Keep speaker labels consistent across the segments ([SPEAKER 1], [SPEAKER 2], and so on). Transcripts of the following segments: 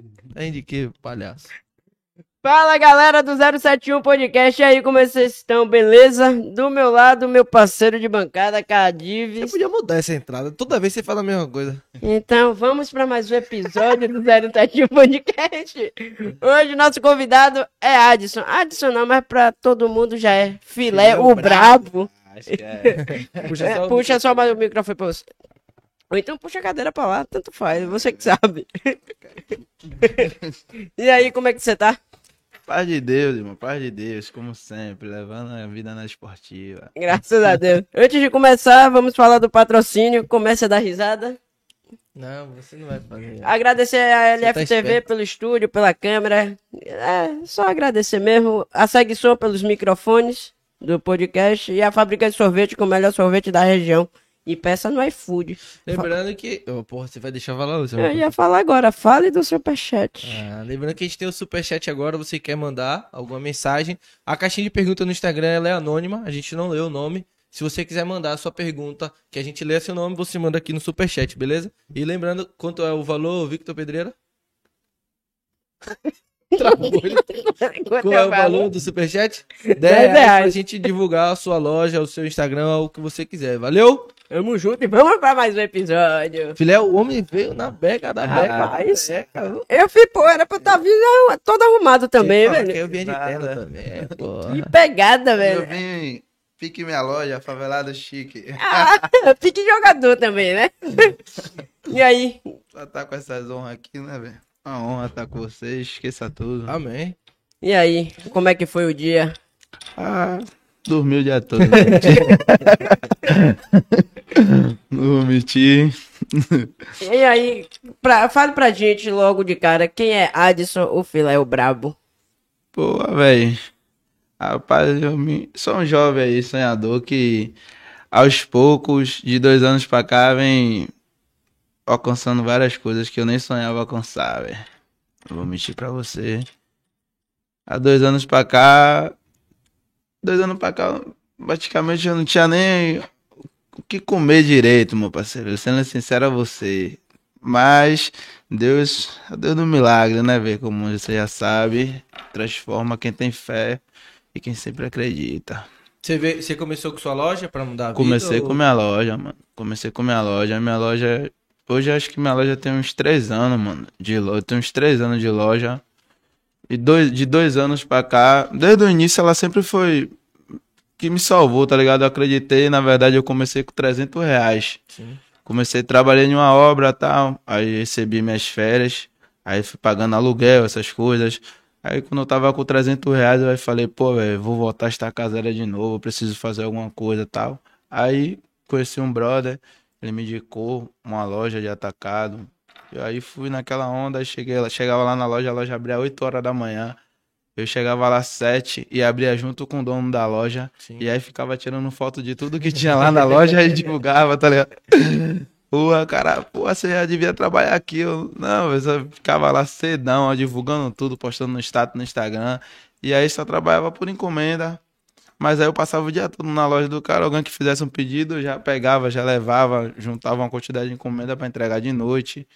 [SPEAKER 1] Tem de que, palhaço?
[SPEAKER 2] Fala galera do 071 Podcast, e aí como vocês estão, beleza? Do meu lado, meu parceiro de bancada,
[SPEAKER 1] Você
[SPEAKER 2] Cadives.
[SPEAKER 1] podia mudar essa entrada. Toda vez você fala a mesma coisa.
[SPEAKER 2] Então vamos para mais um episódio do 071 Podcast. Hoje nosso convidado é Adson. Adson não, mas pra todo mundo já é Filé,
[SPEAKER 1] Filé,
[SPEAKER 2] o brabo.
[SPEAKER 3] Acho que é.
[SPEAKER 1] Puxa só o
[SPEAKER 2] puxa só mais o microfone pra você. Ou então puxa a cadeira pra lá, tanto faz, você que sabe. e aí, como é que você tá?
[SPEAKER 3] Paz de Deus, irmão. Paz de Deus, como sempre. Levando a vida na esportiva.
[SPEAKER 2] Graças a Deus. Antes de começar, vamos falar do patrocínio. Comece a dar risada.
[SPEAKER 1] Não, você não vai fazer.
[SPEAKER 2] Agradecer a
[SPEAKER 1] tá
[SPEAKER 2] LFTV
[SPEAKER 1] esperto.
[SPEAKER 2] pelo estúdio, pela câmera. É, só agradecer mesmo. A Segue Som pelos microfones do podcast. E a fábrica de sorvete com o melhor sorvete da região. E peça no iFood.
[SPEAKER 1] Lembrando que. Ô, porra, você vai deixar falar, Lúcio?
[SPEAKER 2] Eu ia falar agora, fale do superchat.
[SPEAKER 1] Ah, lembrando que a gente tem o superchat agora, você quer mandar alguma mensagem. A caixinha de pergunta no Instagram é anônima, a gente não lê o nome. Se você quiser mandar a sua pergunta, que a gente lê seu nome, você manda aqui no superchat, beleza? E lembrando, quanto é o valor, Victor Pedreira? Travou. Qual é o valor do superchat? 10 reais
[SPEAKER 2] reais.
[SPEAKER 1] pra gente divulgar a sua loja, o seu Instagram, o que você quiser. Valeu?
[SPEAKER 2] Tamo junto e vamos pra mais um episódio.
[SPEAKER 1] Filé, o homem veio na beca da beca.
[SPEAKER 2] Rapaz.
[SPEAKER 1] beca, viu?
[SPEAKER 2] Eu fui, pô, era pra eu estar vindo ah, todo arrumado também, velho.
[SPEAKER 1] Eu vinha de tela também, pô.
[SPEAKER 2] Que pegada,
[SPEAKER 3] Eu
[SPEAKER 2] velho.
[SPEAKER 3] vim. Pique minha loja, favelado chique.
[SPEAKER 2] Ah, pique jogador também, né? E aí?
[SPEAKER 3] Só tá com essas honras aqui, né, velho? Uma honra estar com vocês, esqueça tudo.
[SPEAKER 1] Amém.
[SPEAKER 2] E aí? Como é que foi o dia?
[SPEAKER 3] Ah, dormi o dia todo. Não vou mentir.
[SPEAKER 2] E aí? Pra, fale pra gente logo de cara quem é Adson, o filé, o brabo.
[SPEAKER 3] Pô, velho. Rapaz, eu me... sou um jovem aí, sonhador, que aos poucos, de dois anos pra cá, vem alcançando várias coisas que eu nem sonhava alcançar, velho. Não vou mentir pra você. Há dois anos pra cá. Dois anos pra cá, praticamente eu não tinha nem o que comer direito, meu parceiro. Sendo sincero a você. Mas Deus, Deus do milagre, né, velho? Como você já sabe, transforma quem tem fé e quem sempre acredita.
[SPEAKER 1] Você, vê, você começou com sua loja pra mudar a vida?
[SPEAKER 3] Comecei
[SPEAKER 1] ou-
[SPEAKER 3] com minha loja, mano. Comecei com minha loja. Minha loja. Hoje acho que minha loja tem uns três anos, mano. De loja. Tem uns três anos de loja. E dois, de dois anos pra cá, desde o início ela sempre foi que me salvou, tá ligado? Eu acreditei, na verdade eu comecei com 300 reais.
[SPEAKER 1] Sim.
[SPEAKER 3] Comecei, trabalhei em uma obra e tal, aí recebi minhas férias, aí fui pagando aluguel, essas coisas. Aí quando eu tava com 300 reais, eu falei, pô, velho, vou voltar a estar caseira de novo, preciso fazer alguma coisa e tal. Aí conheci um brother, ele me indicou uma loja de atacado. Aí fui naquela onda, cheguei, lá- chegava lá na loja, a loja abria 8 horas da manhã. Eu chegava lá às 7 e abria junto com o dono da loja.
[SPEAKER 1] Sim.
[SPEAKER 3] E aí ficava tirando foto de tudo que tinha lá na loja e divulgava, tá ligado? Porra, cara, porra, você já devia trabalhar aqui. Eu, não, eu só ficava lá cedão, ó, divulgando tudo, postando no status no Instagram. E aí só trabalhava por encomenda. Mas aí eu passava o dia todo na loja do cara, alguém que fizesse um pedido, eu já pegava, já levava, juntava uma quantidade de encomenda pra entregar de noite.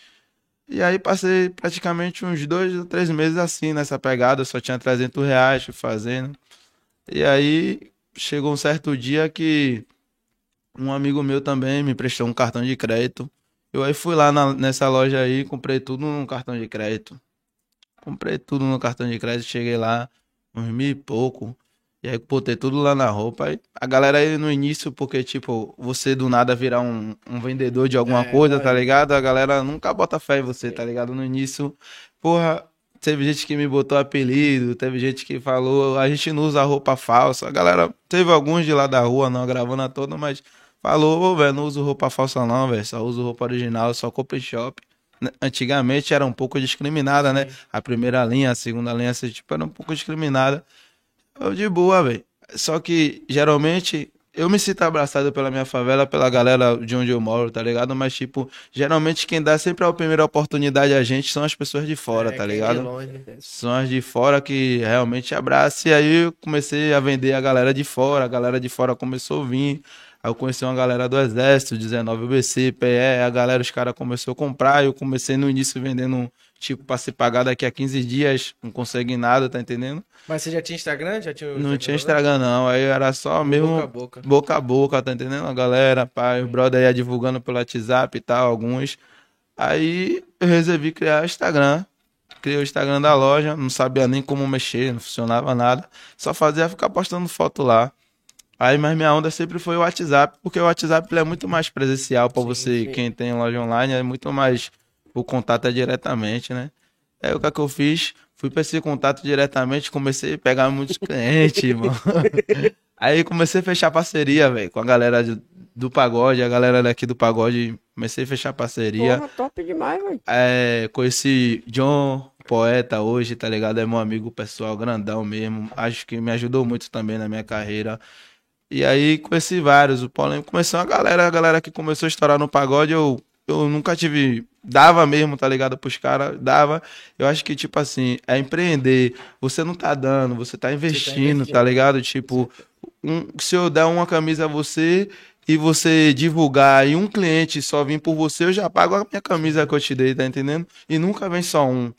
[SPEAKER 3] E aí passei praticamente uns dois ou três meses assim nessa pegada, só tinha 300 reais fazendo. E aí chegou um certo dia que um amigo meu também me prestou um cartão de crédito. Eu aí fui lá na- nessa loja aí, comprei tudo no cartão de crédito. Comprei tudo no cartão de crédito, cheguei lá, uns mil e pouco. E aí botei tudo lá na roupa. A galera aí no início, porque, tipo, você do nada virar um, um vendedor de alguma coisa, tá ligado? A galera nunca bota fé em você, tá ligado? No início, porra, teve gente que me botou apelido, teve gente que falou, a gente não usa roupa falsa. A galera, teve alguns de lá da rua, não gravando a toda, mas falou, ô, velho, não uso roupa falsa não, velho, só uso roupa original, só compro em shop. Né, Antigamente era um pouco discriminada, né? A primeira linha, a segunda linha, assim, tipo, era um pouco discriminada. Eu de boa, velho. Só que, geralmente, eu me sinto abraçado pela minha favela, pela galera de onde eu moro, tá ligado? Mas, tipo, geralmente quem dá sempre a primeira oportunidade a gente são as pessoas de fora,
[SPEAKER 1] É,
[SPEAKER 3] tá
[SPEAKER 1] quem
[SPEAKER 3] ligado?
[SPEAKER 1] longe, né?
[SPEAKER 3] São as de fora que realmente abraçam. E aí eu comecei a vender a galera de fora, a galera de fora começou a vir. Aí eu conheci uma galera do Exército, 19 BC, PE, a galera, os caras começaram a comprar. Eu comecei no início vendendo tipo, pra se pagar daqui a 15 dias, não consegue nada, tá entendendo?
[SPEAKER 1] Mas você já tinha Instagram? Já tinha
[SPEAKER 3] Não tinha
[SPEAKER 1] Instagram?
[SPEAKER 3] Não. Aí era só mesmo
[SPEAKER 1] Boca a boca.
[SPEAKER 3] boca a boca, tá entendendo? A galera, pai, o brother ia divulgando pelo WhatsApp e tal, alguns. Aí eu resolvi criar o Instagram. Criei o Instagram da loja, não sabia nem como mexer, não funcionava nada. Só fazia ficar postando foto lá. Aí, mas minha onda sempre foi o WhatsApp, porque o WhatsApp é muito mais presencial pra você,
[SPEAKER 2] sim.
[SPEAKER 3] quem tem loja online, é muito mais. O contato é diretamente, né? Aí o que, é que eu fiz? Fui pra esse contato diretamente, comecei a pegar muitos clientes, irmão. Aí comecei a fechar parceria, velho, com a galera de- do pagode, a galera daqui do pagode. Comecei a fechar parceria.
[SPEAKER 2] Porra, top demais, velho.
[SPEAKER 3] É, conheci John, poeta hoje, tá ligado? É meu amigo pessoal, grandão mesmo. Acho que me ajudou muito também na minha carreira. E aí conheci vários. O Paulinho começou uma galera, a galera que começou a estourar no pagode, eu, eu nunca tive. Dava mesmo, tá ligado? Pros caras, dava. Eu acho que, tipo assim, é empreender. Você não tá dando, você tá investindo,
[SPEAKER 1] investindo.
[SPEAKER 3] tá ligado? Tipo, um- se eu der uma camisa a você e você divulgar e um cliente só vir por você, eu já pago a minha camisa que eu te dei, tá entendendo? E nunca vem só um.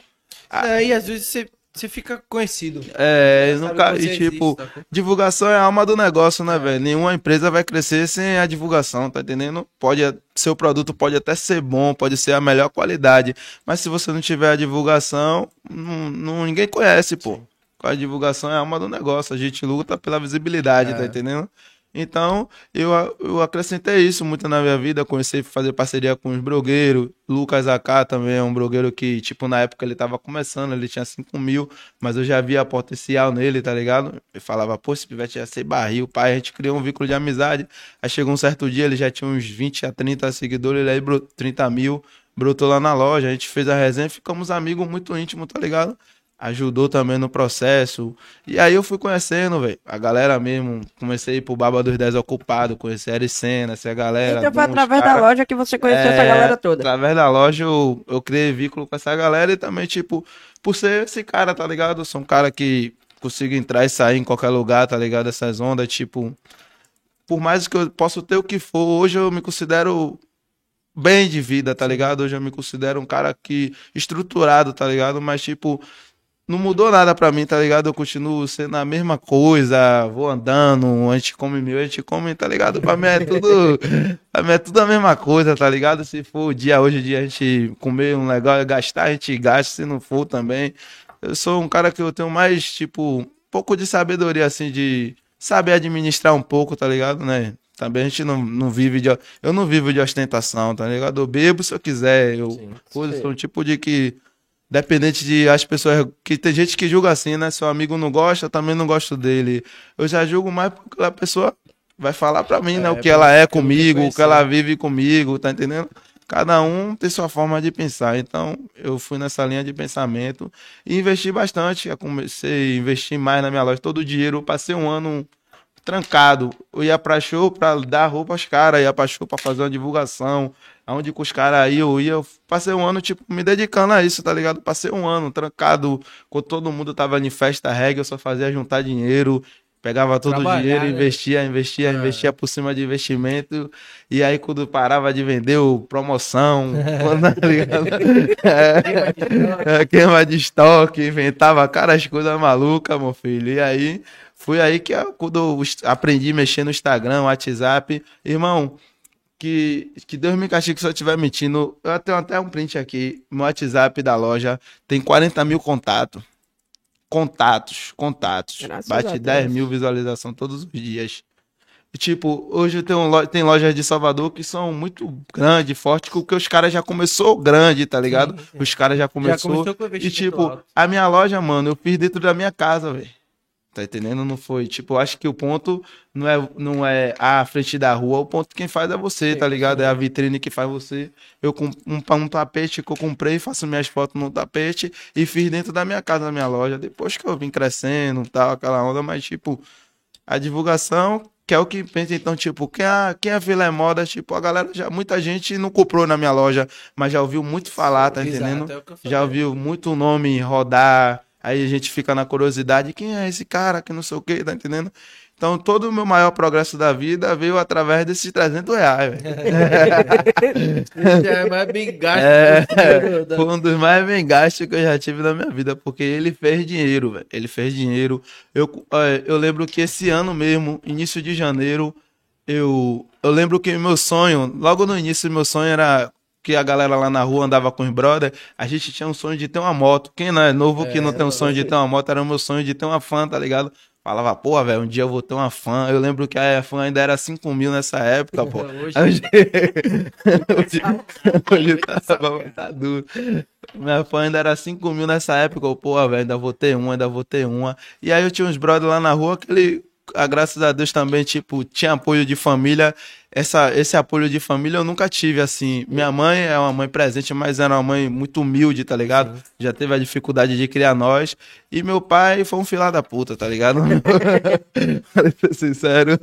[SPEAKER 1] É, e às vezes você, você fica conhecido.
[SPEAKER 3] É, nunca, e tipo,
[SPEAKER 1] existe, sacou?
[SPEAKER 3] divulgação é a alma do negócio, né, velho? Nenhuma empresa vai crescer sem a divulgação, tá entendendo? Pode, seu produto pode até ser bom, pode ser a melhor qualidade, mas se você não tiver a divulgação, não, não- ninguém conhece, pô. Com a divulgação é a alma do negócio, a gente luta pela visibilidade, tá
[SPEAKER 1] É.
[SPEAKER 3] entendendo? Então, eu, eu acrescentei isso muito na minha vida. Comecei a fazer parceria com os blogueiros. Lucas AK também é um blogueiro que, tipo, na época ele tava começando, ele tinha 5 mil, mas eu já via potencial nele, tá ligado? Eu falava, pô, esse pivete ia ser barril, pai. A gente criou um vínculo de amizade. Aí chegou um certo dia, ele já tinha uns 20 a 30 seguidores, ele aí bro- 30 mil, brotou lá na loja. A gente fez a resenha, ficamos amigos muito íntimos, tá ligado? Ajudou também no processo. E aí eu fui conhecendo, velho, a galera mesmo. Comecei pro Baba dos 10 ocupado, conhecer a Ericena, essa galera.
[SPEAKER 2] Então foi através
[SPEAKER 3] cara.
[SPEAKER 2] da loja que você conheceu essa
[SPEAKER 3] É,
[SPEAKER 2] galera toda.
[SPEAKER 3] Através da loja eu, eu criei vínculo com essa galera e também, tipo, por ser esse cara, tá ligado? Eu sou um cara que consigo entrar e sair em qualquer lugar, tá ligado? Essas ondas, tipo. Por mais que eu possa ter o que for, hoje eu me considero bem de vida, tá ligado? Hoje eu me considero um cara que estruturado, tá ligado? Mas tipo, não mudou nada pra mim, tá ligado? Eu continuo sendo a mesma coisa, vou andando, a gente come meu, a gente come, tá ligado? Pra mim é tudo, pra mim é tudo a mesma coisa, tá ligado? Se for o dia hoje, o dia a gente comer um legal, gastar, a gente gasta, se não for também. Eu sou um cara que eu tenho mais, tipo, um pouco de sabedoria, assim, de saber administrar um pouco, tá ligado, né? Também a gente não, não vive de. Eu não vivo de ostentação, tá ligado? Eu bebo se eu quiser. Eu
[SPEAKER 1] Sim.
[SPEAKER 3] coisa, sou um tipo de que. Dependente de as pessoas. Que tem gente que julga assim, né? Seu amigo não gosta, eu também não gosto dele. Eu já julgo mais porque a pessoa vai falar pra mim, né?
[SPEAKER 1] É,
[SPEAKER 3] O que ela é comigo, o que ela vive comigo, tá entendendo? Cada um tem sua forma de pensar. Então, eu fui nessa linha de pensamento e investi bastante. Eu comecei a investir mais na minha loja. Todo o dinheiro, eu passei um ano trancado. Eu ia pra show pra dar roupa aos caras, ia pra show pra fazer uma divulgação. Aonde que os caras iam, eu ia. Eu passei um ano, tipo, me dedicando a isso, tá ligado? Passei um ano trancado, quando todo mundo tava em festa reggae, eu só fazia juntar dinheiro. Pegava todo o
[SPEAKER 1] Trabalhar,
[SPEAKER 3] dinheiro,
[SPEAKER 1] né?
[SPEAKER 3] investia, investia,
[SPEAKER 1] É.
[SPEAKER 3] investia por cima de investimento. E aí, quando parava de vender, o promoção, quando, tá ligado? É, queima de estoque, inventava caras coisas malucas, meu filho. E aí, foi aí que eu, quando eu aprendi a mexer no Instagram, WhatsApp. Irmão, que, que Deus me castigue se eu estiver mentindo. Eu tenho até um print aqui. Meu WhatsApp da loja tem 40 mil contatos. Contatos, contatos.
[SPEAKER 2] Graças
[SPEAKER 3] Bate
[SPEAKER 2] Deus.
[SPEAKER 3] 10 mil visualizações todos os dias. E, Tipo, hoje tem, um tem lojas de Salvador que são muito grandes, fortes, porque os caras já começou grande, tá ligado?
[SPEAKER 1] Sim, sim.
[SPEAKER 3] Os caras já
[SPEAKER 1] Já
[SPEAKER 3] começou.
[SPEAKER 1] começou com
[SPEAKER 3] e tipo,
[SPEAKER 1] alto.
[SPEAKER 3] a minha loja, mano, eu fiz dentro da minha casa, velho. Tá entendendo? Não foi. Tipo, acho que o ponto não é, não é a frente da rua, o ponto quem faz é você, tá ligado? É a vitrine que faz você. Eu com um, um tapete que eu comprei, faço minhas fotos no tapete e fiz dentro da minha casa, da minha loja. Depois que eu vim crescendo, tal, aquela onda, mas tipo, a divulgação, que é o que pensa, então, tipo, quem é, quem é Vila é Moda, tipo, a galera já, muita gente não comprou na minha loja, mas já ouviu muito falar, tá
[SPEAKER 1] Exato,
[SPEAKER 3] entendendo?
[SPEAKER 1] é.
[SPEAKER 3] Já ouviu muito nome rodar, aí a gente fica na curiosidade, quem é esse cara que não sei o que, tá entendendo? Então, todo o meu maior progresso da vida veio através desses 300 reais, velho.
[SPEAKER 1] É mais bem gasto.
[SPEAKER 3] É,
[SPEAKER 1] da-
[SPEAKER 3] Foi um dos mais bem gastos que eu já tive na minha vida, porque ele fez dinheiro, velho. Ele fez dinheiro. Eu, eh, eu lembro que esse ano mesmo, início de janeiro, eu, eu lembro que meu sonho, logo no início, meu sonho era que a galera lá na rua andava com os brother, a gente tinha um sonho de ter uma moto. Quem não é novo que não tem um sonho de ter uma moto, era o meu sonho de ter uma fã, tá ligado? Falava, porra, velho, um dia eu vou ter uma fã. Eu lembro que a fã ainda era 5 mil nessa época, pô.
[SPEAKER 1] Hoje,
[SPEAKER 3] Hoje, hoje, hoje tá, tá duro. Minha fã ainda era 5 mil nessa época. Eu, pô, velho, ainda vou ter uma, ainda vou ter uma. E aí eu tinha uns brothers lá na rua que ele, ah, graças a Deus também, tipo, tinha apoio de família. Essa, esse apoio de família eu nunca tive, assim. Minha mãe é uma mãe presente, mas era uma mãe muito humilde, tá ligado? Já teve a dificuldade de criar nós. E meu pai foi um filho da puta, tá ligado? Pra ser sincero.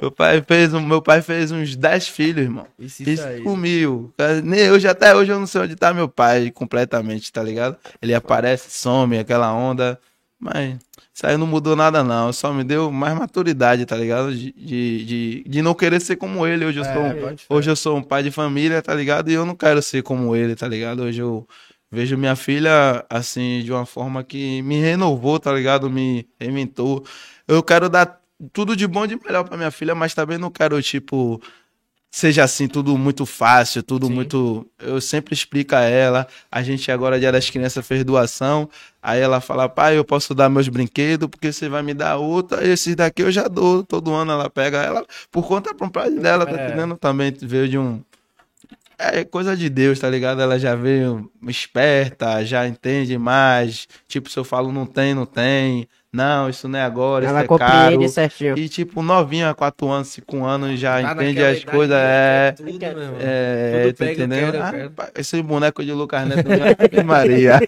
[SPEAKER 3] Meu pai fez, meu pai fez uns 10 filhos, irmão.
[SPEAKER 1] Isso, isso
[SPEAKER 3] sumiu. Nem hoje, até hoje eu não sei onde tá meu pai completamente, tá ligado? Ele aparece, some, aquela onda. Mas isso aí não mudou nada, não. Só me deu mais maturidade, tá ligado? De, de, de, não querer ser como ele. Hoje eu,
[SPEAKER 1] É,
[SPEAKER 3] sou, hoje eu sou um pai de família, tá ligado? E eu não quero ser como ele, tá ligado? Hoje eu vejo minha filha, assim, de uma forma que me renovou, tá ligado? Me reinventou. Eu quero dar tudo de bom e de melhor pra minha filha, mas também não quero, tipo, seja assim, tudo muito fácil, tudo
[SPEAKER 1] Sim.
[SPEAKER 3] muito. Eu sempre explico a ela. A gente agora, Dia das Crianças, fez doação. Aí ela fala, pai, eu posso dar meus brinquedos, porque você vai me dar outra. Esses daqui eu já dou. Todo ano ela pega ela por conta própria dela, tá
[SPEAKER 1] É.
[SPEAKER 3] entendendo? Também veio de um. É coisa de Deus, tá ligado? Ela já veio esperta, já entende mais. Tipo, se eu falo não tem, não tem. Não, isso não é agora,
[SPEAKER 2] Ela
[SPEAKER 3] isso é caro.
[SPEAKER 2] certinho.
[SPEAKER 3] E tipo, novinha, 4 anos, 5 anos, já
[SPEAKER 1] Tá
[SPEAKER 3] entende as coisas.
[SPEAKER 1] que
[SPEAKER 3] É,
[SPEAKER 1] tudo, meu irmão.
[SPEAKER 3] é,
[SPEAKER 1] Tudo
[SPEAKER 3] tá
[SPEAKER 1] quero, eu
[SPEAKER 3] Ah,
[SPEAKER 1] quero.
[SPEAKER 3] esse boneco de Lucas Neto, Ave Maria.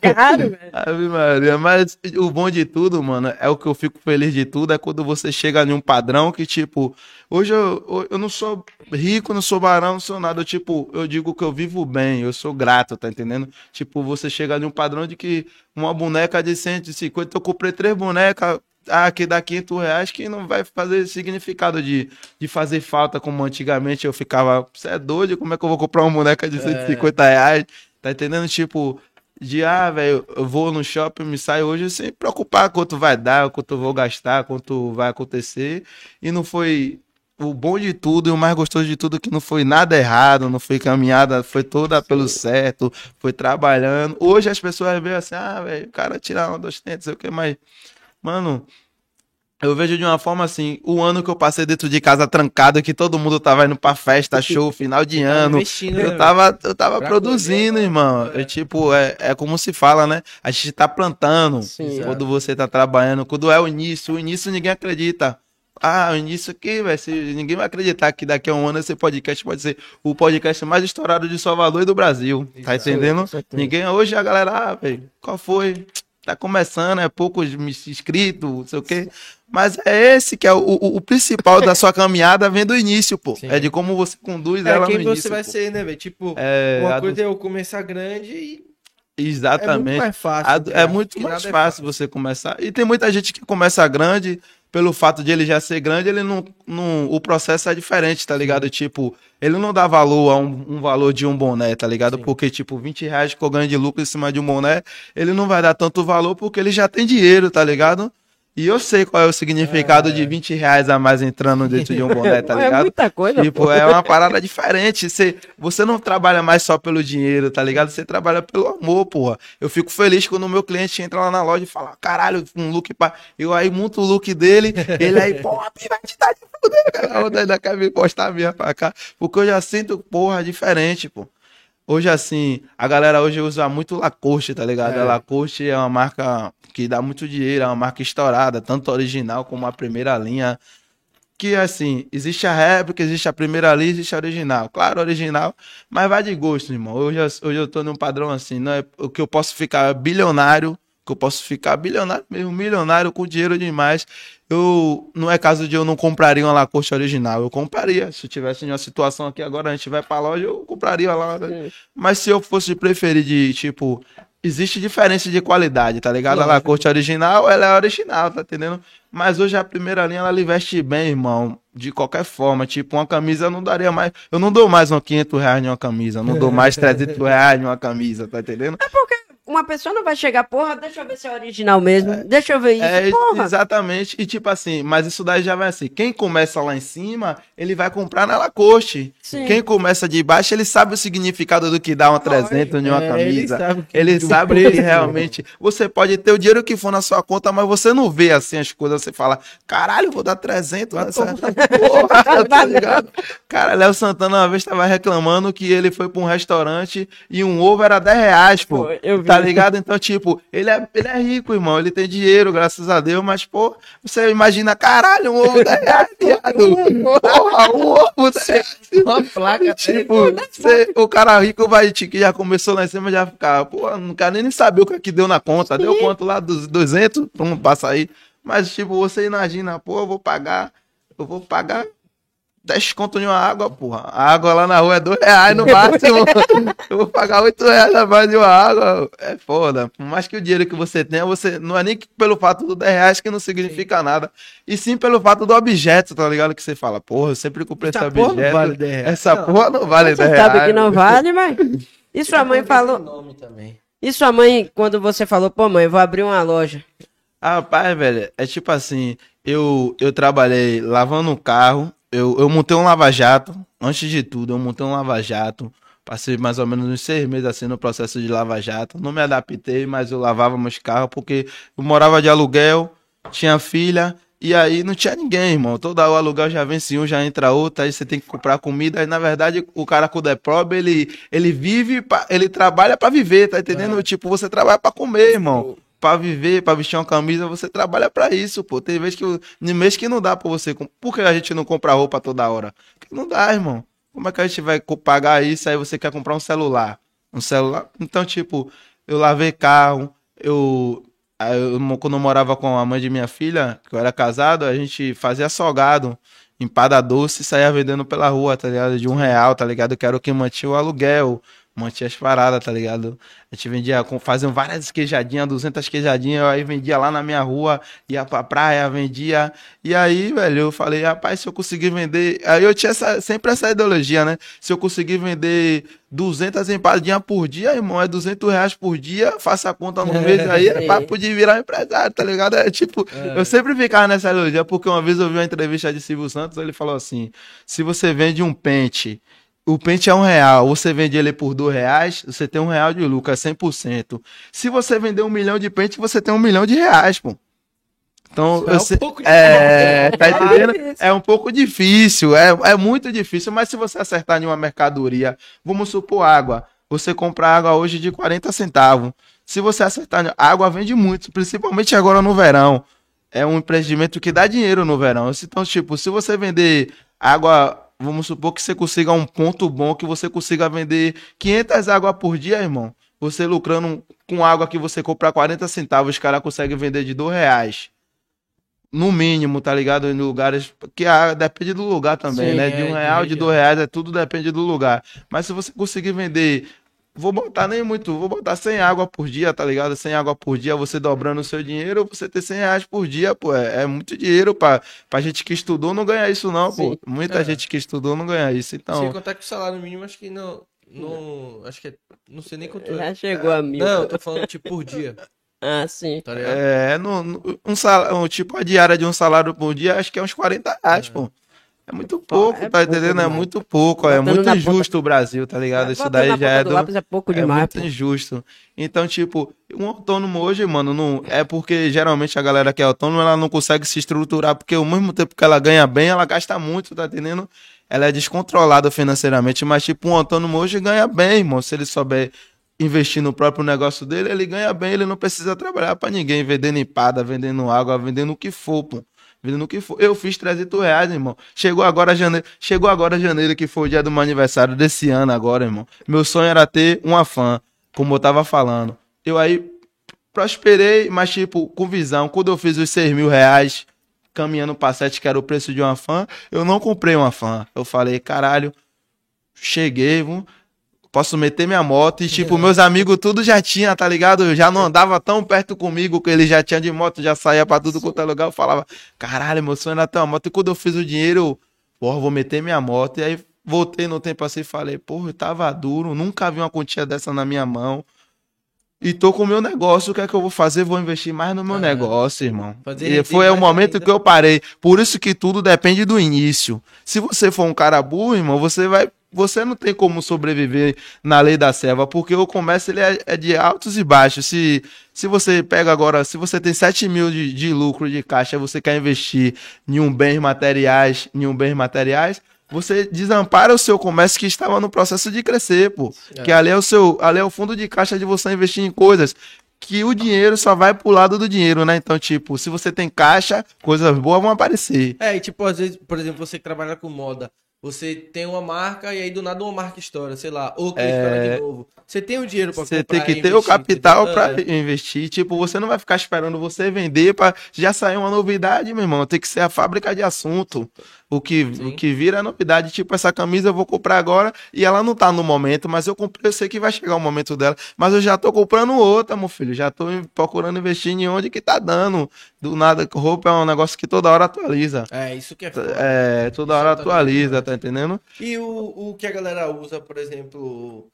[SPEAKER 2] Caro, velho.
[SPEAKER 3] Ave Maria. Mas o bom de tudo, mano, é o que eu fico feliz de tudo, é quando você chega em um padrão que, tipo, hoje eu, eu não sou rico, não sou barão, não sou nada. Eu, tipo, eu digo que eu vivo bem, eu sou grato, tá entendendo? Tipo, você chega em um padrão de que uma boneca de 150, eu comprei três bonecas. Ah, que dá 500 reais que não vai fazer significado de, de fazer falta como antigamente eu ficava. Você é doido? Como é que eu vou comprar uma boneca de 150 reais? Tá entendendo? Tipo, de ah, velho, eu vou no shopping, me saio hoje sem preocupar quanto vai dar, quanto eu vou gastar, quanto vai acontecer. E não foi o bom de tudo e o mais gostoso de tudo que não foi nada errado, não foi caminhada, foi toda pelo certo, foi trabalhando. Hoje as pessoas veem assim, ah, velho, o cara tira uma dos dentes, sei o que, mas, mano, eu vejo de uma forma assim, o ano que eu passei dentro de casa trancado, que todo mundo tava indo pra festa, show, final de ano.
[SPEAKER 1] né,
[SPEAKER 3] Eu tava, eu tava
[SPEAKER 1] Pra
[SPEAKER 3] produzindo,
[SPEAKER 1] colher,
[SPEAKER 3] irmão.
[SPEAKER 1] é.
[SPEAKER 3] Eu, tipo, é, é como se fala, né? A gente tá plantando
[SPEAKER 2] Sim.
[SPEAKER 3] quando você tá trabalhando. Quando é o início, o início ninguém acredita. Ah, o início aqui, velho. Ninguém vai acreditar que daqui a um ano esse podcast pode ser o podcast mais estourado de Salvador e do Brasil. Tá entendendo? Ninguém. Hoje a galera, ah, velho, qual foi? Tá começando, é poucos inscritos, não sei o quê. Mas é esse que é o, o- o principal da sua caminhada, vem do início, pô.
[SPEAKER 1] Sim.
[SPEAKER 3] É de como você conduz
[SPEAKER 1] É
[SPEAKER 3] ela
[SPEAKER 1] quem
[SPEAKER 3] no
[SPEAKER 1] você
[SPEAKER 3] início.
[SPEAKER 1] vai
[SPEAKER 3] pô.
[SPEAKER 1] ser, né, velho? Tipo,
[SPEAKER 3] É,
[SPEAKER 1] uma
[SPEAKER 3] a do-
[SPEAKER 1] coisa é eu começar grande e é muito
[SPEAKER 3] Exatamente.
[SPEAKER 1] mais fácil.
[SPEAKER 3] A- é muito mais
[SPEAKER 1] nada é
[SPEAKER 3] fácil você começar. E tem muita gente que começa grande, pelo fato de ele já ser grande, ele não. não o processo é diferente, tá ligado? Tipo, ele não dá valor a um, um valor de um boné, tá ligado?
[SPEAKER 1] Sim.
[SPEAKER 3] Porque, tipo, 20 reais que eu ganho de lucro em cima de um boné, ele não vai dar tanto valor porque ele já tem dinheiro, tá ligado? E eu sei qual é o significado
[SPEAKER 1] É.
[SPEAKER 3] de 20 reais a mais entrando dentro de um boné, tá
[SPEAKER 2] é
[SPEAKER 3] ligado?
[SPEAKER 2] muita coisa,
[SPEAKER 3] Tipo,
[SPEAKER 2] pô.
[SPEAKER 3] é uma parada diferente. Você, você não trabalha mais só pelo dinheiro, tá ligado? Você trabalha pelo amor, porra. Eu fico feliz quando o meu cliente entra lá na loja e fala, caralho, um look pra. Eu aí monto o look dele, ele aí, porra, vai te dar de fuder, cara. Ainda quer me postar a minha pra cá. Porque eu já sinto, porra, diferente, pô. Hoje, assim, a galera hoje usa muito Lacoste, tá ligado?
[SPEAKER 1] É.
[SPEAKER 3] A Lacoste é uma marca que dá muito dinheiro, é uma marca estourada, tanto original como a primeira linha que assim, existe a réplica, existe a primeira linha, existe a original. Claro, original, mas vai de gosto, irmão. Hoje, eu- hoje eu tô num padrão assim, não é o que eu posso ficar bilionário, que eu posso ficar bilionário mesmo, milionário com dinheiro demais. Eu não é caso de eu não compraria uma Lacoste original, eu compraria. Se eu tivesse em uma situação aqui agora, a gente vai pra loja, eu compraria lá.
[SPEAKER 2] Sim.
[SPEAKER 3] Mas se eu fosse preferir de, tipo, existe diferença de qualidade, tá ligado? A
[SPEAKER 1] Lógico.
[SPEAKER 3] Lacoste original, ela é original, tá entendendo? Mas hoje a primeira linha, ela lhe veste bem, irmão. De qualquer forma. Tipo, uma camisa eu não daria mais. Eu não dou mais uns 500 reais em uma camisa. Eu não dou mais 300 reais em uma camisa, tá entendendo?
[SPEAKER 2] Uma pessoa não vai chegar, porra, deixa eu ver se é original mesmo. Deixa eu ver isso,
[SPEAKER 3] É,
[SPEAKER 2] porra.
[SPEAKER 3] exatamente. E tipo assim, mas isso daí já vai assim. Quem começa lá em cima, ele vai comprar na Lacoste.
[SPEAKER 2] Sim.
[SPEAKER 3] Quem começa de baixo, ele sabe o significado do que dá uma 300 em uma
[SPEAKER 1] É,
[SPEAKER 3] camisa.
[SPEAKER 1] Ele sabe, que-
[SPEAKER 3] Ele sabe que realmente você pode ter o dinheiro que for na sua conta, mas você não vê assim as coisas. Você fala, caralho, vou dar 300 nessa porra, tá ligado? Cara, Léo Santana uma vez tava reclamando que ele foi pra um restaurante e um ovo era 10 reais, pô.
[SPEAKER 2] Pô, eu vi.
[SPEAKER 3] Tá ligado? Então, tipo, ele é, ele é rico, irmão. Ele tem dinheiro, graças a Deus, mas, pô, você imagina, caralho, um ovo 10 reais, viado. Porra, um ovo 10 reais.
[SPEAKER 1] Uma placa,
[SPEAKER 3] Tipo, o cara rico vai que já começou lá em cima já ficava, pô, não quero nem saber o que, é que deu na conta. Deu quanto lá? Dos 200? Vamos passar aí. Mas, tipo, você imagina, pô, eu vou pagar, eu vou pagar 10 conto de uma água, porra. A água lá na rua é 2 reais no máximo. eu vou pagar 8 reais a mais de uma água. É foda. Por mais que o dinheiro que você tenha, você não é nem que pelo fato do 10 reais que não significa nada. E sim pelo fato do objeto, tá ligado? Que você fala, porra, eu sempre comprei esse
[SPEAKER 1] Essa porra não
[SPEAKER 3] objeto.
[SPEAKER 1] vale 10 reais.
[SPEAKER 3] Essa
[SPEAKER 1] Não.
[SPEAKER 3] porra não vale 10
[SPEAKER 2] Você
[SPEAKER 3] reais.
[SPEAKER 2] sabe que não vale, mas. E sua mãe falou.
[SPEAKER 1] Nome também.
[SPEAKER 2] E sua mãe, quando você falou, pô, mãe, vou abrir uma loja.
[SPEAKER 3] Rapaz, velho, é tipo assim, eu, eu trabalhei lavando um carro, eu, eu montei um lava-jato, antes de tudo, eu montei um lava-jato, passei mais ou menos uns seis meses assim no processo de lava-jato, não me adaptei, mas eu lavava meus carros, porque eu morava de aluguel, tinha filha, e aí não tinha ninguém, irmão, toda o aluguel já vence um, já entra outro, aí você tem que comprar comida, aí na verdade o cara com o Deprob, ele, ele vive, pra- ele trabalha pra viver, tá entendendo? Tipo, você trabalha pra comer, irmão pra viver, pra vestir uma camisa, você trabalha pra isso, pô. Tem vez que tem mês que não dá pra você. Por que a gente não compra roupa toda hora? Porque não dá, irmão. Como é que a gente vai pagar isso aí você quer comprar um celular? Um celular. Então, tipo, eu lavei carro, eu eu quando eu morava com a mãe de minha filha, que eu era casado, a gente fazia salgado, empada doce e saía vendendo pela rua, tá ligado? De um real, tá ligado? Que era o que mantinha o aluguel, mantinha as paradas, tá ligado? A gente vendia, faziam várias queijadinhas, 200 queijadinhas, aí vendia lá na minha rua, ia pra praia, vendia. E aí, velho, eu falei, rapaz, se eu conseguir vender. Aí eu tinha essa- sempre essa ideologia, né? Se eu conseguir vender 200 empadinhas por dia, irmão, é 200 reais por dia, faça a conta no mês aí, é papo de virar empresário, tá ligado? É tipo, eu sempre ficava nessa ideologia, porque uma vez eu vi uma entrevista de Silvio Santos, ele falou assim: se você vende um pente o pente é um real, você vende ele por dois reais, você tem um real de lucro, é 100%. Se você vender um milhão de pente, você tem um milhão de reais, pô. Então,
[SPEAKER 1] É
[SPEAKER 3] eu
[SPEAKER 1] um
[SPEAKER 3] sei-
[SPEAKER 1] pouco
[SPEAKER 3] é, tá entendendo?
[SPEAKER 2] difícil.
[SPEAKER 3] É um pouco difícil, é, é muito difícil, mas se você acertar em uma mercadoria, vamos supor água, você compra água hoje de 40 centavos. Se você acertar, água vende muito, principalmente agora no verão. É um empreendimento que dá dinheiro no verão. Então, tipo, se você vender água, vamos supor que você consiga um ponto bom, que você consiga vender 500 águas por dia, irmão. Você lucrando com água que você compra 40 centavos, os caras conseguem vender de 2 reais. No mínimo, tá ligado? Em lugares. Que a, depende do lugar também,
[SPEAKER 1] Sim,
[SPEAKER 3] né?
[SPEAKER 1] é,
[SPEAKER 3] De um
[SPEAKER 1] de
[SPEAKER 3] real, de dois reais, é tudo depende do lugar. Mas se você conseguir vender. Vou botar nem muito, vou botar 100 água por dia, tá ligado? 100 água por dia, você dobrando o seu dinheiro, você ter 100 reais por dia, pô, é, é muito dinheiro pra, pra gente que estudou não ganhar isso não, pô.
[SPEAKER 2] Sim.
[SPEAKER 3] Muita
[SPEAKER 1] É.
[SPEAKER 3] gente que estudou não ganha isso, então...
[SPEAKER 1] Sem contar que o salário mínimo, acho que não. não acho que é. Não sei nem quanto
[SPEAKER 2] Já
[SPEAKER 1] é.
[SPEAKER 2] chegou a mil.
[SPEAKER 1] Não, eu tô falando tipo por dia.
[SPEAKER 2] Ah, sim.
[SPEAKER 1] Tá?
[SPEAKER 3] É, no, no- um salário, um, tipo, a diária de um salário por dia, acho que é uns 40 reais, pô. É muito pouco,
[SPEAKER 2] é
[SPEAKER 3] tá
[SPEAKER 2] pouco
[SPEAKER 3] entendendo? É
[SPEAKER 2] demais.
[SPEAKER 3] muito pouco, é muito injusto o Brasil, tá ligado? Isso
[SPEAKER 2] Botando
[SPEAKER 3] daí já
[SPEAKER 2] ponta
[SPEAKER 3] é
[SPEAKER 2] do é pouco
[SPEAKER 3] É
[SPEAKER 2] demais.
[SPEAKER 3] muito
[SPEAKER 2] pô.
[SPEAKER 3] injusto. Então, tipo, um autônomo hoje, mano, não é porque geralmente a galera que é autônoma, ela não consegue se estruturar, porque ao mesmo tempo que ela ganha bem, ela gasta muito, tá entendendo? Ela é descontrolada financeiramente, mas tipo, um autônomo hoje ganha bem, irmão, se ele souber investir no próprio negócio dele, ele ganha bem, ele não precisa trabalhar pra ninguém, vendendo empada, vendendo água, vendendo o que for, pô. Vendendo o que for. Eu fiz 300 reais, irmão. Chegou agora janeiro, chegou agora janeiro, que foi o dia do meu aniversário desse ano agora, irmão. Meu sonho era ter uma fã, como eu tava falando. Eu aí prosperei, mas tipo, com visão. Quando eu fiz os 6 mil reais, caminhando pra 7, que era o preço de uma fã, eu não comprei uma fã. Eu falei, caralho, cheguei, vamos... posso meter minha moto e, tipo, meus amigos tudo já tinha, tá ligado? Eu já não andava tão perto comigo que ele já tinha de moto, já saía pra tudo quanto é lugar. Eu falava, caralho, meu sonho era ter uma moto. E quando eu fiz o dinheiro, eu, porra, vou meter minha moto. E aí voltei no tempo assim e falei, porra, eu tava duro, nunca vi uma quantia dessa na minha mão. E tô com o meu negócio, o que é que eu vou fazer? Vou investir mais no meu
[SPEAKER 1] Ah,
[SPEAKER 3] negócio, irmão. E foi o momento
[SPEAKER 1] ainda.
[SPEAKER 3] que eu parei. Por isso que tudo depende do início. Se você for um cara burro, irmão, você vai. Você não tem como sobreviver na lei da selva, porque o comércio ele é, é de altos e baixos. Se, se você pega agora, se você tem 7 mil de, de lucro de caixa, você quer investir em um bens materiais, em um bens materiais, você desampara o seu comércio que estava no processo de crescer, pô.
[SPEAKER 1] É.
[SPEAKER 3] Que ali é o seu, ali é o fundo de caixa de você investir em coisas que o dinheiro só vai pro lado do dinheiro, né? Então, tipo, se você tem caixa, coisas boas vão aparecer.
[SPEAKER 1] É, e tipo, às vezes, por exemplo, você que trabalha com moda, você tem uma marca e aí do nada uma marca estoura, sei lá, ou que estoura de novo. Você tem o dinheiro pra
[SPEAKER 3] É. Você tem que ter o capital pra
[SPEAKER 1] É.
[SPEAKER 3] investir. Tipo, você não vai ficar esperando você vender pra já sair uma novidade, meu irmão. Tem que ser a fábrica de assunto. O que,
[SPEAKER 1] Sim.
[SPEAKER 3] o que vira novidade. Tipo, essa camisa eu vou comprar agora e ela não tá no momento, mas eu comprei, eu sei que vai chegar o momento dela. Mas eu já tô comprando outra, meu filho. Já tô procurando investir em onde que tá dando. Do nada, roupa é um negócio que toda hora atualiza.
[SPEAKER 1] É, isso que é foda.
[SPEAKER 3] É, toda hora
[SPEAKER 1] Isso tá
[SPEAKER 3] atualiza,
[SPEAKER 1] demais.
[SPEAKER 3] tá entendendo?
[SPEAKER 1] E o, o que a galera usa, por exemplo,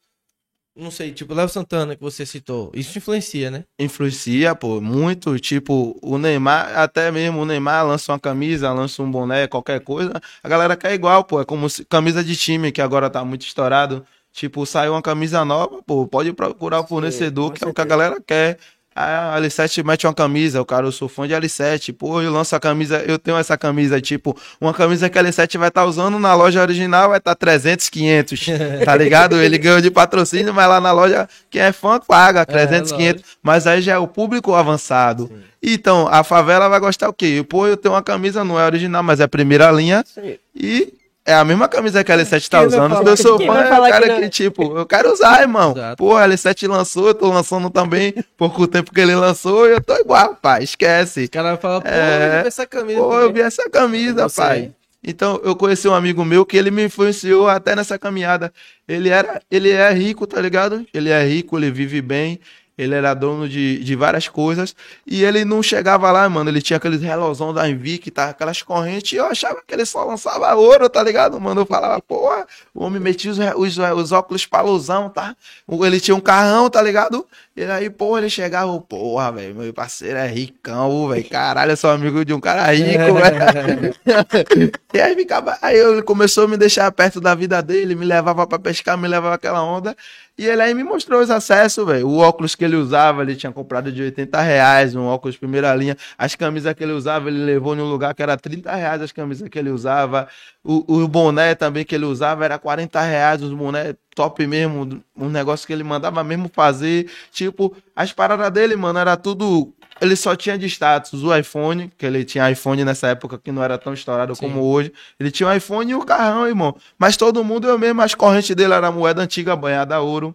[SPEAKER 1] não sei, tipo, Léo Santana que você citou, isso influencia, né?
[SPEAKER 3] Influencia, pô, muito. Tipo, o Neymar, até mesmo o Neymar lança uma camisa, lança um boné, qualquer coisa. A galera quer igual, pô. É como se, camisa de time, que agora tá muito estourado. Tipo, saiu uma camisa nova, pô, pode procurar o fornecedor,
[SPEAKER 2] com
[SPEAKER 3] que é o que a galera quer. A L7 mete uma camisa, o cara, eu sou fã de L7. Pô, eu lanço a camisa, eu tenho essa camisa, tipo, uma camisa que a L7 vai estar usando na loja original, vai estar 300, 500, tá ligado? Ele ganhou de patrocínio, mas lá na loja, quem é fã paga 300,
[SPEAKER 1] lógico.
[SPEAKER 3] 500. Mas aí já é o público avançado. Então, a favela vai gostar o quê? Pô, eu tenho uma camisa, não é original, mas é primeira linha.
[SPEAKER 2] Sim.
[SPEAKER 3] E é a mesma camisa que a L7 tá
[SPEAKER 2] Quem
[SPEAKER 3] usando. eu sou
[SPEAKER 2] quem
[SPEAKER 3] fã, é o cara
[SPEAKER 2] que não
[SPEAKER 3] que, tipo, eu quero usar, irmão.
[SPEAKER 1] Exato.
[SPEAKER 3] Pô, a L7 lançou, eu tô lançando também. Pouco tempo que ele lançou, eu tô igual, pai. Esquece.
[SPEAKER 1] O cara fala, pô,
[SPEAKER 3] É.
[SPEAKER 1] eu vi essa camisa.
[SPEAKER 3] Pô, eu vi essa camisa, pai. Então, eu conheci um amigo meu que ele me influenciou até nessa caminhada. Ele era, ele é rico, tá ligado? Ele é rico, ele vive bem. Ele era dono de, de várias coisas. E ele não chegava lá, mano. Ele tinha aqueles relógios da Envic, tá? aquelas correntes. E eu achava que ele só lançava ouro, tá ligado, mano? Eu falava, porra, o homem metia os, os, os óculos palusão, tá? Ele tinha um carrão, tá ligado? E aí, porra, ele chegava, porra, velho, meu parceiro é ricão, velho. Caralho, eu sou amigo de um cara rico, velho. E aí ficava. Aí ele começou a me deixar perto da vida dele, me levava pra pescar, me levava aquela onda. E ele aí me mostrou os acessos, velho. O óculos que ele usava, ele tinha comprado de 80 reais, um óculos primeira linha. As camisas que ele usava, ele levou em um lugar que era 30 reais as camisas que ele usava. O, o boné também que ele usava era 40 reais, os boné top mesmo, um negócio que ele mandava mesmo fazer. Tipo, as paradas dele, mano, era tudo. Ele só tinha de status o iPhone, que ele tinha iPhone nessa época que não era tão estourado
[SPEAKER 1] Sim.
[SPEAKER 3] como hoje. Ele tinha o iPhone e o carrão, irmão. Mas todo mundo, eu mesmo, as correntes dele era moeda antiga, banhada a ouro.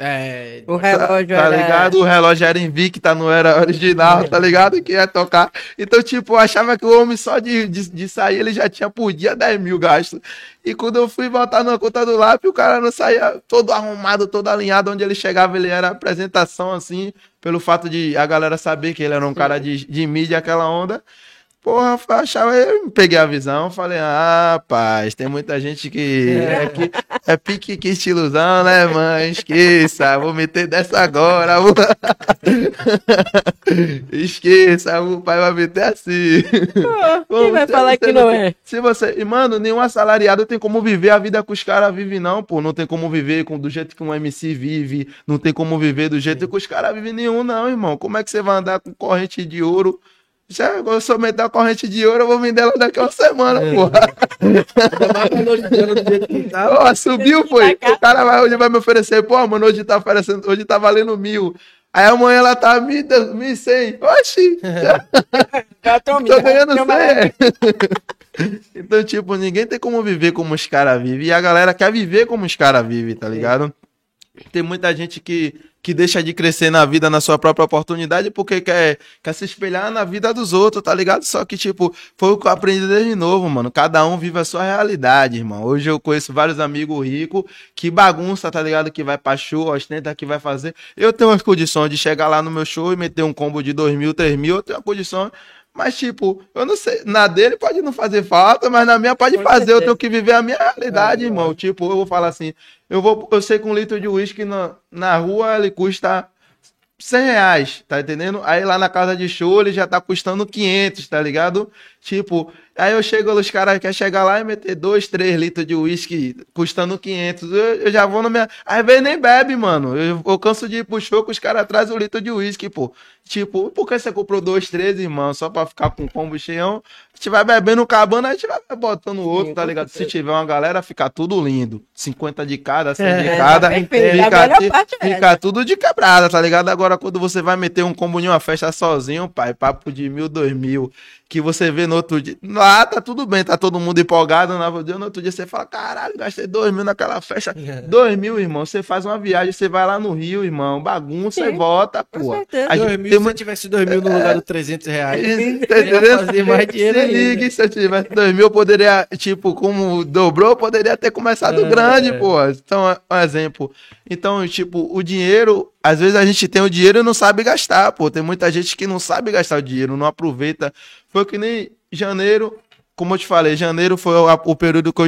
[SPEAKER 1] É,
[SPEAKER 2] O
[SPEAKER 3] Tá,
[SPEAKER 2] relógio
[SPEAKER 3] tá
[SPEAKER 2] era...
[SPEAKER 3] ligado? O relógio era Invicta, não era original, tá ligado? Que ia tocar. Então, tipo, eu achava que o homem só de, de, de sair, ele já tinha por dia 10 mil gastos. E quando eu fui voltar na conta do lápis, o cara não saía todo arrumado, todo alinhado. Onde ele chegava, ele era apresentação, assim, pelo fato de a galera saber que ele era um cara de, de mídia, aquela onda. Porra, achava, eu peguei a visão, falei, ah, rapaz, tem muita gente que é, que, é pique que estilosão, né, mãe? Esqueça, vou meter dessa agora. Vou... Esqueça, o pai vai meter assim. Pô,
[SPEAKER 2] Quem vai
[SPEAKER 3] você-
[SPEAKER 2] falar
[SPEAKER 3] você
[SPEAKER 2] que não é?
[SPEAKER 3] Se você. E, mano, nenhum assalariado tem como viver a vida que os caras vivem, não, pô. Não tem como viver com, do jeito que um MC vive. Não tem como viver do jeito que os caras vivem nenhum, não, irmão. Como é que você vai andar com corrente de ouro? Já, se eu meter a corrente de ouro, eu vou vender ela daqui a uma semana, porra.
[SPEAKER 1] jeito que tá.
[SPEAKER 3] Ó, subiu, foi. O cara vai, hoje vai me oferecer, pô, mano, hoje tá oferecendo, hoje tá valendo mil. Aí amanhã ela tá mil, mil e cem. Oxi, já
[SPEAKER 2] Já tô,
[SPEAKER 3] tô ganhando cem. Então, tipo, ninguém tem como viver como os caras vivem. E a galera quer viver como os caras vivem, tá ligado? Tem muita gente que que deixa de crescer na vida, na sua própria oportunidade, porque quer, quer se espelhar na vida dos outros, tá ligado? Só que, tipo, foi o que eu aprendi desde novo, mano. Cada um vive a sua realidade, irmão. Hoje eu conheço vários amigos ricos que bagunça, tá ligado? Que vai pra show, ostenta, que vai fazer. Eu tenho as condições de chegar lá no meu show e meter um combo de dois mil, três mil, eu tenho a condição mas, tipo, eu não sei. Na dele pode não fazer falta, mas na minha pode Com fazer. Certeza. Eu tenho que viver a minha realidade, é, irmão. É. Tipo, eu vou falar assim: eu vou, eu sei que um litro de uísque na, na rua ele custa 100 reais, tá entendendo? Aí lá na casa de show ele já tá custando 500, tá ligado? Tipo, aí eu chego, os caras querem chegar lá e meter 2, 3 litros de uísque custando 500. Eu, eu, já vou no minha. Às vezes nem bebe, mano. Eu, eu canso de ir pro show que os caras trazem o litro de uísque, pô. Tipo, por que você comprou dois, três, irmão? Só pra ficar com combo cheião? A gente vai bebendo cabana, a gente vai botando outro, Sim, tá ligado? Se tiver uma galera, fica tudo lindo. 50 de cada, 100 é, de cada. Tá fica, fica tudo de quebrada, tá ligado? Agora, quando você vai meter um combo em uma festa sozinho, pai, papo de mil, dois mil, que você vê no outro dia. Lá tá tudo bem, tá todo mundo empolgado. No dia, no outro dia você fala: caralho, gastei dois mil naquela festa. É. Dois mil, irmão. Você faz uma viagem, você vai lá no Rio, irmão, bagunça Sim, e volta, pô.
[SPEAKER 1] A dois mil, tem... se tivesse dois mil no é. lugar dos 300 reais, entendendo? fazer mais dinheiro. Se liga,
[SPEAKER 3] se eu tivesse dois mil, eu poderia, tipo, como dobrou, poderia ter começado é, grande, é. pô. Então, um exemplo. Então, tipo, o dinheiro, às vezes a gente tem o dinheiro e não sabe gastar, pô. Tem muita gente que não sabe gastar o dinheiro, não aproveita. Foi que nem janeiro, como eu te falei, janeiro foi o, período que eu,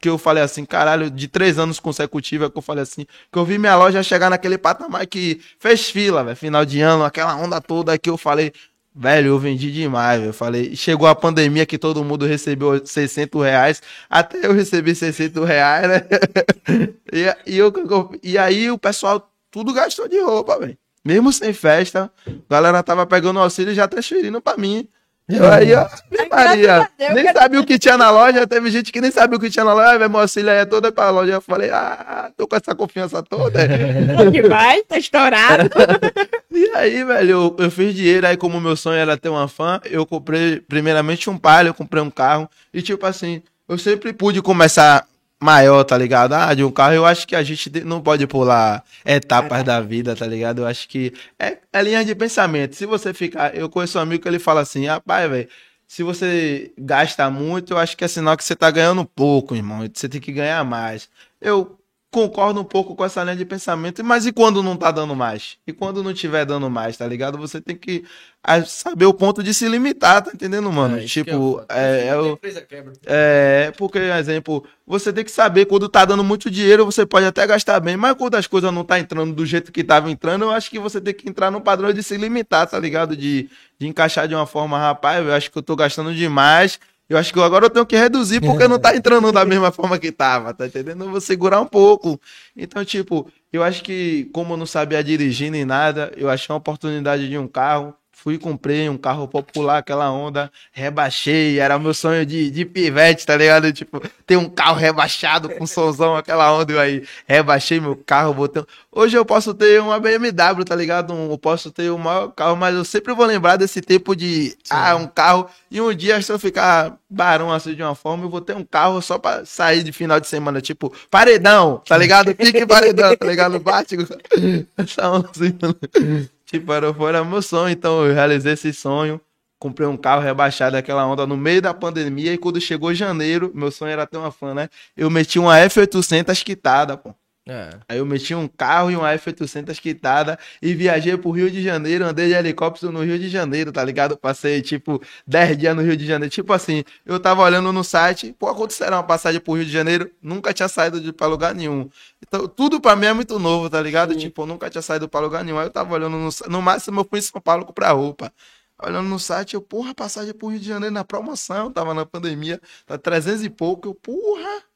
[SPEAKER 3] que eu falei assim, caralho, de três anos consecutivos, que eu falei assim, que eu vi minha loja chegar naquele patamar que fez fila, velho, final de ano, aquela onda toda que eu falei, Velho, eu vendi demais, eu falei. Chegou a pandemia que todo mundo recebeu 600 reais, até eu recebi 600 reais, né? e, e, eu, e aí o pessoal tudo gastou de roupa, velho. Mesmo sem festa, a galera tava pegando auxílio e já transferindo pra mim. Eu aí, ó, Maria, Deus, nem sabia o que tinha na loja, teve gente que nem sabia o que tinha na loja, meu auxílio aí é toda pra loja. Eu falei, ah, tô com essa confiança toda.
[SPEAKER 2] Que vai, tá estourado.
[SPEAKER 3] e aí, velho, eu, eu, fiz dinheiro, aí como meu sonho era ter uma fã, eu comprei primeiramente um palio, eu comprei um carro, e tipo assim, eu sempre pude começar maior, tá ligado? Ah, de um carro, eu acho que a gente não pode pular etapas da vida, tá ligado? Eu acho que é, é linha de pensamento. Se você ficar. Eu conheço um amigo que ele fala assim, rapaz, velho. Se você gasta muito, eu acho que é sinal que você tá ganhando pouco, irmão. Você tem que ganhar mais. Eu concordo um pouco com essa linha de pensamento, mas e quando não tá dando mais? E quando não tiver dando mais, tá ligado? Você tem que saber o ponto de se limitar, tá entendendo, mano? É, tipo, é, é, é, é, porque, exemplo, você tem que saber quando tá dando muito dinheiro, você pode até gastar bem, mas quando as coisas não tá entrando do jeito que tava entrando, eu acho que você tem que entrar no padrão de se limitar, tá ligado? De, de encaixar de uma forma, rapaz, eu acho que eu tô gastando demais, eu acho que agora eu tenho que reduzir porque não tá entrando da mesma forma que tava, tá entendendo? Eu vou segurar um pouco. Então, tipo, eu acho que, como eu não sabia dirigir nem nada, eu achei uma oportunidade de um carro. Fui comprei um carro popular, aquela onda, rebaixei, era meu sonho de, de pivete, tá ligado? Tipo, ter um carro rebaixado com somzão, aquela onda, eu aí rebaixei meu carro, botei. Hoje eu posso ter uma BMW, tá ligado? Um, eu posso ter um maior carro, mas eu sempre vou lembrar desse tempo de, Sim. ah, um carro, e um dia se eu ficar barão assim de uma forma, eu vou ter um carro só pra sair de final de semana, tipo, paredão, tá ligado? Pique paredão, tá ligado? Bate. Essa onda assim, Tipo, era, era meu sonho, então eu realizei esse sonho. Comprei um carro rebaixado daquela onda no meio da pandemia e quando chegou janeiro, meu sonho era ter uma fã, né? Eu meti uma F800 quitada, pô. É. Aí eu meti um carro e uma F800 quitada e viajei pro Rio de Janeiro, andei de helicóptero no Rio de Janeiro, tá ligado? Passei, tipo, 10 dias no Rio de Janeiro. Tipo assim, eu tava olhando no site, pô, aconteceu uma passagem pro Rio de Janeiro, nunca tinha saído de, pra lugar nenhum. Então, tudo pra mim é muito novo, tá ligado? Sim. Tipo, eu nunca tinha saído pra lugar nenhum. Aí eu tava olhando no no máximo eu fui em São Paulo comprar roupa. Olhando no site, eu, porra, passagem pro Rio de Janeiro na promoção, tava na pandemia, tá 300 e pouco, eu, porra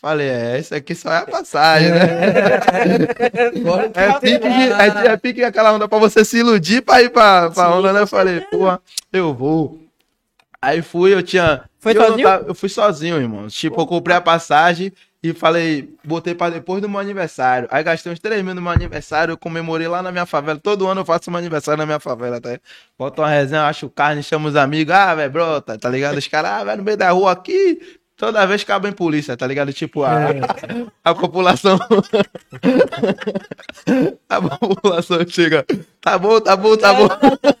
[SPEAKER 3] Falei, é, isso aqui só é a passagem, né? É, é, pique, é, é pique aquela onda pra você se iludir pra ir pra, pra Sim, onda, né? Eu falei, pô, eu vou. Aí fui, eu tinha.
[SPEAKER 2] Foi
[SPEAKER 3] eu
[SPEAKER 2] sozinho?
[SPEAKER 3] Tava, eu fui sozinho, irmão. Tipo, eu comprei a passagem e falei, botei pra depois do meu aniversário. Aí gastei uns 3 mil no meu aniversário, eu comemorei lá na minha favela. Todo ano eu faço meu aniversário na minha favela, tá? Bota uma resenha, acho carne, chamo os amigos, ah, velho, brota, tá ligado? Os caras, ah, velho, no meio da rua aqui, toda vez acaba em polícia, tá ligado? Tipo, a, a população. a população chega. Tá bom, tá bom, tá bom.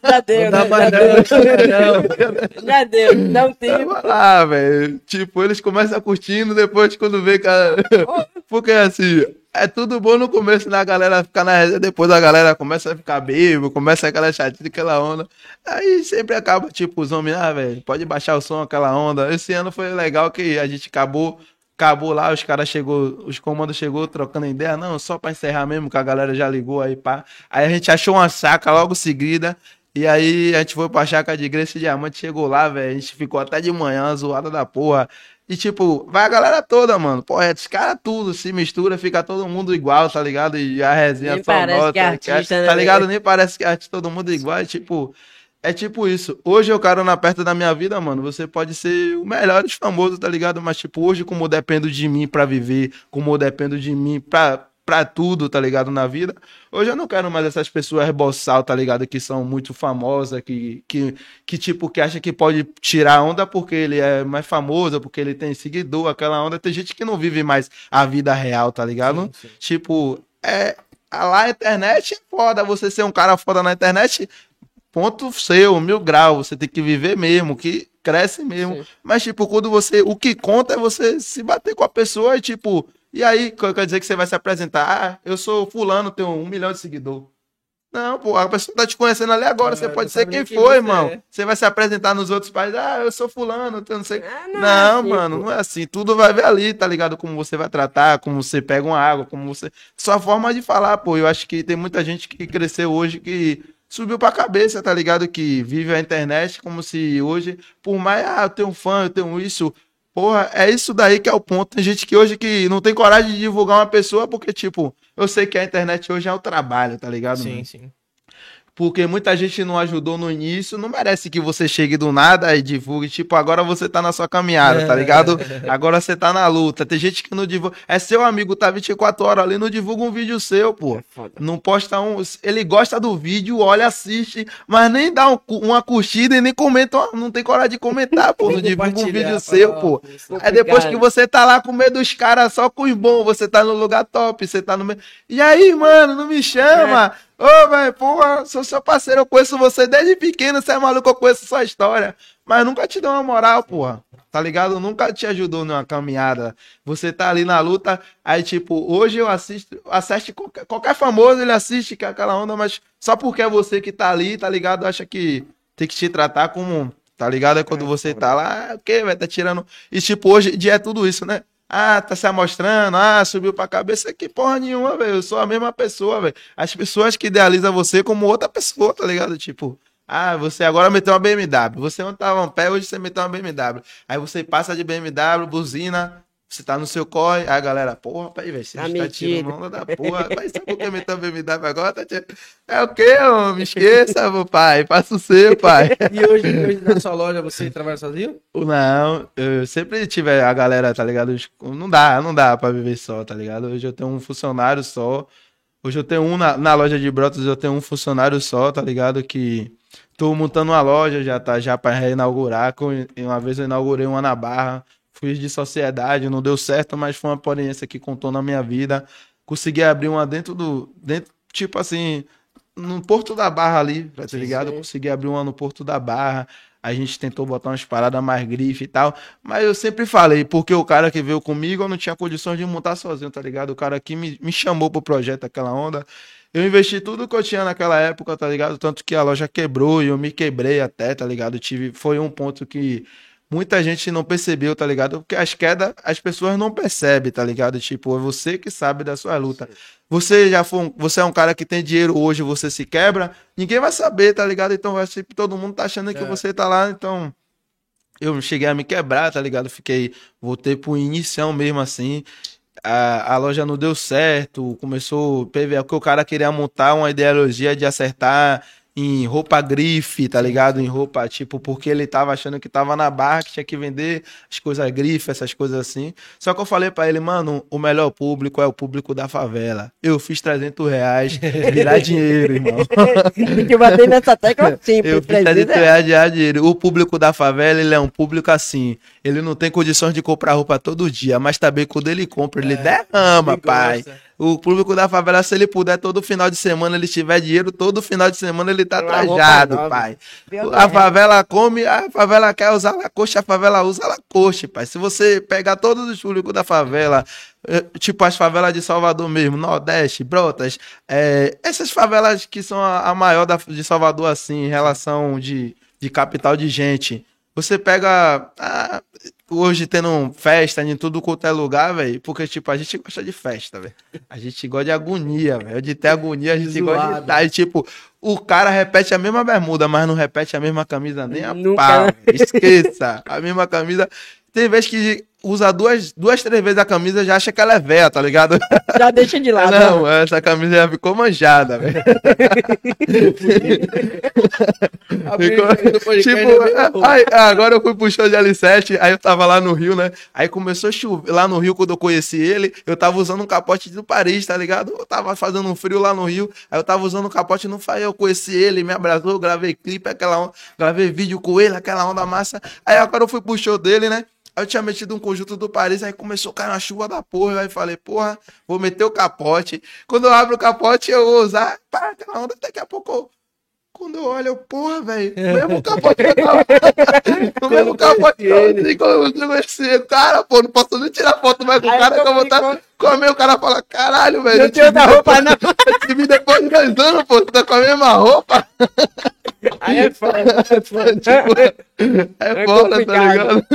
[SPEAKER 2] Já deu,
[SPEAKER 1] Não
[SPEAKER 2] né? já,
[SPEAKER 1] não,
[SPEAKER 2] deu. já deu, tempo.
[SPEAKER 3] Tava lá, velho. Tipo, eles começam curtindo, depois quando vê, cara. Porque assim, é tudo bom no começo, né? A galera fica na resenha, depois a galera começa a ficar bêbado, começa aquela chatinha, aquela onda. Aí sempre acaba, tipo, os homens, ah, velho, pode baixar o som, aquela onda. Esse ano foi legal que a gente acabou. Acabou lá, os caras chegou, os comandos chegou trocando ideia, não, só pra encerrar mesmo, que a galera já ligou aí, pá. Aí a gente achou uma saca logo seguida, e aí a gente foi pra chácara de Grace Diamante, chegou lá, velho, a gente ficou até de manhã, zoada da porra. E tipo, vai a galera toda, mano. É, os caras tudo se mistura, fica todo mundo igual, tá ligado? E a resenha
[SPEAKER 2] Nem
[SPEAKER 3] só
[SPEAKER 2] parece
[SPEAKER 3] nota,
[SPEAKER 2] que é artista, né,
[SPEAKER 3] Tá ligado?
[SPEAKER 2] velho?
[SPEAKER 3] Nem parece que é artista, todo mundo igual. É tipo, é tipo isso. Hoje eu quero na perto da minha vida, mano. Você pode ser o melhor dos famosos, tá ligado? Mas, tipo, hoje, como eu dependo de mim pra viver, como eu dependo de mim pra, pra tudo, tá ligado? Na vida. Hoje eu não quero mais essas pessoas boçal, tá ligado? Que são muito famosas, que, que, que tipo, que acha que pode tirar onda porque ele é mais famoso, porque ele tem seguidor, aquela onda. Tem gente que não vive mais a vida real, tá ligado?
[SPEAKER 1] Sim, sim.
[SPEAKER 3] Tipo, é. a Lá a internet é foda. Você ser um cara foda na internet, ponto seu, mil graus. Você tem que viver mesmo, que cresce mesmo.
[SPEAKER 2] Sim.
[SPEAKER 3] Mas, tipo, quando você. O que conta é você se bater com a pessoa e, tipo. E aí, quer dizer que você vai se apresentar? Ah, eu sou fulano, tenho um milhão de seguidores. Não, pô, a pessoa tá te conhecendo ali agora. Você pode ser quem
[SPEAKER 1] quem
[SPEAKER 3] for, irmão.
[SPEAKER 1] é.
[SPEAKER 3] Você vai se apresentar nos outros países. Ah, eu sou fulano, eu não sei.
[SPEAKER 2] Ah,
[SPEAKER 3] Não,
[SPEAKER 2] não é assim,
[SPEAKER 3] mano,
[SPEAKER 2] pô.
[SPEAKER 3] não é assim. Tudo vai ver ali, tá ligado? Como você vai tratar, como você pega uma água, como você. Sua forma de falar, pô. Eu acho que tem muita gente que cresceu hoje que subiu pra cabeça, tá ligado? Que vive a internet como se hoje, por mais, ah, eu tenho um fã, eu tenho isso. Porra, é isso daí que é o ponto. Tem gente que hoje que não tem coragem de divulgar uma pessoa porque, tipo, eu sei que a internet hoje é o trabalho, tá ligado?
[SPEAKER 1] Sim,
[SPEAKER 3] mano?
[SPEAKER 1] sim.
[SPEAKER 3] Porque muita gente não ajudou no início, não merece que você chegue do nada e divulgue. Tipo, agora você tá na sua caminhada, tá ligado? Agora você tá na luta. Tem gente que não divulga. É seu amigo, tá 24 horas ali, não divulga um vídeo seu, pô.
[SPEAKER 2] Foda.
[SPEAKER 3] Não posta um. Ele gosta do vídeo, olha, assiste, mas nem dá um uma curtida e nem comenta. Não tem coragem de comentar, pô. Não divulga um vídeo seu, pô. Aí depois que você tá lá com medo dos caras só com os bons, você tá no lugar top, você tá no meio. E aí, mano, não me chama? Ô, velho, porra, sou seu parceiro, eu conheço você desde pequeno, você é maluco, eu conheço sua história. Mas nunca te deu uma moral, porra. Tá ligado? Nunca te ajudou numa caminhada. Você tá ali na luta, aí, tipo, hoje eu assisto, assiste qualquer, qualquer famoso, ele assiste que é aquela onda, mas só porque é você que tá ali, tá ligado? Acha que tem que te tratar como. Tá ligado? É quando você tá lá, ah, o quê, vai tá tirando. E, tipo, hoje em dia é tudo isso, né? Ah, tá se amostrando, ah, subiu pra cabeça. Que porra nenhuma, velho. Eu sou a mesma pessoa, velho. As pessoas que idealizam você como outra pessoa, tá ligado? Tipo, ah, você agora meteu uma BMW. Você não tava um pé, hoje você meteu uma BMW. Aí você passa de BMW, buzina, você tá no seu corre. Aí a galera, porra, pai, velho, você
[SPEAKER 2] Tá
[SPEAKER 3] está tirando onda da porra. Mas sabe por que meteu BMW agora? Tá tirando... É o quê, homem? Me esqueça, meu pai. Faça o seu, pai.
[SPEAKER 1] E hoje, hoje na sua loja você trabalha sozinho?
[SPEAKER 3] Não, eu sempre tive a galera, tá ligado? Não dá, não dá pra viver só, tá ligado? Hoje eu tenho um funcionário só. Hoje eu tenho um na, na loja de brotas, eu tenho um funcionário só, tá ligado? Que tô montando uma loja, já tá já pra reinaugurar. Com- Uma vez eu inaugurei uma na Barra, fui de sociedade, não deu certo, mas foi uma experiência que contou na minha vida. Consegui abrir uma dentro do. Dentro, tipo assim, no Porto da Barra ali, tá
[SPEAKER 1] Sim,
[SPEAKER 3] ligado? Consegui abrir uma no Porto da Barra. A gente tentou botar umas paradas mais grife e tal. Mas eu sempre falei, porque o cara que veio comigo, eu não tinha condições de montar sozinho, tá ligado? O cara que me, me chamou pro projeto aquela onda. Eu investi tudo que eu tinha naquela época, tá ligado? Tanto que a loja quebrou e eu me quebrei até, tá ligado? Tive, foi um ponto que muita gente não percebeu, tá ligado? Porque as quedas, as pessoas não percebem, tá ligado? Tipo, é você que sabe da sua luta. Você já foi um, você é um cara que tem dinheiro hoje, você se quebra, ninguém vai saber, tá ligado? Então vai ser, todo mundo tá achando que
[SPEAKER 1] É.
[SPEAKER 3] você tá lá, então eu cheguei a me quebrar, tá ligado? Fiquei, voltei pro inicião mesmo assim. A, a loja não deu certo, começou PVA, porque o cara queria montar uma ideologia de acertar em roupa grife, tá ligado? Em roupa, tipo, porque ele tava achando que tava na barra, que tinha que vender as coisas grife, essas coisas assim. Só que eu falei pra ele, mano, o melhor público é o público da favela. Eu fiz 300 reais virar dinheiro, irmão.
[SPEAKER 2] Tem que bater nessa tecla simples.
[SPEAKER 3] Eu fiz 300 reais virar dinheiro. O público da favela, ele é um público assim. Ele não tem condições de comprar roupa todo dia, mas também quando ele compra, ele derrama,
[SPEAKER 1] Ele
[SPEAKER 3] pai.
[SPEAKER 1] gosta.
[SPEAKER 3] O público da favela, se ele puder, todo final de semana ele tiver dinheiro, todo final de semana ele tá trajado, pai. A
[SPEAKER 2] é.
[SPEAKER 3] favela come, a favela quer usar lacoste, a favela usa lacoste, pai. Se você pegar todos os públicos da favela, eh, tipo as favelas de Salvador mesmo, Nordeste, Brotas, eh, essas favelas que são a, a maior da- de Salvador, assim, em relação de, de capital de gente. Você pega. ah, hoje tendo festa em tudo quanto é lugar, velho. Porque, tipo, a gente gosta de festa, velho. A gente gosta de agonia, velho. De ter agonia, a gente gosta de estar. E, tipo, o cara repete a mesma bermuda, mas não repete a mesma camisa nem a
[SPEAKER 2] Nunca,
[SPEAKER 3] pau. Esqueça. A mesma camisa. Tem vezes que usa duas, duas, três vezes a camisa já acha que ela é velha, tá ligado?
[SPEAKER 2] Já deixa de lado.
[SPEAKER 3] Não, essa camisa já ficou manjada, velho. Ficou- tipo, aí, agora eu fui pro show de L7, aí eu tava lá no Rio, né? Aí começou a chover. Lá no Rio, quando eu conheci ele, eu tava usando um capote do Paris, tá ligado? Eu tava fazendo um frio lá no Rio, aí eu tava usando um capote no Fael, eu conheci ele, me abraçou, gravei clipe, aquela onda, gravei vídeo com ele, aquela onda massa. Aí agora eu fui pro show dele, né? Aí eu tinha metido um conjunto do Paris, aí começou a cair uma chuva da porra. Aí falei, porra, vou meter o capote. Quando eu abro o capote, eu vou usar. Pá, aquela onda, daqui a pouco. eu- Quando eu olho, eu, porra, velho, mesmo capote que eu tava. O mesmo capote que eu usei quando eu conheci. Cara, pô, não posso nem tirar foto mais com o cara que eu vou estar comendo. O cara fala, caralho, velho.
[SPEAKER 2] Não
[SPEAKER 3] eu
[SPEAKER 2] tem outra roupa,
[SPEAKER 3] Eu te vi depois de dois anos, pô, tu tá com a mesma roupa.
[SPEAKER 2] Aí é foda.
[SPEAKER 3] Tipo, é
[SPEAKER 2] É
[SPEAKER 3] foda, tá ligado?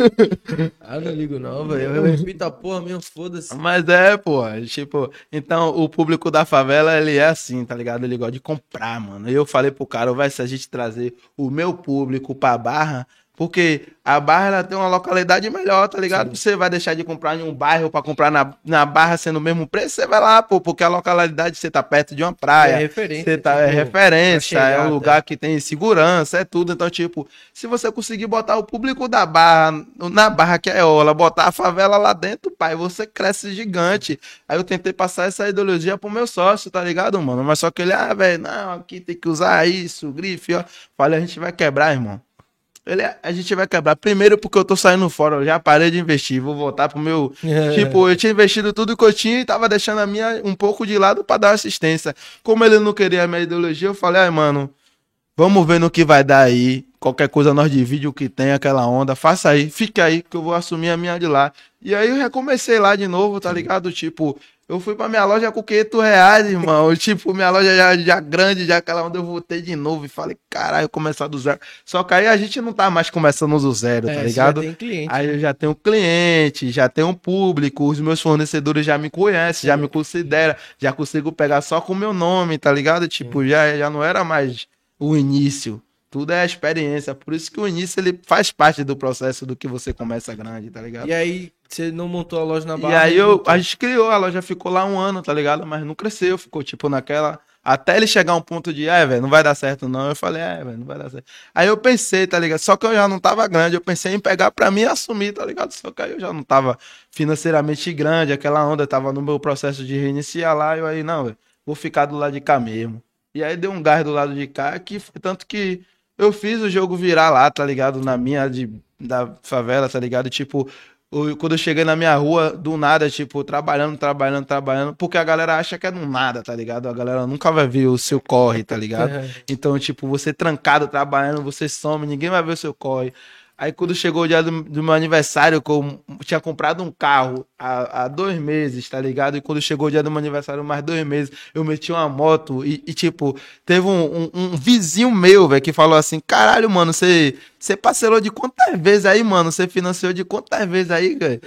[SPEAKER 1] Ah, não ligo não, velho. Eu repito a porra mesmo, foda-se.
[SPEAKER 3] Mas é, pô, tipo, então o público da favela, ele é assim, tá ligado? Ele gosta de comprar, mano. E eu falei pro cara, vai se a gente trazer o meu público pra Barra, porque a Barra ela tem uma localidade melhor, tá ligado? Você vai deixar de comprar em um bairro pra comprar na, na Barra sendo o mesmo preço, você vai lá, pô, porque a localidade você tá perto de uma praia.
[SPEAKER 1] É referência,
[SPEAKER 3] Você tá,
[SPEAKER 1] tipo,
[SPEAKER 3] é referência,
[SPEAKER 1] pra
[SPEAKER 3] é um lugar que tem segurança, é tudo. Então, tipo, se você conseguir botar o público da barra, na barra que é Ola, botar a favela lá dentro, pai, você cresce gigante. Aí eu tentei passar essa ideologia pro meu sócio, tá ligado, mano? Mas só que ele, ah, velho, não, aqui tem que usar isso, grife, ó. Falei, a gente vai quebrar, irmão. Ele, a gente vai quebrar. Primeiro porque eu tô saindo fora, eu já parei de investir, vou voltar pro meu.
[SPEAKER 1] É.
[SPEAKER 3] Tipo, eu tinha investido tudo que eu tinha e tava deixando a minha um pouco de lado pra dar assistência. Como ele não queria a minha ideologia, eu falei, ai, mano, vamos ver no que vai dar aí. Qualquer coisa nós divide o que tem, aquela onda. Faça aí, fique aí, que eu vou assumir a minha de lá. E aí eu recomecei lá de novo, tá ligado? Tipo, eu fui pra minha loja com 500 reais, irmão. Tipo, minha loja já, já grande, já aquela onda eu voltei de novo e falei, caralho, começar do zero. Só que aí a gente não tá mais começando do zero,
[SPEAKER 1] É,
[SPEAKER 3] tá ligado?
[SPEAKER 1] já tem cliente.
[SPEAKER 3] Aí eu já tenho cliente, já tenho um público, os meus fornecedores já me conhecem, já me consideram, já consigo pegar só com o meu nome, tá ligado? Tipo, já, já não era mais o início. Tudo é a experiência. Por isso que o início ele faz parte do processo do que você começa grande, tá ligado?
[SPEAKER 1] E aí, você não montou a loja na
[SPEAKER 3] E
[SPEAKER 1] Barra?
[SPEAKER 3] aí
[SPEAKER 1] não
[SPEAKER 3] eu, a gente criou, a loja ficou lá um ano, tá ligado? Mas não cresceu, ficou tipo naquela. Até ele chegar a um ponto de, é, velho, não vai dar certo não. Eu falei, é, velho, não vai dar certo. Aí eu pensei, tá ligado? Só que eu já não tava grande, eu pensei em pegar pra mim e assumir, tá ligado? Só que aí eu já não tava financeiramente grande, aquela onda tava no meu processo de reiniciar lá, e eu aí, não, velho, vou ficar do lado de cá mesmo. E aí deu um gás do lado de cá, que foi tanto que eu fiz o jogo virar lá, tá ligado? Na minha de, da favela, tá ligado? Tipo, o- quando eu cheguei na minha rua, do nada, tipo, trabalhando, trabalhando, trabalhando, porque a galera acha que é do nada, tá ligado? A galera nunca vai ver o seu corre, tá ligado? Então, tipo, você trancado, trabalhando, você some, ninguém vai ver o seu corre. Aí quando chegou o dia do, do meu aniversário, que eu tinha comprado um carro há, há dois meses, tá ligado? E quando chegou o dia do meu aniversário, mais dois meses, eu meti uma moto e, e, tipo, teve um, um- um vizinho meu, velho, que falou assim, caralho, mano, você parcelou de quantas vezes aí, mano? Você financiou de quantas vezes aí, velho?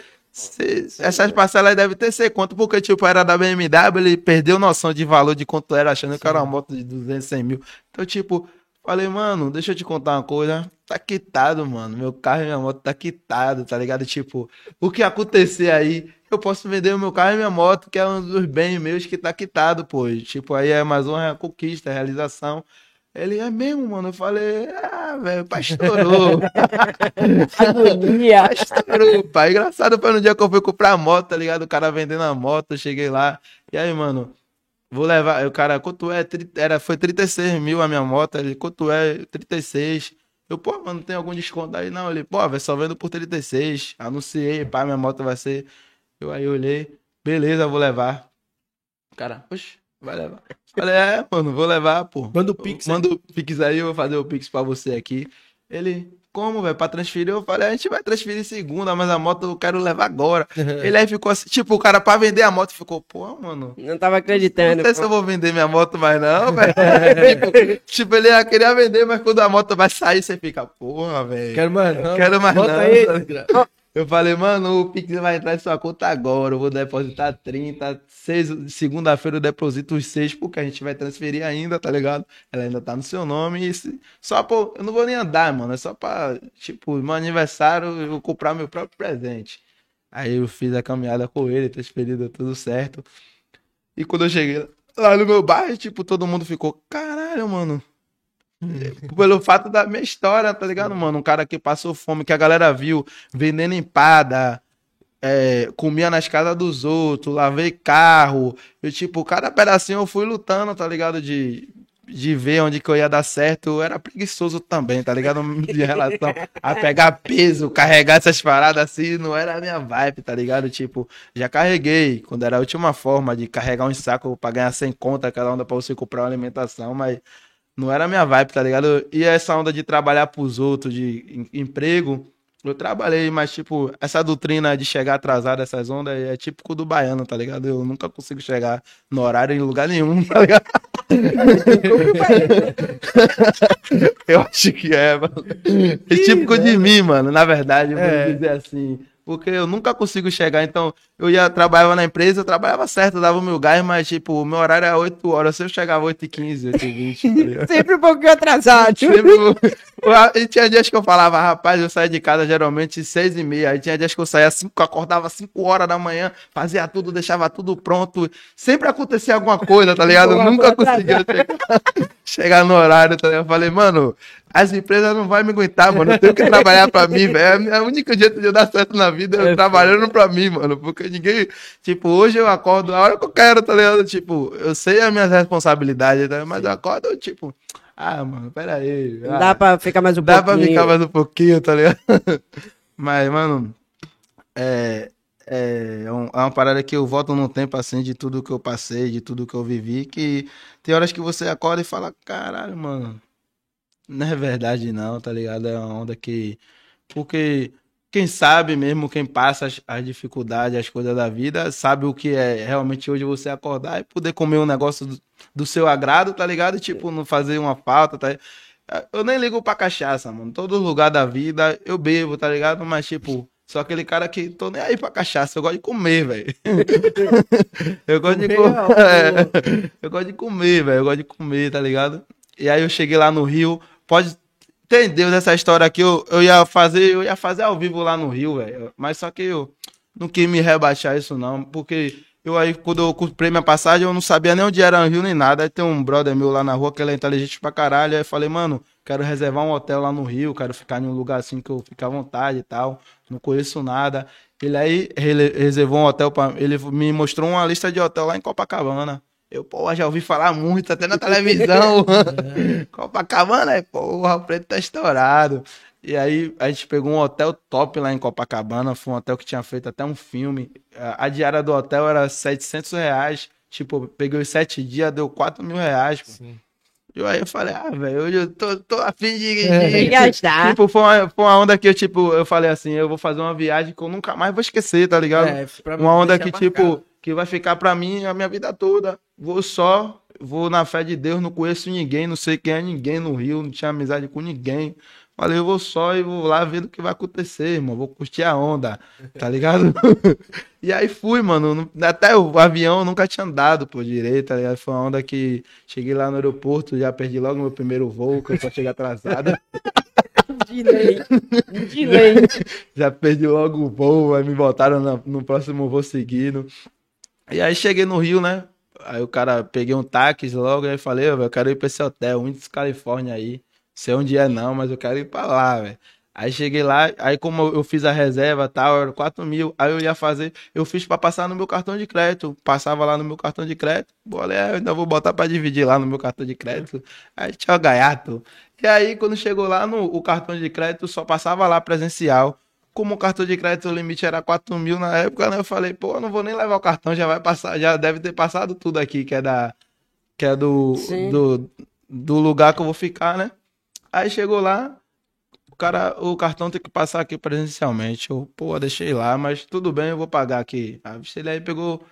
[SPEAKER 3] Essas parcelas aí devem ter ser quanto, porque, tipo, era da BMW, ele perdeu noção de valor de quanto era, achando que era uma moto de 200 mil. Então, tipo, falei, mano, deixa eu te contar uma coisa. Tá quitado, mano. Meu carro e minha moto tá quitado, tá ligado? Tipo, o que acontecer aí, eu posso vender o meu carro e minha moto, que é um dos bens meus que tá quitado, pô. Tipo, aí é mais uma conquista, realização. Ele é mesmo, mano. Eu falei, ah, velho, pai estourou.
[SPEAKER 2] Agonia.
[SPEAKER 3] pai estourou, pai. Engraçado foi no dia que eu fui comprar a moto, tá ligado? O cara vendendo a moto, eu cheguei lá. E aí, mano, vou levar. Aí O cara, quanto é? Era, foi 36 mil a minha moto. Ele, quanto é? 36. Eu, pô, mano, tem algum desconto aí? Não, ele, pô, velho, só vendo por 36. Anunciei, pá, minha moto vai ser. Eu aí olhei, beleza, vou levar. Cara, oxe, vai levar. Falei, é, mano, vou levar, pô.
[SPEAKER 1] Manda o Pix.
[SPEAKER 3] Manda o Pix aí, eu vou fazer o Pix pra você aqui. Ele, como, velho, pra transferir? Eu falei, a gente vai transferir segunda, mas a moto eu quero levar agora. Ele aí ficou assim, tipo, o cara pra vender a moto ficou, pô, mano.
[SPEAKER 2] Não tava
[SPEAKER 3] Não
[SPEAKER 2] acreditando.
[SPEAKER 3] sei se eu
[SPEAKER 2] pô.
[SPEAKER 3] vou vender minha moto mais não, velho. tipo, tipo, ele ia querer vender, mas quando a moto vai sair, você fica, porra, velho.
[SPEAKER 1] Quero mais não.
[SPEAKER 3] Quero mais
[SPEAKER 1] Bota
[SPEAKER 3] não.
[SPEAKER 1] aí.
[SPEAKER 3] Eu falei, mano, o Pix vai entrar em sua conta agora. Eu vou depositar 30. Seis, segunda-feira eu deposito os 6, porque a gente vai transferir ainda, tá ligado? Ela ainda tá no seu nome. Se- só pô, eu não vou nem andar, mano. É só pra, tipo, meu aniversário, eu vou comprar meu próprio presente. Aí eu fiz a caminhada com ele, transferido tudo certo. E quando eu cheguei lá no meu bairro, tipo, todo mundo ficou, caralho, mano. Pelo fato da minha história, tá ligado, mano? Um cara que passou fome, que a galera viu vendendo empada, é, comia nas casas dos outros, lavei carro. Eu, tipo, cada pedacinho eu fui lutando, tá ligado? De, de ver onde que eu ia dar certo. Eu era preguiçoso também, tá ligado? De relação a pegar peso, carregar essas paradas assim, não era a minha vibe, tá ligado? Tipo, já carreguei, quando era a última forma de carregar um saco pra ganhar 100 conta cada onda pra você comprar uma alimentação, mas não era a minha vibe, tá ligado? E essa onda de trabalhar pros outros, de em- emprego, eu trabalhei, mas, tipo, essa doutrina de chegar atrasado, essas ondas, é típico do baiano, tá ligado? Eu nunca consigo chegar no horário em lugar nenhum, tá ligado? eu acho que é, mano. É típico de mim, mano, na verdade, vamos
[SPEAKER 1] É.
[SPEAKER 3] dizer assim. Porque eu nunca consigo chegar, então eu ia trabalhava na empresa, eu trabalhava certo, eu dava o meu gás, mas tipo, o meu horário era 8 horas, se eu chegava 8 e 15, 8 e 20, tá ligado?
[SPEAKER 2] Sempre um pouquinho atrasado.
[SPEAKER 3] Sempre, e tinha dias que eu falava, rapaz, eu saía de casa geralmente seis e meia. Aí tinha dias que eu saía cinco, acordava 5 horas da manhã, fazia tudo, deixava tudo pronto. Sempre acontecia alguma coisa, tá ligado? Eu nunca conseguia chegar, chegar no horário, tá ligado? Eu falei, mano, as empresas não vão me aguentar, mano. Eu tenho que trabalhar pra mim, velho. É o único jeito de eu dar certo na vida é eu
[SPEAKER 2] É
[SPEAKER 3] trabalhando pra mim, mano. Porque ninguém. Tipo, hoje eu acordo a hora que eu quero, tá ligado? Tipo, eu sei as minhas responsabilidades, tá? mas eu acordo, tipo. Ah, mano, peraí. Ah,
[SPEAKER 2] dá pra ficar mais um
[SPEAKER 3] Dá pra
[SPEAKER 2] pouquinho.
[SPEAKER 3] ficar mais um pouquinho, tá ligado? Mas, mano, é, é, um- é uma parada que eu volto num tempo assim de tudo que eu passei, de tudo que eu vivi, que tem horas que você acorda e fala, caralho, mano, não é verdade não, tá ligado? É uma onda que. Porque quem sabe mesmo, quem passa as, as dificuldades, as coisas da vida, sabe o que é realmente hoje você acordar e poder comer um negócio do, do seu agrado, tá ligado? Tipo, não fazer uma falta, tá? Eu nem ligo pra cachaça, mano. Todo lugar da vida eu bebo, tá ligado? Mas, tipo, sou aquele cara que tô nem aí pra cachaça. Eu gosto de comer, velho. eu gosto de
[SPEAKER 1] Comer,
[SPEAKER 3] comer. É, eu gosto de comer, velho. Eu gosto de comer, tá ligado? E aí eu cheguei lá no Rio. Pode ter Deus essa história aqui. Eu, eu ia fazer, eu ia fazer ao vivo lá no Rio, velho. Mas só que eu não quis me rebaixar isso, não. Porque eu aí, quando eu comprei minha passagem, eu não sabia nem onde era o Rio nem nada. Aí tem um brother meu lá na rua que ele é inteligente pra caralho. Aí eu falei, mano, quero reservar um hotel lá no Rio, quero ficar em um lugar assim que eu fique à vontade e tal. Não conheço nada. Ele aí ele reservou um hotel pra. Ele me mostrou uma lista de hotel lá em Copacabana. Eu, pô, já ouvi falar muito, até na televisão. Copacabana, é, porra, o preto tá estourado. E aí a gente pegou um hotel top lá em Copacabana. Foi um hotel que tinha feito até um filme. A diária do hotel era 700 reais. Tipo, peguei os sete dias, deu 4 mil reais. Pô.
[SPEAKER 1] Sim.
[SPEAKER 3] E aí eu falei, ah, velho, hoje eu tô, tô afim de,
[SPEAKER 1] É.
[SPEAKER 3] De,
[SPEAKER 2] gastar.
[SPEAKER 3] Tipo, foi uma, foi uma onda que eu, tipo, eu falei assim, eu vou fazer uma viagem que eu nunca mais vou esquecer, tá ligado?
[SPEAKER 1] É, pra
[SPEAKER 3] uma onda que, tipo,
[SPEAKER 1] marcado.
[SPEAKER 3] que vai ficar pra mim a minha vida toda. Vou só, vou na fé de Deus, não conheço ninguém, não sei quem é ninguém no Rio, não tinha amizade com ninguém. Falei, eu vou só e vou lá ver o que vai acontecer, irmão. Vou curtir a onda, tá ligado? e aí fui, mano. Até o avião eu nunca tinha andado por direito, tá ligado? Foi uma onda que cheguei lá no aeroporto, já perdi logo meu primeiro voo, que eu só cheguei atrasado.
[SPEAKER 2] De lei. De lei.
[SPEAKER 3] já perdi logo o voo, aí me botaram na- no próximo voo seguido. E aí cheguei no Rio, né? Aí o cara, peguei um táxi logo, aí falei, "Ô, velho, eu quero ir pra esse hotel, Windows Califórnia aí. Sei onde é não, mas eu quero ir pra lá, velho. Aí cheguei lá, aí como eu fiz a reserva e tal, era 4 mil, aí eu ia fazer, eu fiz pra passar no meu cartão de crédito, passava lá no meu cartão de crédito, bolé, eu ainda vou botar pra dividir lá no meu cartão de crédito, aí tchau gaiato. E aí quando chegou lá no o cartão de crédito, só passava lá presencial, como o cartão de crédito o limite era 4 mil na época, né, eu falei, pô, eu não vou nem levar o cartão, já vai passar, já deve ter passado tudo aqui, que é da, que é do,
[SPEAKER 2] Sim.
[SPEAKER 3] do, do lugar que eu vou ficar, né. Aí chegou lá, o cara, o cartão tem que passar aqui presencialmente. Eu, pô, deixei lá, mas tudo bem, eu vou pagar aqui. Ele aí pegou,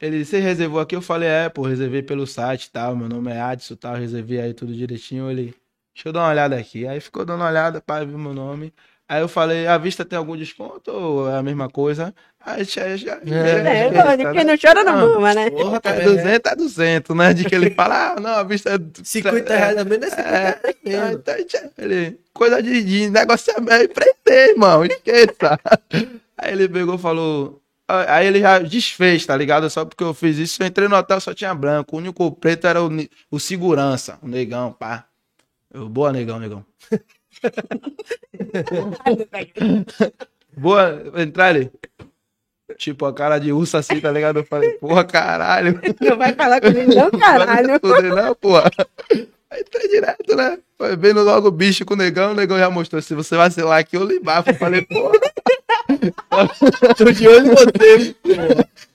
[SPEAKER 3] ele, você reservou aqui? Eu falei, é, pô, reservei pelo site e tal, meu nome é Adson tal, reservei aí tudo direitinho. Ele, deixa eu dar uma olhada aqui. Aí ficou dando uma olhada, pai, viu meu nome. Aí eu falei, à vista tem algum desconto ou é a mesma coisa? Aí já, já,
[SPEAKER 2] É,
[SPEAKER 3] já-
[SPEAKER 2] de quem não chora não
[SPEAKER 3] Não.
[SPEAKER 2] mama, né?
[SPEAKER 3] Porra, tá
[SPEAKER 1] É.
[SPEAKER 3] 200, é 200, né? De que ele fala, ah, não, a vista é...
[SPEAKER 1] 50 reais a menos é 50
[SPEAKER 3] É,
[SPEAKER 1] reais
[SPEAKER 3] tchau, ele, coisa de, de negociamento, é empreender, irmão, esqueça. Aí ele pegou e falou. Aí ele já desfez, tá ligado? Só porque eu fiz isso, eu entrei no hotel, só tinha branco. O único preto era o, o segurança, o negão, pá. Eu, boa, negão, negão. Boa, entrar ali. Tipo, a cara de urso assim, tá ligado? Eu falei, porra, caralho.
[SPEAKER 2] Não vai falar comigo não, caralho.
[SPEAKER 3] Não vai não, porra. Aí entrei direto, né? Foi vendo logo o bicho com o negão, o negão já mostrou. Se você vacilar aqui, eu lhe bafo. Eu falei, porra.
[SPEAKER 1] Tô de olho em você.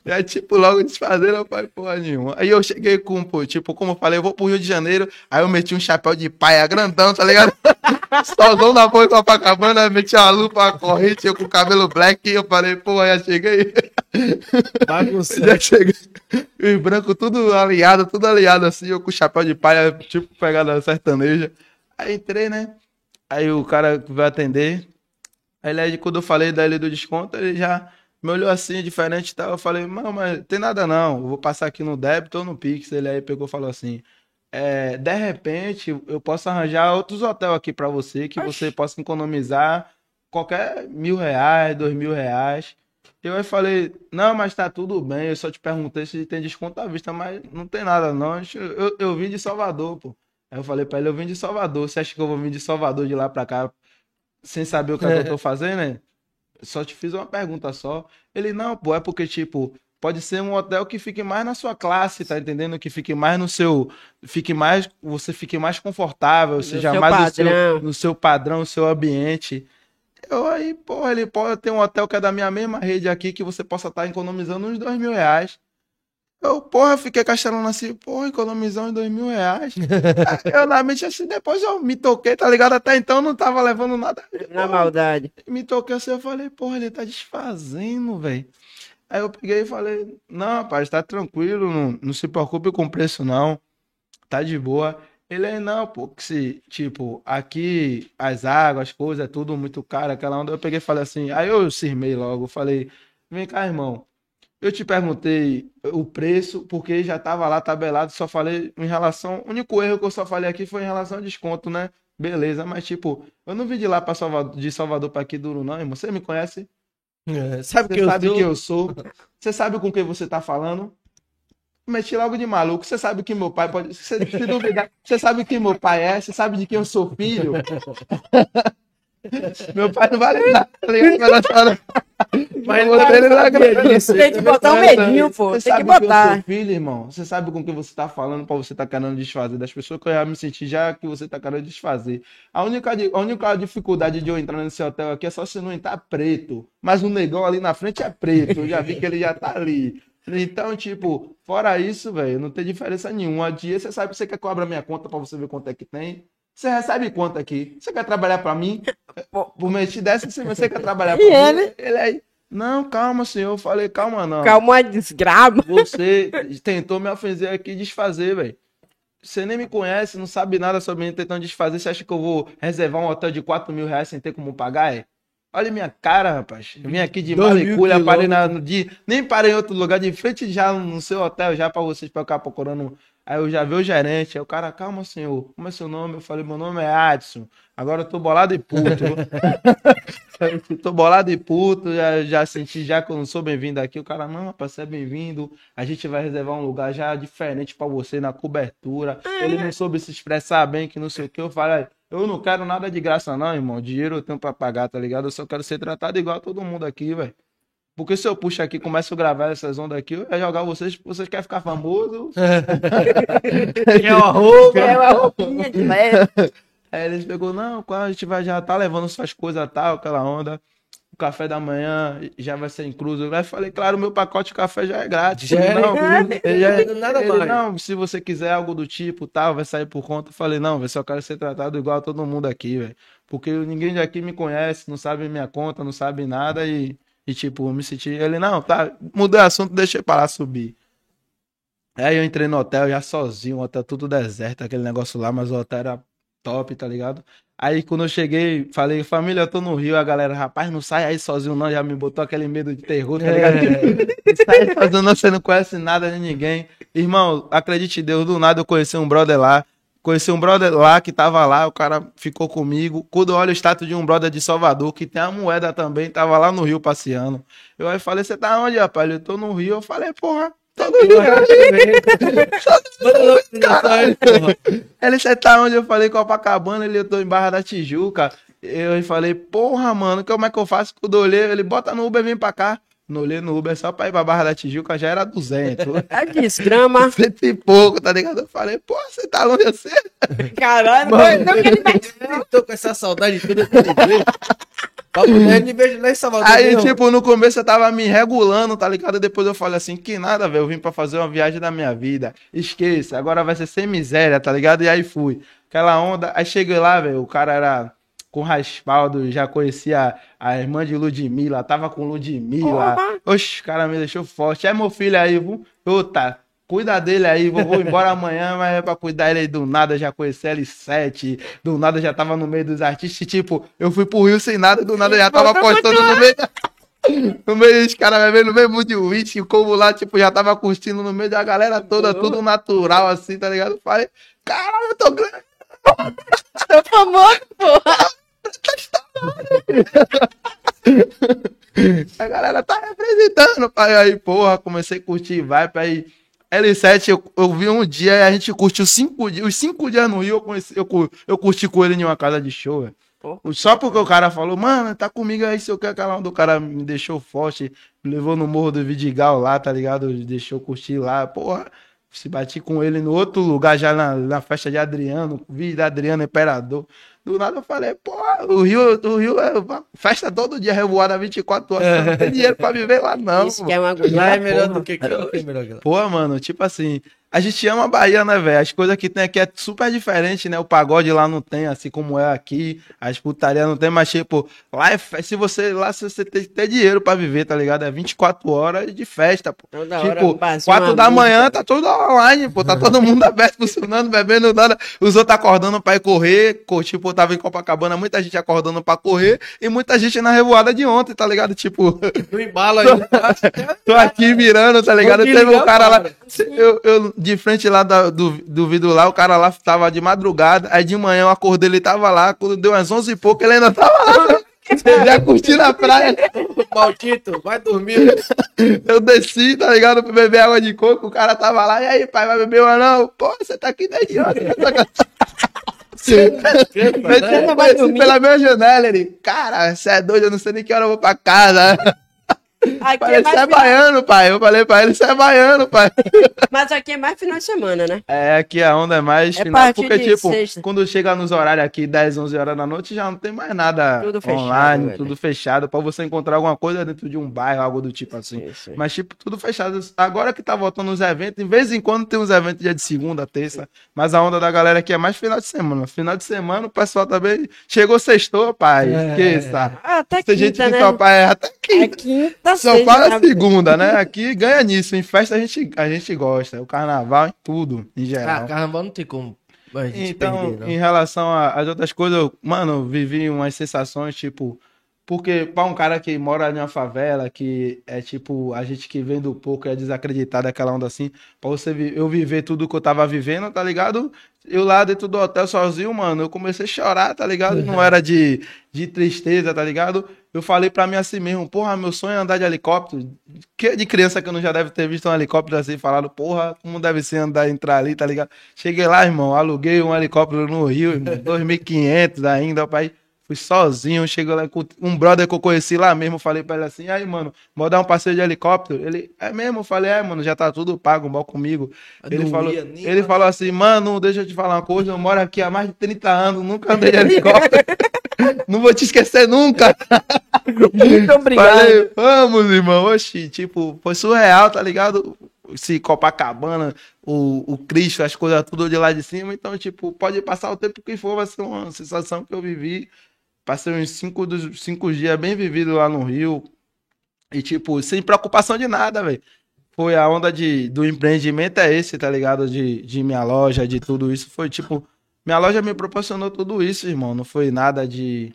[SPEAKER 3] Já, tipo, logo desfazendo, eu falei, porra nenhuma. Aí eu cheguei com, pô, tipo, como eu falei, eu vou pro Rio de Janeiro. Aí eu meti um chapéu de paia grandão, tá ligado? Solzão na boca, Copacabana, meti uma lupa, uma corrente, eu com o cabelo black. E eu falei, porra, já cheguei.
[SPEAKER 1] Bagunçado.
[SPEAKER 3] Já cheguei. E os brancos tudo alinhado, tudo alinhado assim, eu com chapéu de palha, tipo pegada sertaneja. Aí entrei, né? Aí o cara que vai atender. Aí ele, quando eu falei dele do desconto, ele já me olhou assim, diferente e tal. Eu falei, mano, mas tem nada não. Eu vou passar aqui no débito ou no Pix. Ele aí pegou e falou assim. É, de repente, eu posso arranjar outros hotéis aqui pra você, que você possa economizar qualquer mil reais, dois mil reais. Eu aí falei, não, mas tá tudo bem, eu só te perguntei se tem desconto à vista, mas não tem nada não. Gente- Eu, eu vim de Salvador, pô. Aí eu falei pra ele, eu vim de Salvador. Você acha que eu vou vir de Salvador de lá pra cá sem saber o que, é que eu tô fazendo, né? Só te fiz uma pergunta só. Ele, não, pô, é porque, tipo, pode ser um hotel que fique mais na sua classe, tá entendendo? Que fique mais no seu. Fique mais. Você fique mais confortável, seja
[SPEAKER 2] seu
[SPEAKER 3] mais no seu, no seu padrão, no seu ambiente. Eu aí, porra, ele pode ter um hotel que é da minha mesma rede aqui, que você possa estar economizando uns dois mil reais. Eu, porra, fiquei castelando assim, porra, economizar uns dois mil reais. Eu na mente assim, depois eu me toquei, tá ligado? Até então não tava levando nada.
[SPEAKER 2] Na maldade.
[SPEAKER 3] Me toquei assim, eu falei, porra, ele tá desfazendo, velho. Aí eu peguei e falei, não, rapaz, tá tranquilo, não, não se preocupe com o preço, não. Tá de boa. Ele aí, não, pô, que se, tipo, aqui as águas, as coisas, é tudo muito caro, aquela onda. Eu peguei e falei assim, aí eu cismei logo, falei, vem cá, irmão. Eu te perguntei o preço, porque já tava lá tabelado, só falei em relação. O único erro que eu só falei aqui foi em relação ao desconto, né? Beleza, mas tipo, eu não vim de lá para Salvador, de Salvador para aqui duro, não, irmão. Você me conhece?
[SPEAKER 1] É, sabe
[SPEAKER 3] Você
[SPEAKER 1] que eu
[SPEAKER 3] sabe
[SPEAKER 1] sou?
[SPEAKER 3] que eu sou. Você sabe com quem você tá falando? Meti logo de maluco. Você sabe que meu pai pode. Você, se duvidar, você sabe quem meu pai é? Você sabe de quem eu sou filho? meu pai não vale nada, tá? Mas eu botei ele na.
[SPEAKER 2] Tem que botar um medinho, pô.
[SPEAKER 3] Você
[SPEAKER 2] Tem que
[SPEAKER 3] sabe que eu
[SPEAKER 2] botar.
[SPEAKER 3] sou filho, irmão? Você sabe com quem você tá falando pra você tá querendo desfazer das pessoas que eu já me senti já que você tá querendo desfazer. A única, a única dificuldade de eu entrar nesse hotel aqui é só se não entrar preto. Mas o negão ali na frente é preto. Eu já vi que ele já tá ali. Então, tipo, fora isso, velho, não tem diferença nenhuma. Dia você sabe que você quer cobrar minha conta pra você ver quanto é que tem. Você recebe quanto aqui? Você quer trabalhar pra mim? Por mês te desse, você- quer trabalhar pra
[SPEAKER 2] E
[SPEAKER 3] mim?
[SPEAKER 2] ele?
[SPEAKER 3] Ele aí, não, calma, senhor. Eu falei, calma não.
[SPEAKER 2] Calma, uma desgrama.
[SPEAKER 3] Você tentou me ofender aqui e desfazer, velho. Você nem me conhece, não sabe nada sobre mim tentando desfazer. Você acha que eu vou reservar um hotel de 4 mil reais sem ter como pagar? É? Olha minha cara, rapaz. Eu vim aqui de Malicúlia, parei na, no dia. Nem parei em outro lugar, de frente já no seu hotel, já pra vocês pra ficar procurando Aí eu já vi o gerente, aí o cara, calma, senhor, como é seu nome? Eu falei, meu nome é Adson. Agora eu tô bolado e puto. tô bolado e puto, já, já senti já que eu não sou bem-vindo aqui. O cara, não, rapaz, você é bem-vindo. A gente vai reservar um lugar já diferente pra você na cobertura. Ele não soube se expressar bem, que não sei o que. Eu falei, eu não quero nada de graça, não, irmão. Dinheiro eu tenho pra pagar, tá ligado? Eu só quero ser tratado igual a todo mundo aqui, velho. Porque se eu puxo aqui, começo a gravar essas ondas aqui, eu ia jogar vocês, vocês querem ficar famoso.
[SPEAKER 1] É uma roupa.
[SPEAKER 2] É uma roupinha de leve.
[SPEAKER 3] Aí eles pegou, não, quando a gente vai já tá levando suas coisas tal, aquela onda. O café da manhã já vai ser incluso. Aí eu falei, claro, o meu pacote de café já é grátis.
[SPEAKER 1] Já é
[SPEAKER 3] não,
[SPEAKER 1] grátis.
[SPEAKER 3] ele já-
[SPEAKER 1] Nada
[SPEAKER 3] ele,
[SPEAKER 1] mais.
[SPEAKER 3] Não, se você quiser algo do tipo, tal, vai sair por conta. Eu falei, não, velho, só quero ser tratado igual a todo mundo aqui, velho. Porque ninguém daqui me conhece, não sabe minha conta, não sabe nada e, e tipo, eu me senti. Ele, não, tá, mudei o assunto, deixei para lá subir. Aí eu entrei no hotel já sozinho, o hotel tudo deserto, aquele negócio lá, mas o hotel era top, tá ligado? Aí quando eu cheguei, falei, família, eu tô no Rio, a galera, rapaz, não sai aí sozinho não, já me botou aquele medo de terror, tá ligado? Não sai aí sozinho não, você não conhece nada de ninguém. Irmão, acredite em Deus, do nada eu conheci um brother lá, conheci um brother lá que tava lá, o cara ficou comigo. Quando eu olho o status de um brother de Salvador, que tem a moeda também, tava lá no Rio passeando. Eu aí falei, você tá onde, rapaz? Eu tô no Rio. Eu falei, porra, tô no Rio. Ele, você tá onde? Eu falei, Copacabana. Ele, eu tô em Barra da Tijuca. Eu falei, porra, mano, como é que eu faço? Quando eu olhei, ele, bota no Uber, vem pra cá. Não olhei no Uber, só pra ir pra Barra da Tijuca já era 200.
[SPEAKER 2] É desgrama.
[SPEAKER 3] Cento e pouco, tá ligado? Eu falei, porra, você tá longe assim?
[SPEAKER 2] Caralho, não, não que ele vai.
[SPEAKER 1] Eu tô com essa saudade de tudo que eu. Papo não vejo lá em Salvador.
[SPEAKER 3] Aí,
[SPEAKER 1] não.
[SPEAKER 3] tipo, no começo eu tava me regulando, tá ligado? Depois eu falei assim, que nada, velho, eu vim pra fazer uma viagem da minha vida. Esqueça, agora vai ser sem miséria, tá ligado? E aí fui. Aquela onda, aí cheguei lá, velho, o cara era com raspaldo, já conhecia a irmã de Ludmilla, tava com Ludmilla. Oxe, o cara me deixou forte. É meu filho aí, viu? Puta, cuida dele aí, vou, vou embora amanhã, mas é pra cuidar ele aí do nada, já conheci L7, do nada já tava no meio dos artistas, tipo, eu fui pro Rio sem nada, do nada já tava postando no meio... No meio dos caras bebendo no mesmo de uísque, como lá, tipo, já tava curtindo no meio da galera toda, tudo natural, assim, tá ligado? Falei, caralho, eu tô grande.
[SPEAKER 2] Tô famoso, porra.
[SPEAKER 3] A galera tá representando, pai. Aí, porra, comecei a curtir vibe. Aí, L7, eu, eu vi um dia e a gente curtiu cinco dias. Os cinco dias no Rio, eu, conheci, eu, eu curti com ele em uma casa de show, velho.
[SPEAKER 2] Pô.
[SPEAKER 3] Só porque o cara falou, mano, tá comigo aí, se eu quero aquela onda. O cara me deixou forte, me levou no Morro do Vidigal lá, tá ligado? Deixou curtir lá, porra. Se bati com ele no outro lugar, já na, na festa de Adriano, vi da Adriano Imperador. Do nada eu falei, porra, o Rio, o Rio é uma festa todo dia, revoada 24 horas. Não tem dinheiro pra viver lá, não.
[SPEAKER 2] Isso que é uma agulha.
[SPEAKER 1] Lá é melhor
[SPEAKER 2] porra.
[SPEAKER 1] do que aqui. É melhor que lá.
[SPEAKER 3] Pô, mano, tipo assim, a gente ama a Bahia, né, velho? As coisas que tem aqui é super diferente, né? O pagode lá não tem, assim como é aqui. As putarias não tem, mas, tipo, lá é fe... se você lá se você tem que ter dinheiro pra viver, tá ligado? É 24 horas de festa, pô.
[SPEAKER 2] Toda hora,
[SPEAKER 3] tipo,
[SPEAKER 2] barzinho,
[SPEAKER 3] 4
[SPEAKER 2] uma
[SPEAKER 3] da
[SPEAKER 2] música.
[SPEAKER 3] manhã tá tudo online, pô. Tá todo mundo aberto, funcionando, bebendo nada. Os outros acordando pra ir correr. co- Tipo, eu tava em Copacabana, muita gente acordando pra correr e muita gente na revoada de ontem, tá ligado? Tipo,
[SPEAKER 1] No embalo aí.
[SPEAKER 3] Tô aqui mirando, tá ligado? Teve um cara lá. Eu, eu, de frente lá da- do, do vidro lá, o cara lá tava de madrugada. Aí de manhã eu acordei, ele tava lá. Quando deu umas 11 e pouco, ele ainda tava lá. Já curtindo a praia.
[SPEAKER 1] Maldito, vai dormir.
[SPEAKER 3] Eu desci, tá ligado? Pra beber água de coco. O cara tava lá. E aí, pai, vai beber uma não? Pô, você tá aqui desde ontem.
[SPEAKER 2] Não vai
[SPEAKER 3] Desci
[SPEAKER 2] dormir?
[SPEAKER 3] pela minha janela. Ele, cara, você é doido, eu não sei nem que hora eu vou pra casa.
[SPEAKER 2] Aqui
[SPEAKER 3] Falei,
[SPEAKER 2] é
[SPEAKER 3] você é
[SPEAKER 2] mais,
[SPEAKER 3] baiano, pai. Eu falei pra ele, você é baiano, pai.
[SPEAKER 2] mas aqui é mais final de semana, né?
[SPEAKER 3] É, aqui a onda é mais
[SPEAKER 2] É
[SPEAKER 3] final,
[SPEAKER 2] partir
[SPEAKER 3] porque,
[SPEAKER 2] de
[SPEAKER 3] tipo,
[SPEAKER 2] sexta.
[SPEAKER 3] quando chega nos horários aqui, 10, 11 horas da noite, já não tem mais nada
[SPEAKER 2] Tudo fechado,
[SPEAKER 3] online,
[SPEAKER 2] velho.
[SPEAKER 3] tudo fechado, pra você encontrar alguma coisa dentro de um bairro, algo do tipo assim.
[SPEAKER 2] Isso aí.
[SPEAKER 3] Mas, tipo, tudo fechado. Agora que tá voltando os eventos, em vez em quando tem uns eventos dia de segunda, terça, mas a onda da galera aqui é mais final de semana. Final de semana, o pessoal também chegou sextou, pai.
[SPEAKER 1] É.
[SPEAKER 3] Esqueça.
[SPEAKER 2] Ah, até
[SPEAKER 3] Tem gente
[SPEAKER 2] quinta,
[SPEAKER 3] que
[SPEAKER 2] né?
[SPEAKER 3] pai, até
[SPEAKER 2] É
[SPEAKER 3] quinta.
[SPEAKER 2] Sexta,
[SPEAKER 3] fala
[SPEAKER 2] sábado.
[SPEAKER 3] segunda, né? Aqui ganha nisso. Em festa a gente, a gente gosta. O carnaval em tudo, em geral.
[SPEAKER 1] Ah, carnaval não tem como a gente
[SPEAKER 3] Então,
[SPEAKER 1] perder, não.
[SPEAKER 3] em relação às outras coisas, eu, mano, eu vivi umas sensações, tipo, Porque pra um cara que mora em uma favela, que é tipo, a gente que vem do pouco é desacreditado daquela onda assim, pra você eu viver tudo que eu tava vivendo, tá ligado? Eu lá dentro do hotel sozinho, mano, eu comecei a chorar, tá ligado? Não era de, de tristeza, tá ligado? Eu falei pra mim assim mesmo, porra, meu sonho é andar de helicóptero. Que de criança que eu não já deve ter visto um helicóptero assim, falado, porra, como deve ser andar, entrar ali, tá ligado? Cheguei lá, irmão, aluguei um helicóptero no Rio, irmão, 2.500 ainda, pai. Fui sozinho, chegou lá com um brother que eu conheci lá mesmo, falei pra ele assim, aí, mano, vou dar um passeio de helicóptero. Ele, é mesmo? Eu falei, é, mano, já tá tudo pago, bom comigo. Ele falou,
[SPEAKER 1] ia
[SPEAKER 3] ele falou assim, mano, deixa eu te falar uma coisa, eu moro aqui há mais de 30 anos, nunca andei de helicóptero. Não vou te esquecer nunca.
[SPEAKER 2] Muito obrigado.
[SPEAKER 3] Falei, vamos, irmão. Oxi, tipo, foi surreal, tá ligado? Se Copacabana, o, o Cristo, as coisas tudo de lá de cima. Então, tipo, pode passar o tempo que for, vai ser uma sensação que eu vivi. Passei uns cinco, dos, cinco dias bem vivido lá no Rio. E, tipo, sem preocupação de nada, velho. Foi a onda de, do empreendimento é esse, tá ligado? De, de minha loja, de tudo isso. Foi, tipo, minha loja me proporcionou tudo isso, irmão. Não foi nada de,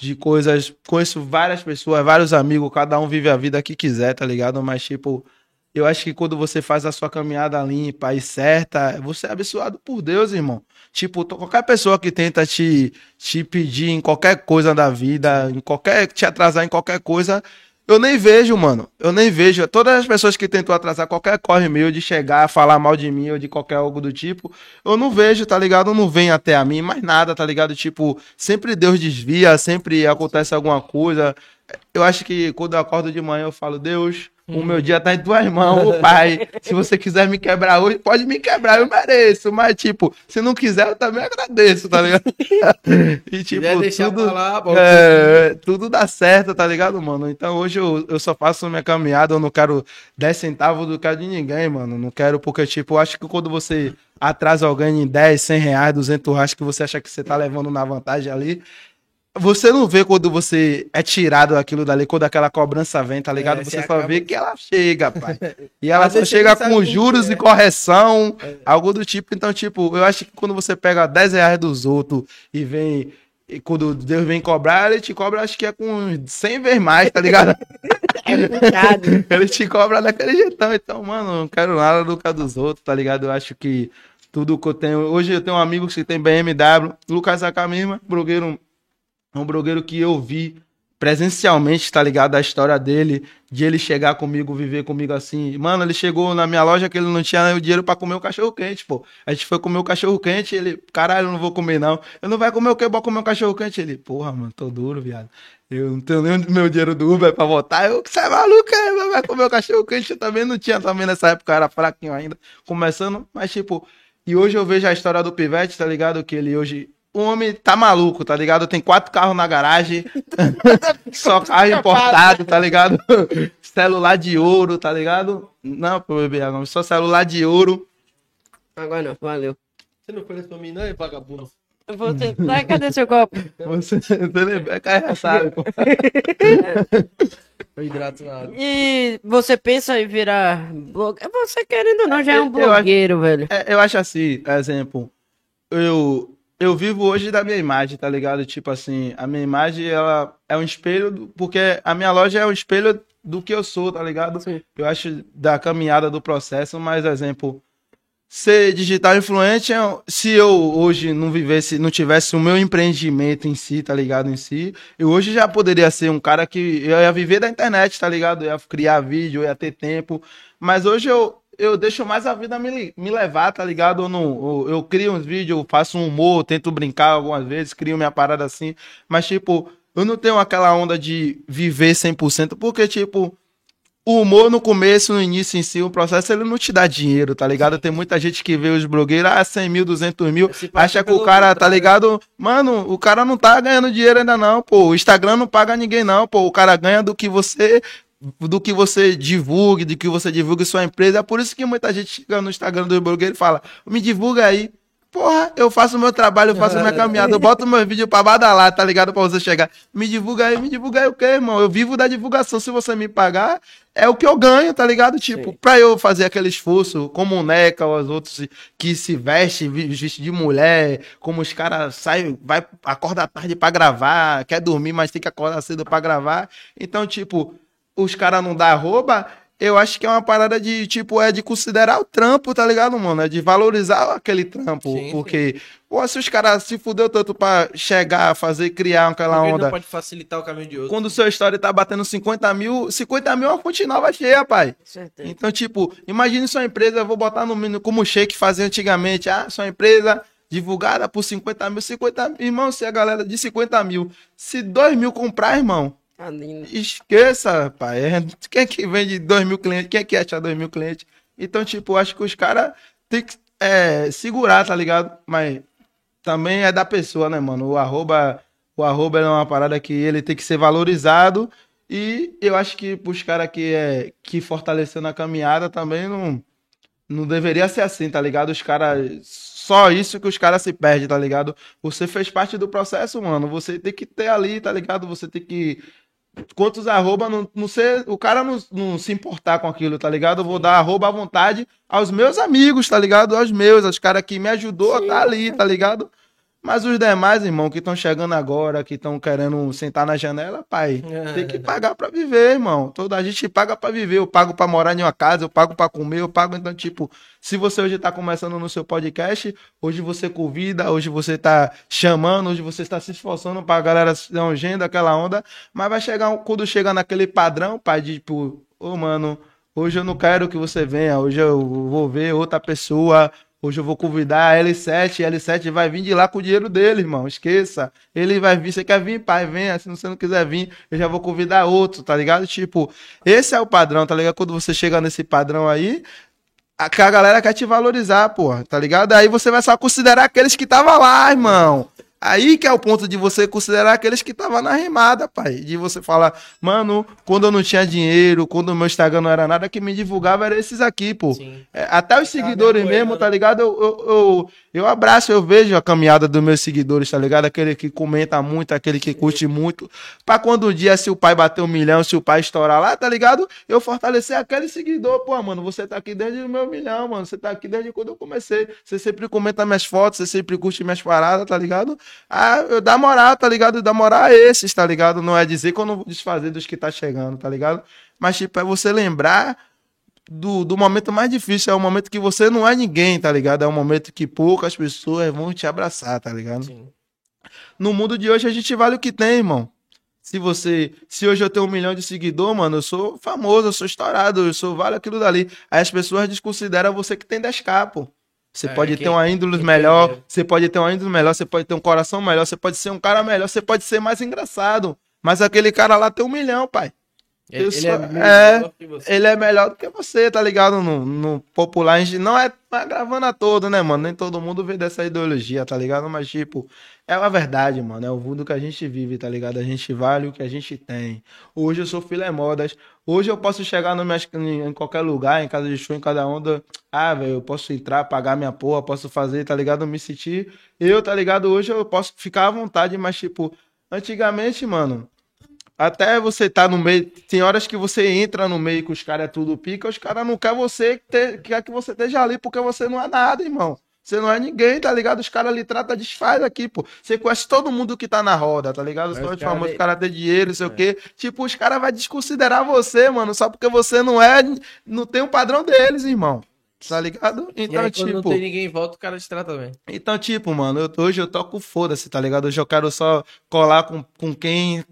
[SPEAKER 3] de coisas. Conheço várias pessoas, vários amigos, cada um vive a vida que quiser, tá ligado? Mas, tipo, eu acho que quando você faz a sua caminhada limpa e certa, você é abençoado por Deus, irmão. Tipo, qualquer pessoa que tenta te, te pedir em qualquer coisa da vida, em qualquer. te atrasar em qualquer coisa. Eu nem vejo, mano. Eu nem vejo. Todas as pessoas que tentam atrasar qualquer corre meu de chegar, falar mal de mim ou de qualquer algo do tipo, eu não vejo, tá ligado? Não vem até a mim mais nada, tá ligado? Tipo, sempre Deus desvia, sempre acontece alguma coisa. Eu acho que quando eu acordo de manhã eu falo, Deus, o meu dia tá em tuas mãos, ô pai. Se você quiser me quebrar hoje, pode me quebrar, eu mereço. Mas, tipo, se não quiser, eu também agradeço, tá ligado? E, tipo, tudo,
[SPEAKER 1] lá,
[SPEAKER 3] é, tudo dá certo, tá ligado, mano? Então hoje eu, eu só faço minha caminhada, eu não quero 10 centavos do cara de ninguém, mano. Não quero, porque, tipo, eu acho que quando você atrasa alguém em 10, 100 reais, 200 reais, que você acha que você tá levando na vantagem ali, você não vê quando você é tirado daquilo dali, quando aquela cobrança vem, tá ligado?
[SPEAKER 1] É,
[SPEAKER 3] você
[SPEAKER 1] você
[SPEAKER 3] só
[SPEAKER 1] acaba-
[SPEAKER 3] vê que ela chega, pai. E ela só chega com juros e
[SPEAKER 1] é.
[SPEAKER 3] correção, algo do tipo. Então, tipo, eu acho que quando você pega 10 reais dos outros e vem. E quando Deus vem cobrar, ele te cobra, acho que é com 100 vezes mais, tá ligado?
[SPEAKER 2] É puxado.
[SPEAKER 3] ele te cobra daquele jeitão. Então, mano, não quero nada do que dos outros, tá ligado? Eu acho que tudo que eu tenho. Hoje eu tenho um amigo que tem BMW, Lucas Akamima, blogueiro, um blogueiro que eu vi presencialmente, tá ligado? A história dele, de ele chegar comigo, viver comigo assim. Mano, ele chegou na minha loja que ele não tinha o dinheiro pra comer o cachorro quente, pô. A gente foi comer o cachorro quente, ele, caralho, eu não vou comer não. Eu não vai comer o quê? Vou comer o cachorro quente. Ele, porra, mano, tô duro, viado. Eu não tenho nem meu dinheiro do Uber pra voltar. Eu, você é maluco, é? vai comer o cachorro quente. Eu também não tinha, também nessa época, eu era fraquinho ainda, começando, mas tipo. E hoje eu vejo a história do Pivete, tá ligado? Que ele hoje. O homem tá maluco, tá ligado? Tem quatro carros na garagem. Só carro importado, tá ligado? celular de ouro, tá ligado? Não, pô, beber não. Só celular de ouro.
[SPEAKER 2] Agora não, valeu.
[SPEAKER 1] Você não oferece pra mim, não, é vagabundo?
[SPEAKER 2] Você... Ai, cadê seu copo?
[SPEAKER 3] Você, você é sabe, pô.
[SPEAKER 1] Foi água.
[SPEAKER 2] E você pensa em virar blogueiro? Você querendo ou não, já é um
[SPEAKER 3] Eu acho-
[SPEAKER 2] blogueiro, velho.
[SPEAKER 3] É, eu acho assim, exemplo, eu, eu vivo hoje da minha imagem, tá ligado? Tipo assim, a minha imagem, ela é um espelho, do- porque a minha loja é um espelho do que eu sou, tá ligado?
[SPEAKER 2] Sim.
[SPEAKER 3] Eu acho da caminhada do processo, mas exemplo, ser digital influente, é- se eu hoje não vivesse, não tivesse o meu empreendimento em si, tá ligado? Em si, eu hoje já poderia ser um cara que eu ia viver da internet, tá ligado? Eu ia criar vídeo, eu ia ter tempo, mas hoje eu, eu deixo mais a vida me, me levar, tá ligado? Eu, não, eu, eu crio uns vídeos, eu faço um humor, tento brincar algumas vezes, crio minha parada assim, mas tipo, eu não tenho aquela onda de viver 100%, porque tipo, o humor no começo, no início em si, o processo, ele não te dá dinheiro, tá ligado? Tem muita gente que vê os blogueiros, ah, 100 mil, 200 mil, acha que o cara, tá
[SPEAKER 1] contrário.
[SPEAKER 3] ligado? Mano, o cara não tá ganhando dinheiro ainda não, pô. O Instagram não paga ninguém não, pô. O cara ganha do que você do que você divulgue, do que você divulgue sua empresa. É por isso que muita gente chega no Instagram do blogueiro e fala, me divulga aí. Porra, eu faço o meu trabalho, eu faço a minha caminhada, eu boto meu vídeo pra badalar, tá ligado? Pra você chegar. Me divulga aí, me divulga aí o quê, irmão? Eu vivo da divulgação. Se você me pagar, é o que eu ganho, tá ligado? Tipo,
[SPEAKER 2] Sim.
[SPEAKER 3] pra eu fazer aquele esforço, como o Neca ou os outros que se vestem, vi- veste de mulher, como os caras saem, vai, acorda tarde pra gravar, quer dormir, mas tem que acordar cedo pra gravar. Então, tipo, os caras não dá arroba, eu acho que é uma parada de, tipo, é de considerar o trampo, tá ligado, mano? É de valorizar aquele trampo.
[SPEAKER 1] Sim,
[SPEAKER 3] porque, pô, se os caras se fudeu tanto pra chegar, fazer, criar aquela
[SPEAKER 1] Porque
[SPEAKER 3] onda.
[SPEAKER 1] não pode facilitar o caminho de outro.
[SPEAKER 3] Quando o seu story tá batendo 50 mil, 50 mil é uma fonte nova cheia, pai.
[SPEAKER 2] Certeza.
[SPEAKER 3] Então, tipo, imagine sua empresa, eu vou botar no mínimo como o Shake fazia antigamente. Ah, sua empresa divulgada por 50 mil, 50 mil. Irmão, se a galera de 50 mil, se 2 mil comprar, irmão,
[SPEAKER 2] Tá
[SPEAKER 3] esqueça, pai. É, Quem é que vende 2 mil clientes? Quem é que acha 2 mil clientes? Então, tipo, acho que os caras tem que é, segurar, tá ligado? Mas também é da pessoa, né, mano? O arroba, o arroba é uma parada que ele tem que ser valorizado. E eu acho que pros caras que, é, que fortaleceu na caminhada também não, não deveria ser assim, tá ligado? Os caras. Só isso que os caras se perdem, tá ligado? Você fez parte do processo, mano. Você tem que ter ali, tá ligado? Você tem que. Quantos arroba, não, não ser, o cara não, não se importar com aquilo, tá ligado? Eu vou dar arroba à vontade aos meus amigos, tá ligado? Aos meus, aos caras que me ajudou a tá ali, tá ligado? Mas os demais, irmão, que estão chegando agora, que estão querendo sentar na janela, pai, tem que pagar pra viver, irmão. Toda a gente paga pra viver. Eu pago pra morar em uma casa, eu pago pra comer, eu pago. Então, tipo, se você hoje tá começando no seu podcast, hoje você convida, hoje você tá chamando, hoje você está se esforçando pra galera se dar um agenda, aquela onda. Mas vai chegar, quando chega naquele padrão, pai, de tipo, ô, mano, hoje eu não quero que você venha, hoje eu vou ver outra pessoa. Hoje eu vou convidar a L7, a L7 vai vir de lá com o dinheiro dele, irmão. Esqueça. Ele vai vir. Você quer vir, pai? Venha. Se você não quiser vir, eu já vou convidar outro, tá ligado? Tipo, esse é o padrão, tá ligado? Quando você chega nesse padrão aí, a, a galera quer te valorizar, porra, tá ligado? Aí você vai só considerar aqueles que tava lá, irmão. Aí que é o ponto de você considerar aqueles que tava na remada, pai. De você falar, mano, quando eu não tinha dinheiro, quando o meu Instagram não era nada, que me divulgava era esses aqui, pô. É, até os seguidores
[SPEAKER 1] me
[SPEAKER 3] mesmo,
[SPEAKER 1] apoiando.
[SPEAKER 3] tá ligado? Eu, eu, eu, eu abraço, eu vejo a caminhada dos meus seguidores, tá ligado? Aquele que comenta muito, aquele que curte muito. Pra quando o dia, se o pai bater um milhão, se o pai estourar lá, tá ligado? Eu fortalecer aquele seguidor. Pô, mano, você tá aqui desde o meu milhão, mano. Você tá aqui desde quando eu comecei. Você sempre comenta minhas fotos, você sempre curte minhas paradas, tá ligado? Ah, eu dá moral, tá ligado? Dá moral a esses, tá ligado? Não é dizer que eu não vou desfazer dos que tá chegando, tá ligado? Mas, tipo, é você lembrar do, do momento mais difícil. É o momento que você não é ninguém, tá ligado? É um momento que poucas pessoas vão te abraçar, tá ligado?
[SPEAKER 1] Sim.
[SPEAKER 3] No mundo de hoje a gente vale o que tem, irmão. Se você, se hoje eu tenho um milhão de seguidor, mano, eu sou famoso, eu sou estourado, eu sou vale aquilo dali. Aí as pessoas desconsideram você que tem 10k, pô. Você
[SPEAKER 1] É,
[SPEAKER 3] pode
[SPEAKER 1] quem-
[SPEAKER 3] ter uma índole melhor, você pode ter uma índole melhor, você pode ter um coração melhor, você pode ser um cara melhor, você pode ser mais engraçado. Mas aquele cara lá tem um milhão, pai.
[SPEAKER 1] Ele, ele é
[SPEAKER 3] é,
[SPEAKER 1] você.
[SPEAKER 3] Ele é melhor do que você, tá ligado? No, no popular, a gente não é, é gravando a todo, né, mano? Nem todo mundo vê dessa ideologia, tá ligado? Mas, tipo, é a verdade, mano. É o mundo que a gente vive, tá ligado? A gente vale o que a gente tem. Hoje eu sou filé modas. Hoje eu posso chegar no minhas, em qualquer lugar, em casa de show, em cada onda. Ah, velho, eu posso entrar, pagar minha porra, posso fazer, tá ligado? Me sentir. Eu, tá ligado? Hoje eu posso ficar à vontade, mas, tipo, antigamente, mano. Até você tá no meio. Tem horas que você entra no meio que os caras é tudo pica, os caras não quer você ter, quer que você esteja ali porque você não é nada, irmão. Você não é ninguém, tá ligado? Os caras ali tratam desfaz aqui, pô. Você conhece todo mundo que tá na roda, tá ligado? Caras
[SPEAKER 2] os
[SPEAKER 3] famosos, os caras têm dinheiro, não sei o quê. Tipo, os caras vão desconsiderar você, mano, só porque você não é. Não tem o padrão deles, irmão. Tá ligado? Então,
[SPEAKER 1] aí, quando não
[SPEAKER 3] tipo.
[SPEAKER 1] tem ninguém em volta, o cara te trata bem.
[SPEAKER 3] Então, tipo, mano, eu- hoje eu toco foda-se, tá ligado? Hoje eu quero só colar com, com quem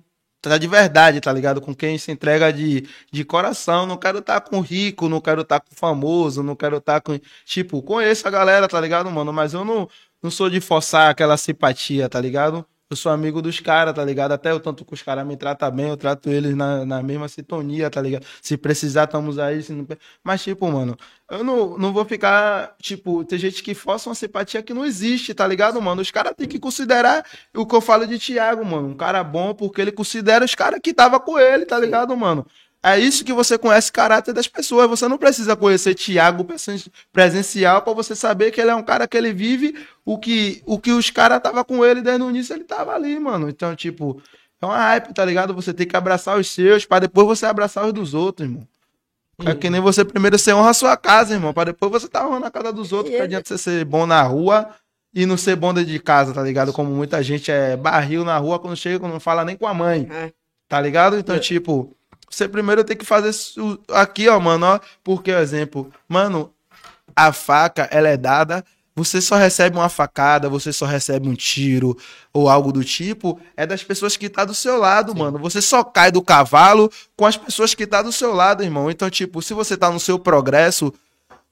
[SPEAKER 3] tá de verdade, tá ligado? Com quem se entrega de, de coração. Não quero estar com rico, não quero estar com famoso, não quero estar com. Tipo, conheço a galera, tá ligado, mano? Mas eu não, não sou de forçar aquela simpatia, tá ligado? Eu sou amigo dos caras, tá ligado? Até o tanto que os caras me tratam bem, eu trato eles na, na mesma sintonia, tá ligado? Se precisar, estamos aí. Se não... Mas, tipo, mano, eu não, não vou ficar, tipo, tem gente que força uma simpatia que não existe, tá ligado, mano? Os caras têm que considerar o que eu falo de Thiago, mano. Um cara bom porque ele considera os caras que tava com ele, tá ligado, mano? É isso que você conhece caráter das pessoas. Você não precisa conhecer Tiago presen- presencial pra você saber que ele é um cara que ele vive o que, o que os caras tava com ele desde o início, ele tava ali, mano. Então, tipo, é uma hype, tá ligado? Você tem que abraçar os seus pra depois você abraçar os dos outros, irmão. É que nem você primeiro você honra a sua casa, irmão, pra depois você tá honrando a casa dos outros. Que
[SPEAKER 2] ele-
[SPEAKER 3] adianta você ser bom na rua e não ser bom dentro de casa, tá ligado? Como muita gente é barril na rua quando chega, quando não fala nem com a mãe.
[SPEAKER 2] É.
[SPEAKER 3] Tá ligado? Então, tipo, você primeiro tem que fazer aqui, ó, mano, ó. Porque, exemplo, mano, a faca, ela é dada. Você só recebe uma facada, você só recebe um tiro ou algo do tipo, é das pessoas que tá do seu lado, mano. Você só cai do cavalo com as pessoas que tá do seu lado, irmão. Então, tipo, se você tá no seu progresso,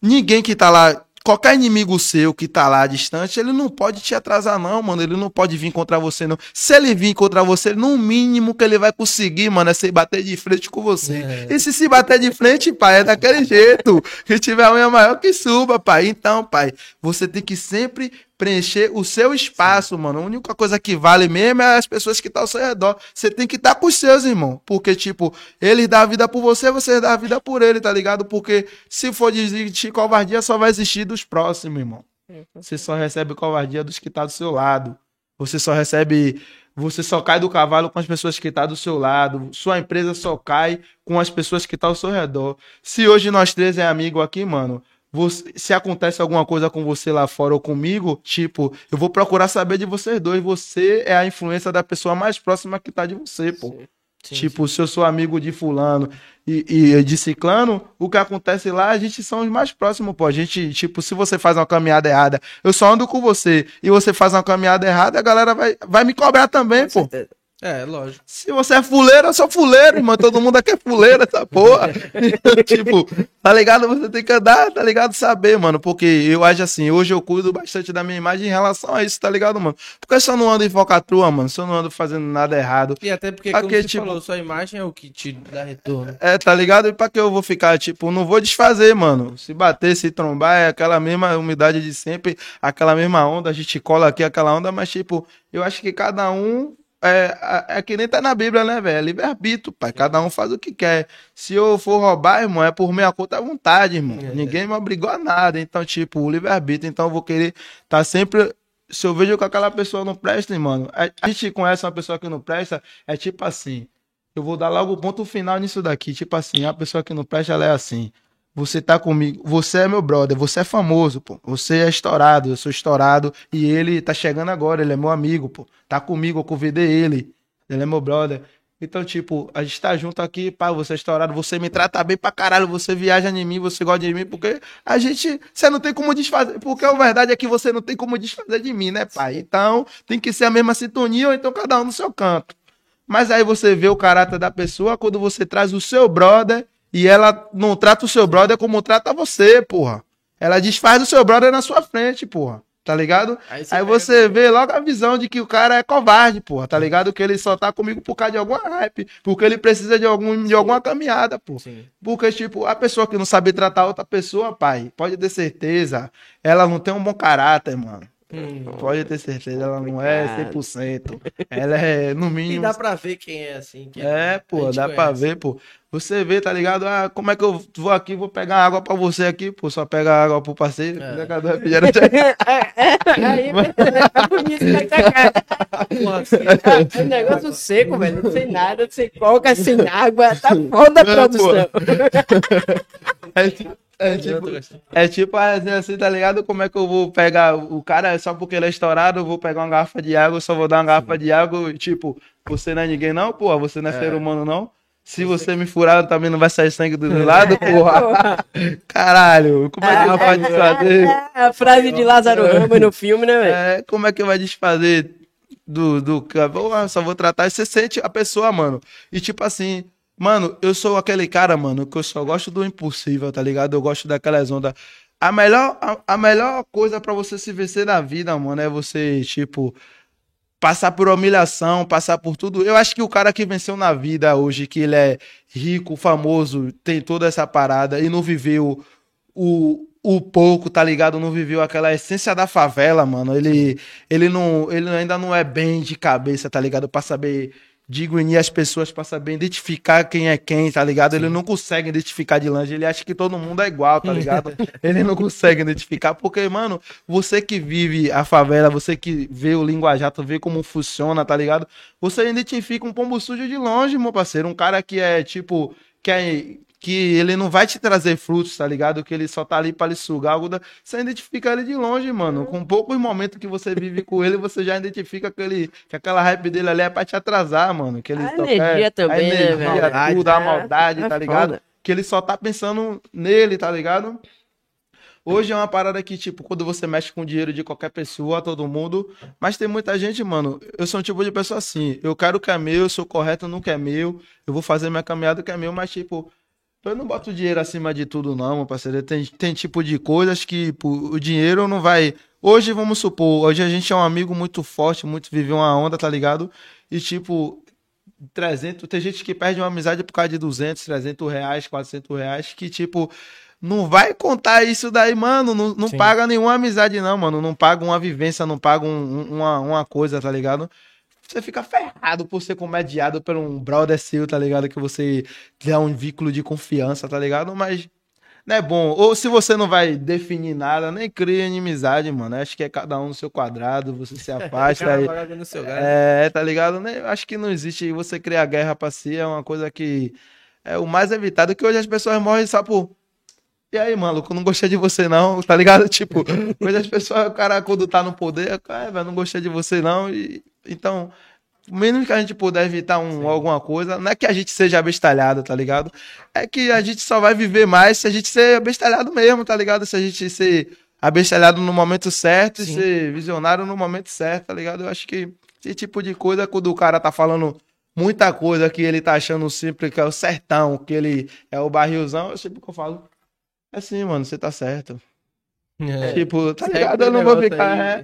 [SPEAKER 3] ninguém que tá lá, qualquer inimigo seu que tá lá distante, ele não pode te atrasar, não, mano. Ele não pode vir contra você, não. Se ele vir contra você, no mínimo que ele vai conseguir, mano, é se bater de frente com você.
[SPEAKER 1] É.
[SPEAKER 3] E se se bater de frente, pai, é daquele jeito. Que tiver a unha maior que suba, pai. Então, pai, você tem que sempre preencher o seu espaço, mano. A única coisa que vale mesmo é as pessoas que estão ao seu redor. Você tem que estar com os seus, irmão. Porque, tipo, ele dá a vida por você, você dá a vida por ele, tá ligado? Porque se for desistir covardia, só vai existir dos próximos, irmão. Você só recebe covardia dos que tá do seu lado. Você só recebe. Você só cai do cavalo com as pessoas que tá do seu lado. Sua empresa só cai com as pessoas que tá ao seu redor. Se hoje nós três é amigo aqui, mano. Você- se acontece alguma coisa com você lá fora ou comigo, tipo, eu vou procurar saber de vocês dois. Você é a influência da pessoa mais próxima que tá de você, pô.
[SPEAKER 1] Sim,
[SPEAKER 3] tipo, se eu sou amigo de fulano e, e de ciclano, o que acontece lá, a gente são os mais próximos, pô. A gente, tipo, se você faz uma caminhada errada, eu só ando com você, e você faz uma caminhada errada, a galera vai, vai me cobrar também, pô.
[SPEAKER 2] certeza.
[SPEAKER 1] É, lógico.
[SPEAKER 3] Se você é fuleiro, eu sou fuleiro, irmão. Todo mundo aqui é fuleiro, essa porra. Tipo, tá ligado? Você tem que andar, tá ligado? Saber, mano. Porque eu acho assim, hoje eu cuido bastante da minha imagem em relação a isso, tá ligado, mano? Porque eu não ando em focatrua, mano, eu não ando fazendo nada errado,
[SPEAKER 1] E até porque, como
[SPEAKER 3] Aqui,
[SPEAKER 1] você
[SPEAKER 3] tipo-
[SPEAKER 1] falou, sua imagem é o que te dá retorno.
[SPEAKER 3] É, tá ligado? E pra que eu vou ficar, tipo, não vou desfazer, mano. Se bater, se trombar, é aquela mesma umidade de sempre, aquela mesma onda, a gente cola aqui aquela onda, mas, tipo, eu acho que cada um. É, é, é que nem tá na Bíblia, né, velho? É livre-arbítrio, pai. Cada um faz o que quer. Se eu for roubar, irmão, é por minha conta à vontade, irmão.
[SPEAKER 1] É.
[SPEAKER 3] Ninguém me obrigou a nada. Então, tipo, o livre-arbítrio. Então, eu vou querer tá sempre. Se eu vejo que aquela pessoa não presta, mano. A, a gente conhece uma pessoa que não presta, é tipo assim. Eu vou dar logo o ponto final nisso daqui. Tipo assim, a pessoa que não presta, ela é assim. Você tá comigo, você é meu brother, você é famoso, pô. Você é estourado, eu sou estourado. E ele tá chegando agora, ele é meu amigo, pô. Tá comigo, eu convidei ele. Ele é meu brother. Então, tipo, a gente tá junto aqui, pá, você é estourado, você me trata bem pra caralho, você viaja em mim, você gosta de mim, porque a gente, você não tem como desfazer, porque a verdade é que você não tem como desfazer de mim, né, pai? Então, tem que ser a mesma sintonia, ou então cada um no seu canto. Mas aí você vê o caráter da pessoa quando você traz o seu brother e ela não trata o seu brother como trata você, porra. Ela desfaz do seu brother na sua frente, porra. Tá ligado?
[SPEAKER 1] Aí
[SPEAKER 3] Aí
[SPEAKER 1] pega-
[SPEAKER 3] você vê logo a visão de que o cara é covarde, porra. Tá ligado? Que ele só tá comigo por causa de alguma hype. Porque ele precisa de, algum, de alguma caminhada, pô.
[SPEAKER 1] Sim.
[SPEAKER 3] Porque, tipo, a pessoa que não sabe tratar outra pessoa, pai, pode ter certeza, ela não tem um bom caráter, mano.
[SPEAKER 1] Hum.
[SPEAKER 3] Pode ter certeza, ela não é 100%. Ela é, no
[SPEAKER 1] E
[SPEAKER 3] mínimo,
[SPEAKER 1] dá pra ver quem é assim. que
[SPEAKER 3] é, pô, dá pra
[SPEAKER 1] conhece.
[SPEAKER 3] ver, pô. Você vê, tá ligado? Ah, como é que eu vou aqui, vou pegar água pra você aqui, pô. Só pega água pro parceiro.
[SPEAKER 1] É.
[SPEAKER 3] cada um refrigerante.
[SPEAKER 2] Aí, tá bonito, né?
[SPEAKER 1] Porra, assim,
[SPEAKER 2] É um negócio seco, velho. Sem nada, sem coca, sem água. Tá foda a
[SPEAKER 3] Não,
[SPEAKER 2] produção.
[SPEAKER 3] É, é tipo, é tipo assim, assim, tá ligado? Como é que eu vou pegar o cara só porque ele é estourado, eu vou pegar uma garrafa de água, só vou dar uma garrafa de água, tipo, você não é ninguém não, porra, você não é,
[SPEAKER 1] É.
[SPEAKER 3] ser humano não. Se você me furar, também não vai sair sangue do meu lado, porra. Caralho, como é que eu pode fazer?
[SPEAKER 2] É a frase de Lázaro Ramos no filme, né, velho?
[SPEAKER 3] É, como é que vai desfazer do, do só vou tratar. E você sente a pessoa, mano. E tipo assim, mano, eu sou aquele cara, mano, que eu só gosto do impossível, tá ligado? Eu gosto daquelas ondas. A melhor, a, a melhor coisa pra você se vencer na vida, mano, é você, tipo, passar por humilhação, passar por tudo. Eu acho que o cara que venceu na vida hoje, que ele é rico, famoso, tem toda essa parada e não viveu o, o pouco, tá ligado? Não viveu aquela essência da favela, mano. Ele, ele, não, ele ainda não é bem de cabeça, tá ligado? Pra saber unir as pessoas pra saber identificar quem é quem, tá ligado? Ele não consegue identificar de longe, ele acha que todo mundo é igual, tá ligado? ele não consegue identificar, porque, mano, você que vive a favela, você que vê o linguajar, tu vê como funciona, tá ligado? Você identifica um pombo sujo de longe, meu parceiro. Um cara que é, tipo, que é que ele não vai te trazer frutos, tá ligado? Que ele só tá ali pra lhe sugar algo da... Você identifica ele de longe, mano. Com poucos momentos que você vive com ele, você já identifica que, ele, que aquela hype dele ali é pra te atrasar, mano. Que ele
[SPEAKER 2] A
[SPEAKER 3] só
[SPEAKER 2] energia
[SPEAKER 3] quer...
[SPEAKER 2] também,
[SPEAKER 3] a
[SPEAKER 2] né,
[SPEAKER 3] energia,
[SPEAKER 2] velho?
[SPEAKER 3] tudo, a
[SPEAKER 2] É,
[SPEAKER 3] maldade,
[SPEAKER 2] é
[SPEAKER 3] tá ligado?
[SPEAKER 2] foda.
[SPEAKER 3] Que ele só tá pensando nele, tá ligado? Hoje é uma parada que, tipo, quando você mexe com dinheiro de qualquer pessoa, todo mundo. Mas tem muita gente, mano. Eu sou um tipo de pessoa assim. Eu quero o que é meu, eu sou correto no que é meu. Eu vou fazer minha caminhada que é meu, mas, tipo, eu não boto dinheiro acima de tudo, não, meu parceiro. Tem, tem tipo de coisas que pô, o dinheiro não vai. Hoje, vamos supor, hoje a gente é um amigo muito forte, muito viveu uma onda, tá ligado? E, tipo, 300. Tem gente que perde uma amizade por causa de 200, 300 reais, 400 reais, que, tipo, não vai contar isso daí, mano. Não, não
[SPEAKER 1] Sim.
[SPEAKER 3] paga nenhuma amizade, não, mano. Não paga uma vivência, não paga um- uma, uma coisa, tá ligado? Você fica ferrado por ser comediado por um brother seu, tá ligado? Que você dá um vínculo de confiança, tá ligado? Mas não é bom. Ou se você não vai definir nada, nem cria inimizade, mano. Acho que é cada um no seu quadrado, você se afasta aí.
[SPEAKER 1] Seu lugar.
[SPEAKER 3] É, tá ligado? Né? Acho que não existe você criar guerra pra si, é uma coisa que é o mais evitado, que hoje as pessoas morrem só por. E aí, maluco, não gostei de você não, tá ligado? Tipo, hoje as pessoas, o cara quando tá no poder, é, velho, não gostei de você não, e então, o mínimo que a gente puder evitar um, alguma coisa, não é que a gente seja abestalhado, tá ligado? É que a gente só vai viver mais se a gente ser abestalhado mesmo, tá ligado? Se a gente ser abestalhado no momento certo
[SPEAKER 1] Sim.
[SPEAKER 3] e ser visionário no momento certo, tá ligado? Eu acho que esse tipo de coisa, quando o cara tá falando muita coisa que ele tá achando sempre que é o sertão, que ele é o barrilzão, eu sempre que eu falo, assim, mano, você tá certo.
[SPEAKER 1] É.
[SPEAKER 3] Tipo, tá ligado?
[SPEAKER 1] o
[SPEAKER 3] Eu não vou ficar. é,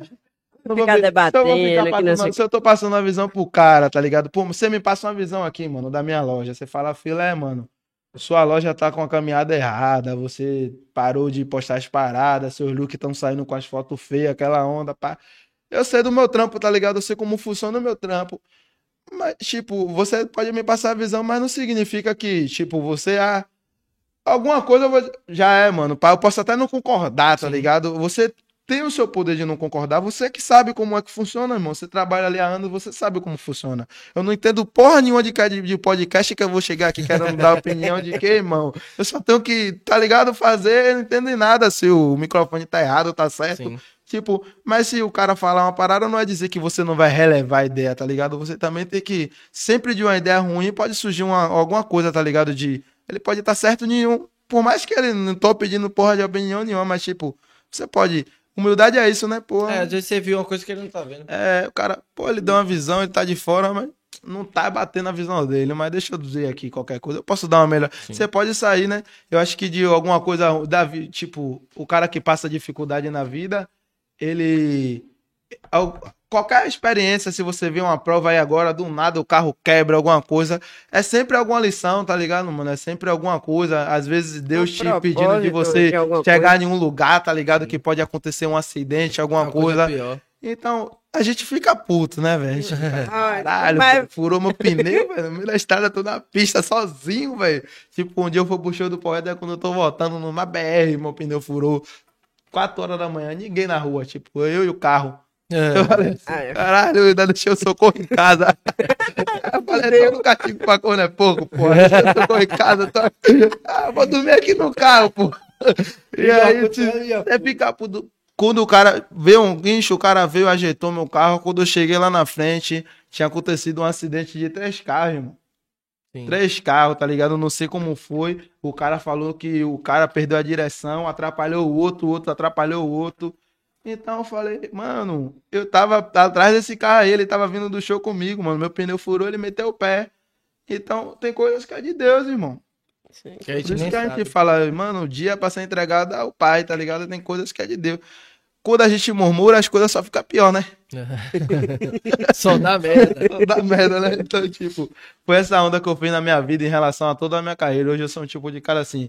[SPEAKER 3] não vou
[SPEAKER 2] Ficar
[SPEAKER 3] fi-
[SPEAKER 2] debatendo,
[SPEAKER 3] se eu, vou ficar
[SPEAKER 2] que não
[SPEAKER 3] passando-
[SPEAKER 2] sei o
[SPEAKER 3] se eu tô passando uma visão pro cara, tá ligado? Pô, você me passa uma visão aqui, mano, da minha loja. Você fala, fila, é, mano. Sua loja tá com a caminhada errada, você parou de postar as paradas, seus looks estão saindo com as fotos feias, aquela onda, pá. Eu sei do meu trampo, tá ligado? Eu sei como funciona o meu trampo. Mas, tipo, você pode me passar a visão, mas não significa que, tipo, você, ah, alguma coisa eu vou- já é, mano. Eu posso até não concordar, tá
[SPEAKER 1] Sim.
[SPEAKER 3] ligado? Você tem o seu poder de não concordar, você que sabe como é que funciona, irmão. Você trabalha ali há anos, você sabe como funciona. Eu não entendo porra nenhuma de, de podcast que eu vou chegar aqui querendo dar opinião de que, irmão. Eu só tenho que, tá ligado, fazer, não entendo em nada se o microfone tá errado ou tá certo.
[SPEAKER 1] Sim.
[SPEAKER 3] Tipo, mas se o cara falar uma parada, não é dizer que você não vai relevar a ideia, tá ligado? Você também tem que. Sempre de uma ideia ruim pode surgir uma, alguma coisa, tá ligado? De. Ele pode estar certo nenhum. Por mais que ele não tô pedindo porra de opinião nenhuma, mas tipo, você pode. Humildade é isso, né, porra?
[SPEAKER 1] É, às vezes você viu uma coisa que ele não tá vendo.
[SPEAKER 3] É, o cara, pô, ele deu uma visão, ele tá de fora, mas não tá batendo a visão dele. Mas deixa eu dizer aqui qualquer coisa. Eu posso dar uma melhor.
[SPEAKER 1] Sim.
[SPEAKER 3] Você pode sair, né? Eu acho que de alguma coisa da vida, tipo, o cara que passa dificuldade na vida, ele. Al- Qualquer experiência, se você vê uma prova aí agora, do nada o carro quebra, alguma coisa, é sempre alguma lição, tá ligado, mano? É sempre alguma coisa. Às vezes Deus te pedindo de você chegar em um lugar, tá ligado? Que pode acontecer um acidente, alguma
[SPEAKER 1] Uma
[SPEAKER 3] coisa.
[SPEAKER 1] pior.
[SPEAKER 3] Então, a gente fica puto, né, velho?
[SPEAKER 2] Ai,
[SPEAKER 3] Caralho,
[SPEAKER 2] mas-
[SPEAKER 3] furou meu pneu, velho. No meio da estrada, tô na pista sozinho, velho. Tipo, um dia eu fui pro show do poeta, quando eu tô voltando numa BR, meu pneu furou. 4 horas da manhã, ninguém na rua, tipo, eu e o carro.
[SPEAKER 1] É.
[SPEAKER 3] Assim, caralho, eu ainda deixei o socorro em casa. eu falei, todo castigo pra corno é pouco, pô. Deixei o socorro em casa. Tô... Ah, vou dormir aqui no carro, pô. E aí, tipo, é ficar puto. Quando o cara veio um guincho, o cara veio, ajeitou meu carro. Quando eu cheguei lá na frente, tinha acontecido um acidente de três carros, irmão.
[SPEAKER 1] Sim.
[SPEAKER 3] Três carros, tá ligado? Eu não sei como foi. O cara falou que o cara perdeu a direção, atrapalhou o outro, o outro atrapalhou o outro. Então eu falei, mano, eu tava atrás desse carro aí, ele tava vindo do show comigo, mano. Meu pneu furou, ele meteu o pé. Então tem coisas que é de Deus, irmão.
[SPEAKER 2] Sim.
[SPEAKER 1] Que a gente
[SPEAKER 3] Por isso que a
[SPEAKER 1] sabe.
[SPEAKER 3] gente fala, mano, o dia pra ser entregado ao pai, tá ligado? Tem coisas que é de Deus. Quando a gente murmura, as coisas só ficam pior, né?
[SPEAKER 1] Só dá merda.
[SPEAKER 3] Só dá merda, né? Então, tipo, foi essa onda que eu fiz na minha vida em relação a toda a minha carreira. Hoje eu sou um tipo de cara assim,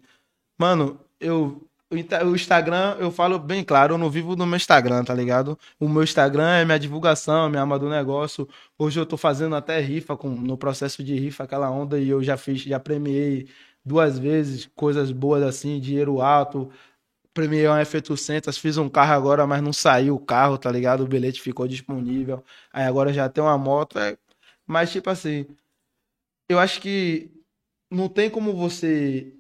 [SPEAKER 3] mano, eu o Insta- o Instagram, eu falo bem claro, eu não vivo no meu Instagram, tá ligado? O meu Instagram é minha divulgação, minha alma do negócio. Hoje eu tô fazendo até rifa, com, no processo de rifa, aquela onda, e eu já fiz, já premiei duas vezes coisas boas assim, dinheiro alto. Premiei uma F800, fiz um carro agora, mas não saiu o carro, tá ligado? O bilhete ficou disponível. Aí agora já tem uma moto, é... mas tipo assim, eu acho que não tem como você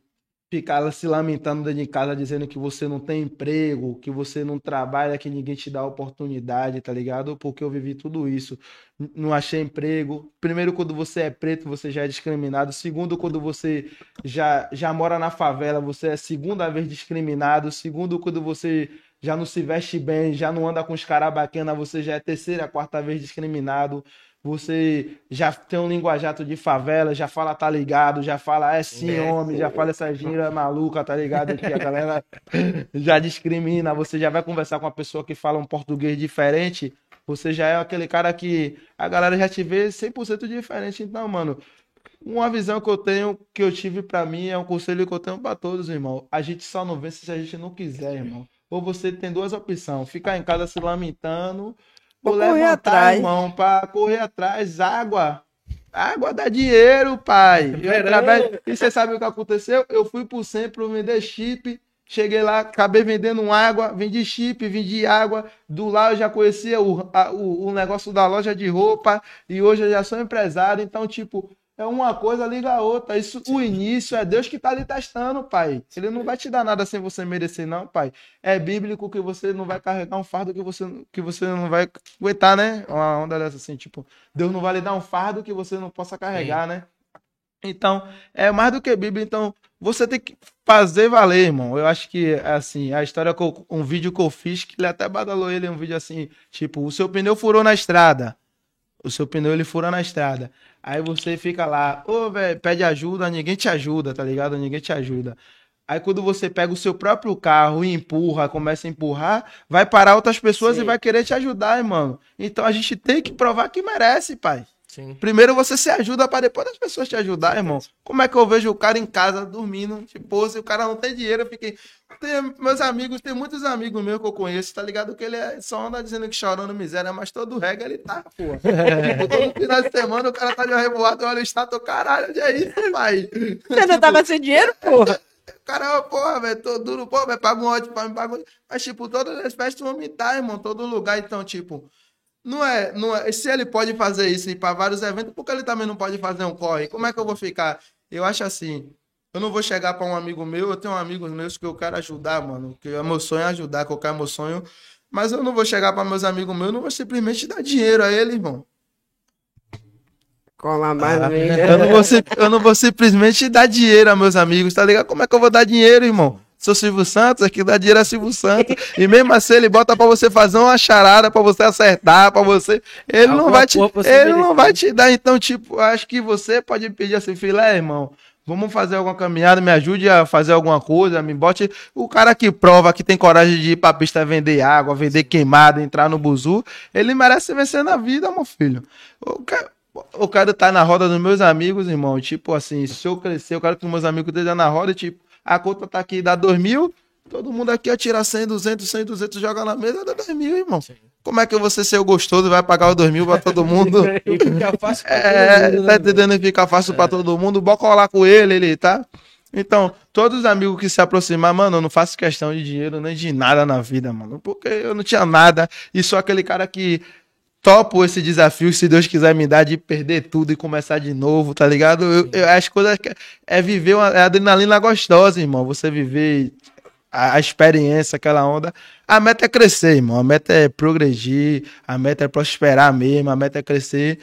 [SPEAKER 3] ficar se lamentando dentro de casa dizendo que você não tem emprego, que você não trabalha, que ninguém te dá oportunidade, tá ligado? Porque eu vivi tudo isso. Não achei emprego. Primeiro, quando você é preto, você já é discriminado. Segundo, quando você já, já mora na favela, você é segunda vez discriminado. Segundo, quando você já não se veste bem, já não anda com os caras bacana, você já é terceira, quarta vez discriminado. Você já tem um linguajato de favela, já fala tá ligado, já fala é sim, homem, já fala essa gíria maluca, tá ligado? Que a galera já discrimina. Você já vai conversar com uma pessoa que fala um português diferente, você já é aquele cara que a galera já te vê 100% diferente. Então, mano, uma visão que eu tenho, que eu tive pra mim, é um conselho que eu tenho pra todos, irmão. A gente só não vence se a gente não quiser, irmão. Ou você tem duas opções: ficar em casa se lamentando, ou
[SPEAKER 2] Ou correr
[SPEAKER 3] levantar,
[SPEAKER 2] atrás.
[SPEAKER 3] irmão, pra correr atrás. Água. Água dá dinheiro, pai. Eu através- E você sabe o que aconteceu? Eu fui pro centro vender chip. Cheguei lá, acabei vendendo água, vendi chip, vendi água. Do lá eu já conhecia o, a- o, o negócio da loja de roupa e hoje eu já sou empresário. Então, tipo, é uma coisa liga a outra. Isso, o início é Deus que tá ali testando, pai. Ele não vai te dar nada sem você merecer, não, pai. É bíblico que você não vai carregar um fardo que você, que você não vai aguentar, né? Uma onda dessa assim, tipo, Deus não vai lhe dar um fardo que você não possa carregar, né? Então, é mais do que Bíblia. Então, você tem que fazer valer, irmão. Eu acho que, assim, a história, eu- um vídeo que eu fiz, que ele até badalou ele, um vídeo assim, tipo, o seu pneu furou na estrada. O seu pneu, ele fura na estrada. Aí você fica lá, ô, velho, pede ajuda, ninguém te ajuda, tá ligado? Ninguém te ajuda. Aí quando você pega o seu próprio carro e empurra, começa a empurrar, vai parar outras pessoas
[SPEAKER 2] Sim.
[SPEAKER 3] e vai querer te ajudar, irmão. Então a gente tem que provar que merece, pai.
[SPEAKER 1] Sim.
[SPEAKER 3] Primeiro você se ajuda para depois as pessoas te ajudar, irmão. Como é que eu vejo o cara em casa dormindo, tipo, se o cara não tem dinheiro, eu fiquei. Tem meus amigos, tem muitos amigos meus que eu conheço, tá ligado? Que ele é, só anda dizendo que chorando miséria, mas todo regra ele tá, pô. tipo, todo final de semana o cara tá de uma revoada, olha o status, caralho, onde é isso, pai?
[SPEAKER 2] Você não tava sem dinheiro, porra?
[SPEAKER 3] Caramba, porra, velho, tô duro, pô, velho, paga um ódio pra me pagar. um- Mas, tipo, todas as festas vão me dar, irmão, todo lugar. Então, tipo, não é, não é. Se ele pode fazer isso e ir pra vários eventos, por que ele também não pode fazer um corre? Como é que eu vou ficar? Eu acho assim. Eu não vou chegar pra um amigo meu, eu tenho amigos meus que eu quero ajudar, mano. Que é meu sonho é ajudar, qualquer meu sonho. Mas eu não vou chegar pra meus amigos meus, eu não vou simplesmente dar dinheiro a ele, irmão.
[SPEAKER 2] Cola mais no meio.
[SPEAKER 3] Eu não, vou, eu não vou simplesmente dar dinheiro a meus amigos, tá ligado? Como é que eu vou dar dinheiro, irmão? Sou Silvio Santos, aqui dá dinheiro a Silvio Santos. E mesmo assim ele bota pra você fazer uma charada, pra você acertar, pra você. Ele não
[SPEAKER 1] Alguma
[SPEAKER 3] vai te, ele não vai te dar. Então, tipo, acho que você pode pedir assim, filé, irmão. Vamos fazer alguma caminhada, me ajude a fazer alguma coisa, me bote. O cara que prova, que tem coragem de ir pra pista vender água, vender queimada, entrar no buzu, ele merece vencer na vida, meu filho. O cara, eu quero estar na roda dos meus amigos, irmão. Tipo assim, se eu crescer, eu quero que os meus amigos estejam na roda. Tipo, a conta tá aqui, dá dois mil. Todo mundo aqui atira 100, 200, 100, 200, joga na mesa, dá dois mil, irmão. Como é que você ser o gostoso vai pagar os dois mil pra todo mundo?
[SPEAKER 1] E fica fácil pra
[SPEAKER 3] É,
[SPEAKER 1] todo mundo,
[SPEAKER 3] tá
[SPEAKER 1] né,
[SPEAKER 3] entendendo? Fica fácil pra todo mundo. Bora colar com ele, ele, tá? Então, todos os amigos que se aproximar, mano, eu não faço questão de dinheiro nem de nada na vida, mano. Porque eu não tinha nada. E sou aquele cara que topo esse desafio, se Deus quiser me dar, de perder tudo e começar de novo, tá ligado? Eu, eu- as coisas é viver uma é adrenalina gostosa, irmão. Você viver a, a experiência, aquela onda. A meta é crescer, irmão. A meta é progredir, a meta é prosperar mesmo, a meta é crescer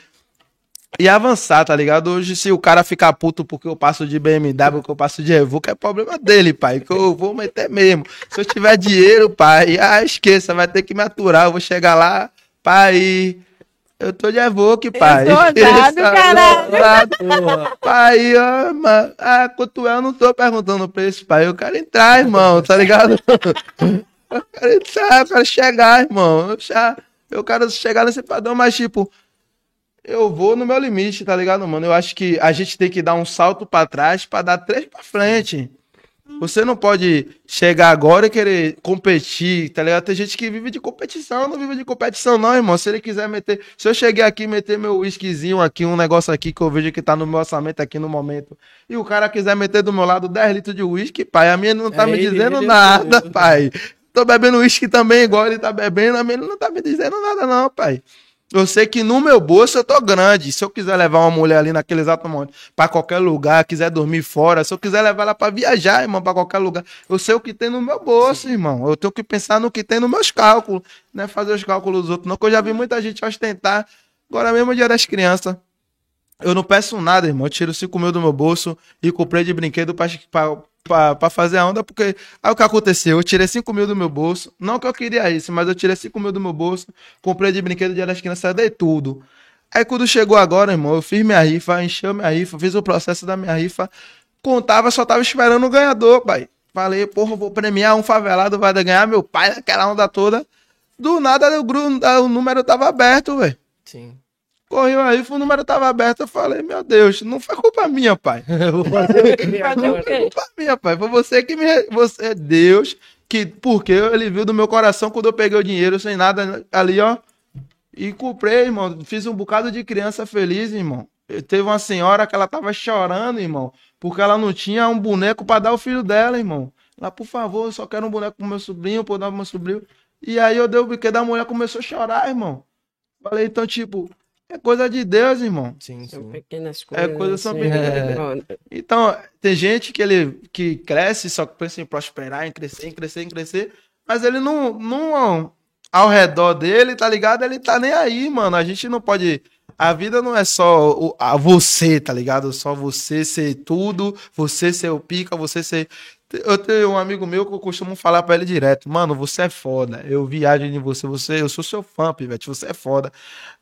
[SPEAKER 3] e avançar, tá ligado? Hoje, se o cara ficar puto porque eu passo de BMW, que eu passo de Evoque, é problema dele, pai. Que eu vou meter mesmo. Se eu tiver dinheiro, pai, ah, esqueça, vai ter que me aturar. Eu vou chegar lá, pai. Eu tô de Evoque, pai.
[SPEAKER 2] Caralho.
[SPEAKER 3] ousado.
[SPEAKER 1] Porra.
[SPEAKER 3] Pai, mano. Ah, quanto é? Eu não tô perguntando o preço, pai. Eu quero entrar, irmão, tá ligado? Eu quero entrar, eu quero chegar, irmão. Eu, já, eu quero chegar nesse padrão, mas, tipo, eu vou no meu limite, tá ligado, mano? Eu acho que a gente tem que dar um salto pra trás pra dar três pra frente. Você não pode chegar agora e querer competir, tá ligado? Tem gente que vive de competição, não vive de competição, não, irmão. Se ele quiser meter. Se eu cheguei aqui e meter meu whiskyzinho aqui, um negócio aqui que eu vejo que tá no meu orçamento aqui no momento, e o cara quiser meter do meu lado 10 litros de whisky, pai, a minha não tá
[SPEAKER 1] É,
[SPEAKER 3] me
[SPEAKER 1] ele-
[SPEAKER 3] dizendo
[SPEAKER 1] ele-
[SPEAKER 3] nada, pai. Tô bebendo uísque também, igual ele tá bebendo, a minha não tá me dizendo nada, não, pai. Eu sei que no meu bolso eu tô grande. Se eu quiser levar uma mulher ali naquele exato momento pra qualquer lugar, quiser dormir fora, se eu quiser levar ela pra viajar, irmão, pra qualquer lugar, eu sei o que tem no meu bolso, irmão. Eu tenho que pensar no que tem nos meus cálculos, não é fazer os cálculos dos outros, não. Que eu já vi muita gente ostentar. Agora mesmo é dia das crianças. Eu não peço nada, irmão. Eu tiro 5 mil do meu bolso e comprei de brinquedo pra, pra, pra, pra fazer a onda, porque aí o que aconteceu? Eu tirei 5 mil do meu bolso. Não que eu queria isso, mas eu tirei 5 mil do meu bolso, comprei de brinquedo dia das crianças, dei tudo. Aí quando chegou agora, irmão, eu fiz minha rifa, encheu minha rifa, fiz o processo da minha rifa, contava, só tava esperando o ganhador, pai. Falei, porra, vou premiar um favelado, vai ganhar meu pai naquela onda toda. Do nada o número tava aberto, velho.
[SPEAKER 1] Sim.
[SPEAKER 3] Correu aí, o número tava aberto. Eu falei, meu Deus, não foi culpa minha, pai.
[SPEAKER 1] Eu vou fazer o
[SPEAKER 2] o
[SPEAKER 1] agora?
[SPEAKER 2] quê?
[SPEAKER 3] Culpa minha, pai. Foi você que me. Você é Deus, que. Porque ele viu do meu coração quando eu peguei o dinheiro sem nada ali, ó. E comprei, irmão. Fiz um bocado de criança feliz, irmão. Teve uma senhora que ela tava chorando, irmão, porque ela não tinha um boneco pra dar ao filho dela, irmão. Lá, por favor, eu só quero um boneco pro meu sobrinho, pra eu dar pro meu sobrinho. E aí eu dei o brinquedo da mulher começou a chorar, irmão. Falei, então, tipo, é coisa de Deus, irmão.
[SPEAKER 1] Sim,
[SPEAKER 2] São
[SPEAKER 1] sim.
[SPEAKER 2] pequenas
[SPEAKER 3] É,
[SPEAKER 2] coisas.
[SPEAKER 3] coisas são
[SPEAKER 2] assim,
[SPEAKER 3] pequenas.
[SPEAKER 2] né?
[SPEAKER 3] Então, tem gente que ele que cresce, só que pensa em prosperar, em crescer, em crescer, em crescer, mas ele não, não ao redor dele, tá ligado? Ele tá nem aí, mano. A gente não pode. A vida não é só o, a você, tá ligado? Só você ser tudo, você ser o pica, você ser. Eu tenho um amigo meu que eu costumo falar pra ele direto, mano, você é foda. Eu viajo em você, você, eu sou seu fã, pivete, você é foda.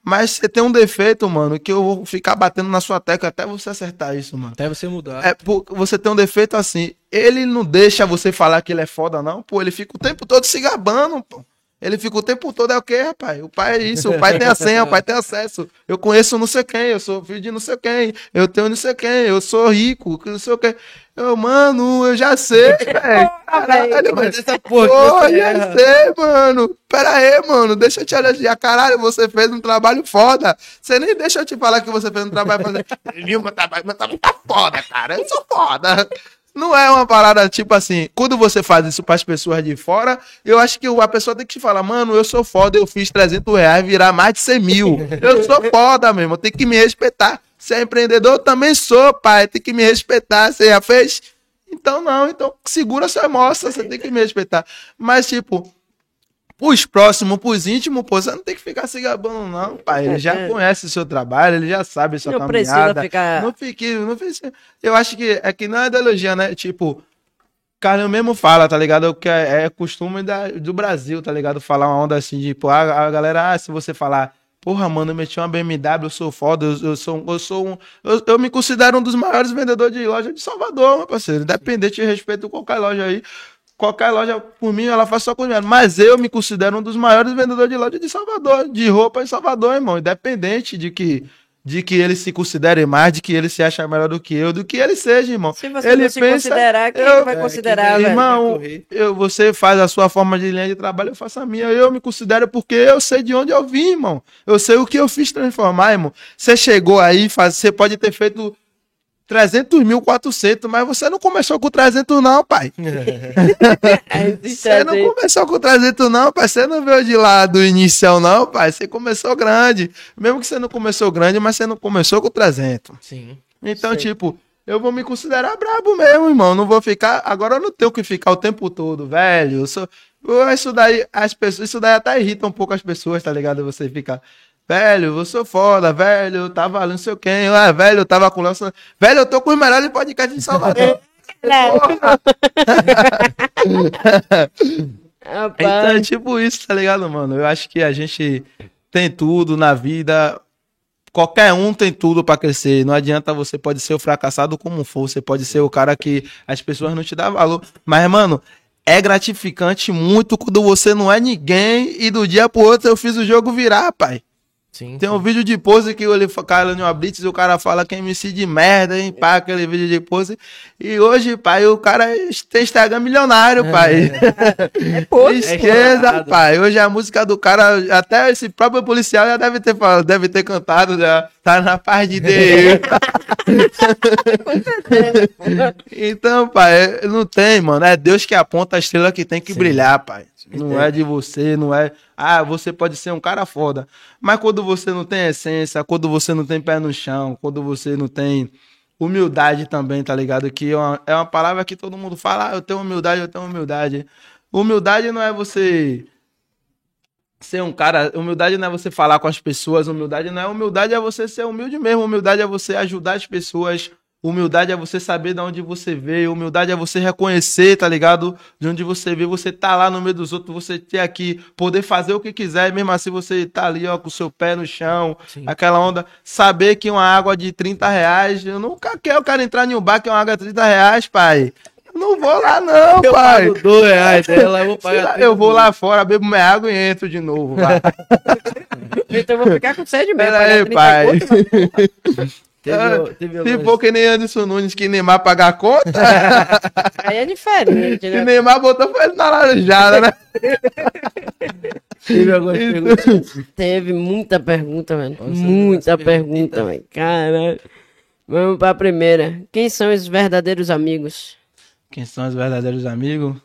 [SPEAKER 3] Mas você tem um defeito, mano, que eu vou ficar batendo na sua tecla até você acertar isso, mano.
[SPEAKER 1] Até você mudar.
[SPEAKER 3] É, pô, você tem um defeito assim. Ele não deixa você falar que ele é foda, não, pô. Ele fica o tempo todo se gabando, pô. Ele fica o tempo todo, é o quê, rapaz? O pai é isso, o pai tem a senha, o pai tem acesso. Eu conheço não sei quem, eu sou filho de não sei quem, eu tenho não sei quem, eu sou rico, que não sei o quê. Eu, mano, eu já sei, velho. Caralho,
[SPEAKER 1] essa porra você
[SPEAKER 3] já
[SPEAKER 1] erra.
[SPEAKER 3] sei, mano. Pera aí, mano. Deixa eu te elogiar. Caralho, você fez um trabalho foda. Você nem deixa eu te falar que você fez um trabalho foda. Viu, meu trabalho, meu trabalho tá foda, cara. Eu sou foda. Não é uma parada tipo assim, quando você faz isso pras pessoas de fora, eu acho que a pessoa tem que te falar, mano, eu sou foda, eu fiz 300 reais virar mais de 100 mil. Eu sou foda mesmo, tem que me respeitar. Você é empreendedor, eu também sou, pai, tem que me respeitar. Você já fez? Então não, então segura sua emoção, você tem que me respeitar. Mas, tipo, pros próximos, pros íntimos, pô, você não tem que ficar se gabando, não, pai. Ele já
[SPEAKER 2] É.
[SPEAKER 3] conhece o seu trabalho, ele já sabe a sua
[SPEAKER 2] Não precisa
[SPEAKER 3] caminhada.
[SPEAKER 2] ficar.
[SPEAKER 3] Não fique, não fique. Eu acho que é que não é ideologia, né? Tipo, Carlinhos mesmo fala, tá ligado? Que é, é costume da, do Brasil, tá ligado? Falar uma onda assim, tipo, a, a galera, ah, se você falar, porra, mano, eu meti uma BMW, eu sou foda, eu, eu sou, eu sou um. Eu, eu me considero um dos maiores vendedores de loja de Salvador, meu parceiro. Independente de respeito qualquer loja aí. Qualquer loja, por mim, ela faz só com dinheiro. Mas eu me considero um dos maiores vendedores de loja de Salvador, de roupa em Salvador, irmão. Independente de que, de que ele se considere mais, de que ele se acha melhor do que eu, do que ele seja, irmão.
[SPEAKER 2] Se você
[SPEAKER 3] ele
[SPEAKER 2] não se considerar, quem
[SPEAKER 3] eu-
[SPEAKER 2] vai
[SPEAKER 1] é,
[SPEAKER 2] considerar,
[SPEAKER 1] que
[SPEAKER 2] velho?
[SPEAKER 3] Irmão, eu, você faz a sua forma de linha de trabalho, eu faço a minha. Eu me considero porque eu sei de onde eu vim, irmão. Eu sei o que eu fiz transformar, irmão. Você chegou aí, faz, você pode ter feito 300 mil, 400, mas você não começou com 300 não, pai.
[SPEAKER 2] É,
[SPEAKER 3] Você não começou com 300 não, pai. Você não veio de lá do inicial não, pai. Você começou grande. Mesmo que você não começou grande, mas você não começou com 300.
[SPEAKER 1] Sim.
[SPEAKER 3] Então,
[SPEAKER 2] Sei.
[SPEAKER 3] tipo, eu vou me considerar brabo mesmo, irmão. Não vou ficar. Agora eu não tenho que ficar o tempo todo, velho. Eu sou. eu- Isso daí, as pessoas, isso daí até irrita um pouco as pessoas, tá ligado? Você fica. Velho, eu sou foda, velho, eu tava não sei quem, ah, velho, eu tava com o Lança. Velho, eu tô com os melhores podcasts de Salvador. Porra. Então é tipo isso, tá ligado, mano? Eu acho que a gente tem tudo na vida. Qualquer um tem tudo pra crescer. Não adianta você pode ser o fracassado como for. Você pode ser o cara que as pessoas não te dão valor. Mas, mano, é gratificante muito quando você não é ninguém e do dia pro outro eu fiz o jogo virar, pai.
[SPEAKER 1] Sim.
[SPEAKER 3] Tem um
[SPEAKER 1] sim.
[SPEAKER 3] vídeo de pose que ele cai no Blitz e o cara fala que é MC de merda, hein, pá, aquele vídeo de pose. E hoje, pai, o cara tem Instagram milionário, pai.
[SPEAKER 2] É pose.
[SPEAKER 3] Esquerda,
[SPEAKER 1] estourado.
[SPEAKER 3] pai. Hoje a música do cara, até esse próprio policial já deve ter falado, deve ter cantado, já tá na paz de Deus. então, pai, é- não tem, mano. É Deus que aponta a estrela que tem que
[SPEAKER 1] Sim.
[SPEAKER 3] brilhar, pai. Não é de você, não é. Ah, você pode ser um cara foda. Mas quando você não tem essência, quando você não tem pé no chão, quando você não tem humildade também, tá ligado? Que é uma, é uma palavra que todo mundo fala, ah, eu tenho humildade, eu tenho humildade. Humildade não é você ser um cara. Humildade não é você falar com as pessoas. Humildade não é. Humildade é você ser humilde mesmo. Humildade é você ajudar as pessoas. Humildade é você saber de onde você veio. Humildade é você reconhecer, tá ligado? De onde você veio. Você tá lá no meio dos outros. Você ter aqui, poder fazer o que quiser. E mesmo assim você tá ali, ó, com o seu pé no chão.
[SPEAKER 1] Sim.
[SPEAKER 3] Aquela onda. Saber que uma água de 30 reais. Eu nunca quero, quero entrar em um bar que é uma água de 30 reais, pai. Eu não vou lá, não,
[SPEAKER 1] Eu
[SPEAKER 3] pai.
[SPEAKER 1] pago dois reais dela, eu vou pagar.
[SPEAKER 3] Eu vou lá fora, bebo minha água e entro de novo. vai.
[SPEAKER 2] Então eu vou ficar com sede mesmo.
[SPEAKER 3] Pera aí,
[SPEAKER 2] 30
[SPEAKER 3] pai.
[SPEAKER 2] conto,
[SPEAKER 1] Teve, teve
[SPEAKER 3] Se for que nem Anderson Nunes, que Neymar pagar a conta,
[SPEAKER 2] Aí é diferente,
[SPEAKER 3] que
[SPEAKER 2] né?
[SPEAKER 3] Neymar botou foi ele na laranjada, né?
[SPEAKER 1] teve algumas perguntas.
[SPEAKER 2] Teve muita pergunta, velho. Muita pergunta,
[SPEAKER 1] pergunta.
[SPEAKER 2] velho. Caralho. Vamos pra primeira. Quem são os verdadeiros amigos?
[SPEAKER 3] Quem são os verdadeiros amigos?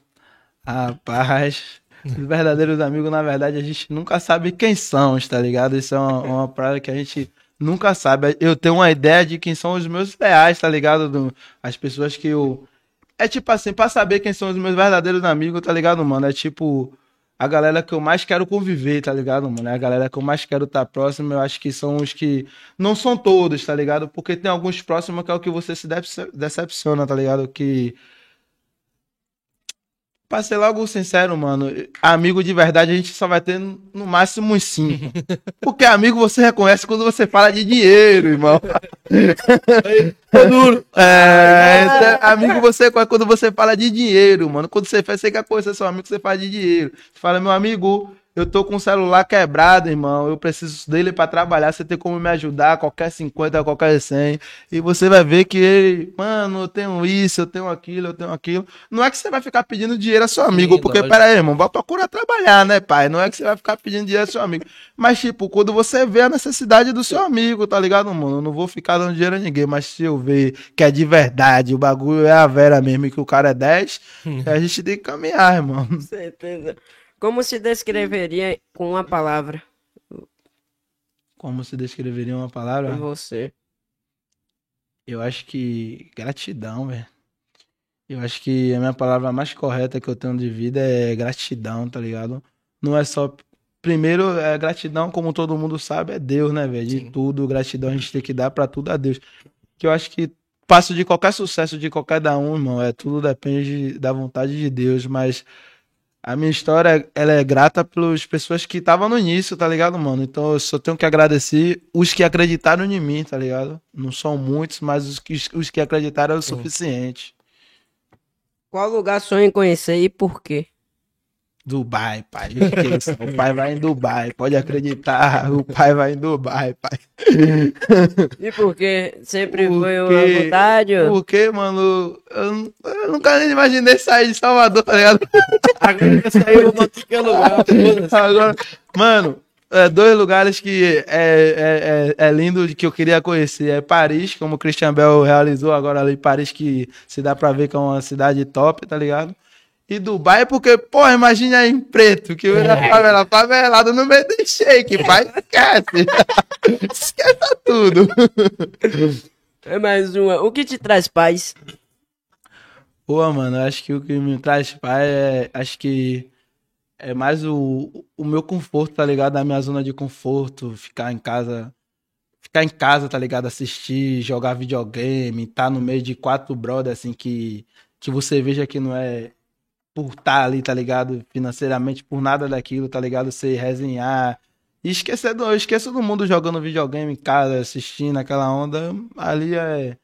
[SPEAKER 3] Rapaz, os verdadeiros amigos, na verdade, a gente nunca sabe quem são, tá ligado? Isso é uma, uma parada que a gente nunca sabe. Eu tenho uma ideia de quem são os meus leais, tá ligado? Do- as pessoas que eu. É tipo assim, pra saber quem são os meus verdadeiros amigos, tá ligado, mano? É tipo. A galera que eu mais quero conviver, tá ligado, mano? É a galera que eu mais quero estar próximo, eu acho que são os que. Não são todos, tá ligado? Porque tem alguns próximos que é o que você se dece- decepciona, tá ligado? Que. Pra ser logo sincero, mano, amigo de verdade a gente só vai ter no máximo uns cinco. Porque amigo você reconhece quando você fala de dinheiro, irmão.
[SPEAKER 1] Duro.
[SPEAKER 3] É, esse é- amigo você reconhece quando você fala de dinheiro, mano. Quando você faz, você quer conhecer seu amigo, você fala de dinheiro. Você fala, meu amigo, eu tô com o celular quebrado, irmão. Eu preciso dele pra trabalhar. Você tem como me ajudar? Qualquer 50, qualquer 100. E você vai ver que ele, mano, eu tenho isso, eu tenho aquilo, eu tenho aquilo. Não é que você vai ficar pedindo dinheiro a seu amigo,
[SPEAKER 1] Sim,
[SPEAKER 3] porque,
[SPEAKER 1] lógico.
[SPEAKER 3] pera aí, irmão, vai procurar trabalhar, né, pai? Não é que você vai ficar pedindo dinheiro a seu amigo. Mas, tipo, quando você vê a necessidade do seu amigo, tá ligado, mano? Eu não vou ficar dando dinheiro a ninguém, mas se eu ver que é de verdade, o bagulho é a vera mesmo e que o cara é 10, a gente tem que caminhar, irmão.
[SPEAKER 2] Com certeza. Como se descreveria com uma palavra?
[SPEAKER 3] Como se descreveria uma palavra?
[SPEAKER 2] Você.
[SPEAKER 3] Eu acho que gratidão, velho. Eu acho que a minha palavra mais correta que eu tenho de vida é gratidão, tá ligado? Não é só. Primeiro, é gratidão, como todo mundo sabe, é Deus, né, velho? De tudo, gratidão a gente tem que dar pra tudo a Deus. Que eu acho que passo de qualquer sucesso de qualquer da um, irmão, é tudo depende da vontade de Deus, mas a minha história, ela é grata pelas pessoas que estavam no início, tá ligado, mano? Então eu só tenho que agradecer os que acreditaram em mim, tá ligado? Não são muitos, mas os que, os que acreditaram é o
[SPEAKER 1] Sim.
[SPEAKER 3] suficiente.
[SPEAKER 2] Qual lugar sonha em conhecer e por quê?
[SPEAKER 3] Dubai, pai. esqueça. o pai vai em Dubai, pode acreditar. O pai vai em Dubai, pai.
[SPEAKER 2] E por quê? Sempre
[SPEAKER 3] Por
[SPEAKER 2] foi uma vontade? ou-
[SPEAKER 3] Porque, mano, eu, eu nunca nem imaginei sair de Salvador, tá ligado?
[SPEAKER 1] Agora que saiu, eu vou qualquer lugar. foda-se.
[SPEAKER 3] Agora, mano, é, dois lugares que é, é, é, é lindo de que eu queria conhecer. É Paris, como o Christian Bell realizou agora ali em Paris, que se dá pra ver que é uma cidade top, tá ligado? E Dubai, porque, porra, imagina aí em preto, que eu era favela, favelado no meio do shake, pai, esquece. Esqueça tudo.
[SPEAKER 2] É mais uma. O que te traz paz?
[SPEAKER 3] Pô, mano, acho que o que me traz paz é. Acho que é mais o, o meu conforto, tá ligado? A minha zona de conforto, ficar em casa. Ficar em casa, tá ligado? Assistir, jogar videogame, tá no meio de quatro brothers, assim, que, que você veja que não é por estar ali, tá ligado? Financeiramente, por nada daquilo, tá ligado? Você resenhar. E esquecer do, eu esqueço do mundo jogando videogame em casa, assistindo aquela onda. Ali é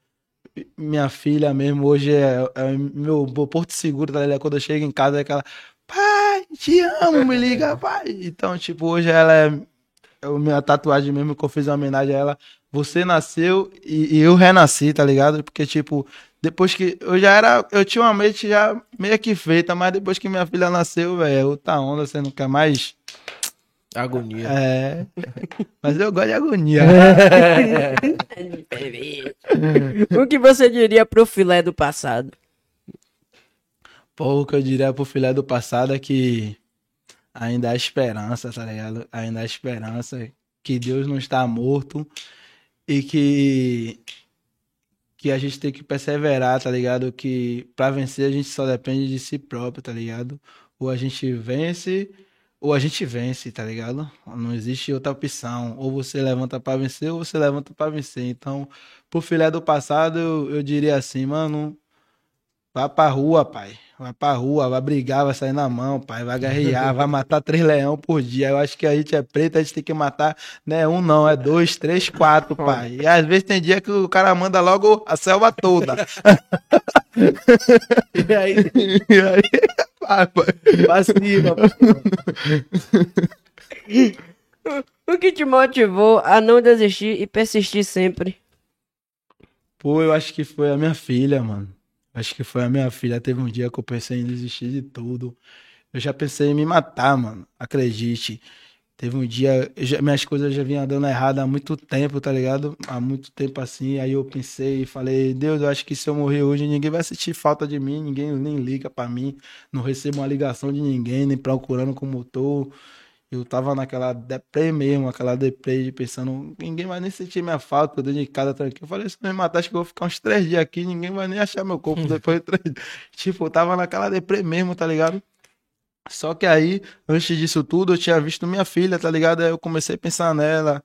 [SPEAKER 3] minha filha mesmo, hoje é, é meu, porto seguro, tá ligado? Quando eu chego em casa é aquela, pai, te amo, me liga, pai. Então, tipo, hoje ela é a minha tatuagem mesmo que eu fiz uma homenagem a ela. Você nasceu e, e eu renasci, tá ligado? Porque, tipo, depois que. Eu já era. Eu tinha uma mente já meio que feita, mas depois que minha filha nasceu, velho, é outra onda, você não quer mais.
[SPEAKER 1] Agonia.
[SPEAKER 3] É. Mas eu gosto de agonia.
[SPEAKER 2] o que você diria pro filé do passado?
[SPEAKER 3] Pô, o que eu diria pro filé do passado é que ainda há esperança, tá ligado? Ainda há esperança que Deus não está morto e que que a gente tem que perseverar, tá ligado? Que para vencer a gente só depende de si próprio, tá ligado? Ou a gente vence ou a gente vence, tá ligado? Não existe outra opção. Ou você levanta para vencer ou você levanta para vencer. Então, pro filé do passado, eu, eu diria assim, mano, vá pra rua, pai. Vai pra rua, vai brigar, vai sair na mão, pai. Vai guerrear, vai matar três leão por dia. Eu acho que a gente é preto, a gente tem que matar, né? Um não, é dois, três, quatro, pai. E às vezes tem dia que o cara manda logo a selva toda.
[SPEAKER 1] E aí,
[SPEAKER 3] e aí, vai, pai.
[SPEAKER 1] pra cima.
[SPEAKER 2] O que te motivou a não desistir e persistir sempre?
[SPEAKER 3] Pô, eu acho que foi a minha filha, mano. Acho que foi a minha filha. Teve um dia que eu pensei em desistir de tudo. Eu já pensei em me matar, mano. Acredite. Teve um dia, já- minhas coisas já vinham dando errado há muito tempo, tá ligado? Há muito tempo assim. Aí eu pensei e falei, Deus, eu acho que se eu morrer hoje, ninguém vai sentir falta de mim, ninguém nem liga pra mim. Não recebo uma ligação de ninguém, nem procurando como eu tô. Eu tava naquela deprê mesmo, aquela deprê de pensando, ninguém vai nem sentir minha falta, eu dentro de casa tranquilo. Eu falei, se me matar, acho que eu vou ficar uns três dias aqui, ninguém vai nem achar meu corpo depois de três dias. Tipo, eu tava naquela deprê mesmo, tá ligado? Só que aí, antes disso tudo, eu tinha visto minha filha, tá ligado? Aí eu comecei a pensar nela,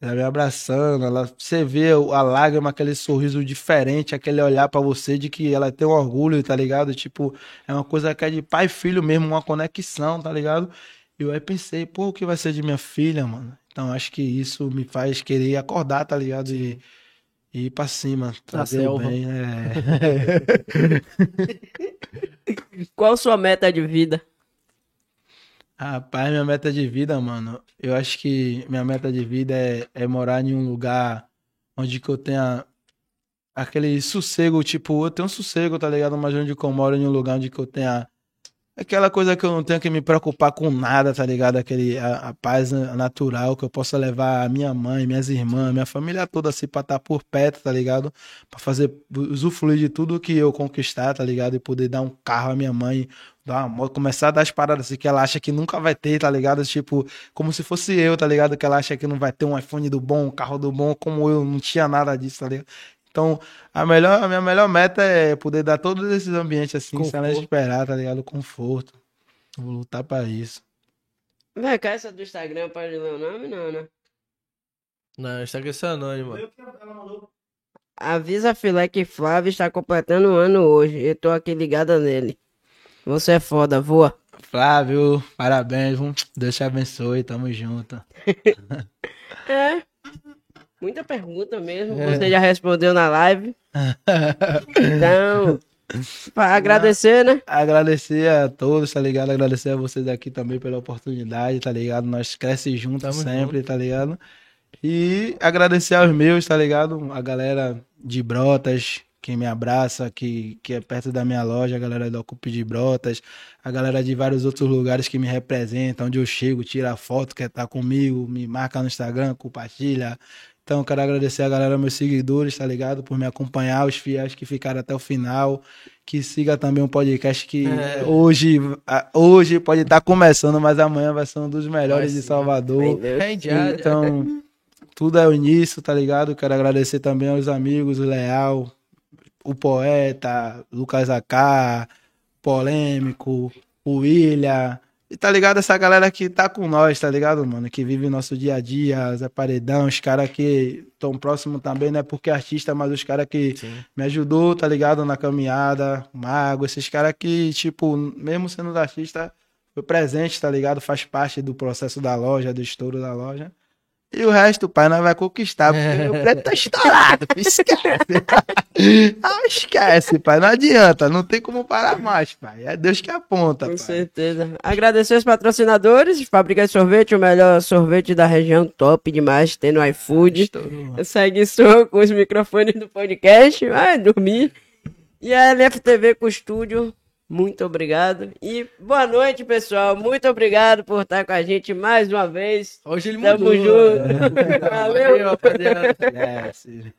[SPEAKER 3] ela me abraçando, ela, você vê a lágrima, aquele sorriso diferente, aquele olhar pra você de que ela tem um orgulho, tá ligado? Tipo, é uma coisa que é de pai e filho mesmo, uma conexão, tá ligado? E eu aí pensei, pô, o que vai ser de minha filha, mano? Então acho que isso me faz querer acordar, tá ligado? E, e ir pra cima, trazer o
[SPEAKER 1] selva.
[SPEAKER 3] bem, né?
[SPEAKER 2] Qual sua meta de vida?
[SPEAKER 3] Rapaz, minha meta de vida, mano, eu acho que minha meta de vida é, é morar em um lugar onde que eu tenha aquele sossego, tipo, eu tenho um sossego, tá ligado? Mas onde que eu moro em um lugar onde que eu tenha aquela coisa que eu não tenho que me preocupar com nada, tá ligado? Aquele, a, a paz natural que eu possa levar a minha mãe, minhas irmãs, minha família toda assim pra estar por perto, tá ligado? Pra fazer, usufruir de tudo que eu conquistar, tá ligado? E poder dar um carro à minha mãe, dar uma começar a dar as paradas assim que ela acha que nunca vai ter, tá ligado? Tipo, como se fosse eu, tá ligado? Que ela acha que não vai ter um iPhone do bom, um carro do bom, como eu não tinha nada disso, tá ligado? Então, a, melhor, a minha melhor meta é poder dar todos esses ambientes assim, sem ela esperar, tá ligado? Conforto. Vou lutar pra isso.
[SPEAKER 2] Vem cá, essa do Instagram pode ler o nome, não, né?
[SPEAKER 1] Não, aqui é seu anônimo.
[SPEAKER 2] Avisa a filé que Flávio está completando um ano hoje. Eu tô aqui ligada nele. Você é foda, voa.
[SPEAKER 3] Flávio, parabéns? Deus te abençoe, tamo junto.
[SPEAKER 2] É. Muita pergunta mesmo.
[SPEAKER 1] É.
[SPEAKER 2] Você já respondeu na live. Então, pra agradecer, né?
[SPEAKER 3] Agradecer a todos, tá ligado? Agradecer a vocês aqui também pela oportunidade, tá ligado? Nós cresce juntos
[SPEAKER 1] Tamo
[SPEAKER 3] sempre, tá ligado? E agradecer aos meus, tá ligado? A galera de Brotas, que me abraça, que, que é perto da minha loja, a galera da Ocupe de Brotas, a galera de vários outros lugares que me representam, onde eu chego, tira foto, quer estar comigo, me marca no Instagram, compartilha. Então, quero agradecer a galera, meus seguidores, tá ligado? Por me acompanhar, os fiéis que ficaram até o final. Que siga também um podcast que
[SPEAKER 1] É.
[SPEAKER 3] hoje, hoje pode estar começando, mas amanhã vai ser um dos melhores de. Salvador. Então, tudo é o início, tá ligado? Quero agradecer também aos amigos, o Leal, o Poeta, Lucas AK, Polêmico, o William. E tá ligado? Essa galera que tá com nós, tá ligado, mano? Que vive nosso dia a dia, Zé Paredão, os caras que estão próximos também, não é porque é artista, mas os caras que
[SPEAKER 1] Sim.
[SPEAKER 3] me ajudou, tá ligado? Na caminhada, Mago, esses caras que, tipo, mesmo sendo artista, foi presente, tá ligado? Faz parte do processo da loja, do estouro da loja. E o resto, pai, nós vai conquistar. Porque o preto tá estourado. Esquece. Ah, esquece, pai. Não adianta. Não tem como parar mais, pai. É Deus que aponta,
[SPEAKER 2] Com
[SPEAKER 3] pai.
[SPEAKER 2] certeza. Agradecer os patrocinadores, Fábrica de Sorvete, o melhor sorvete da região, top demais, tem no iFood.
[SPEAKER 3] Estourou.
[SPEAKER 2] Segue só com os microfones do podcast, vai dormir. E a LFTV com o estúdio, muito obrigado. E boa noite, pessoal. Muito obrigado por estar com a gente mais uma vez.
[SPEAKER 1] Hoje ele
[SPEAKER 2] Tamo
[SPEAKER 1] mudou.
[SPEAKER 2] junto. Valeu.
[SPEAKER 1] Valeu, rapaziada.
[SPEAKER 3] Esquece.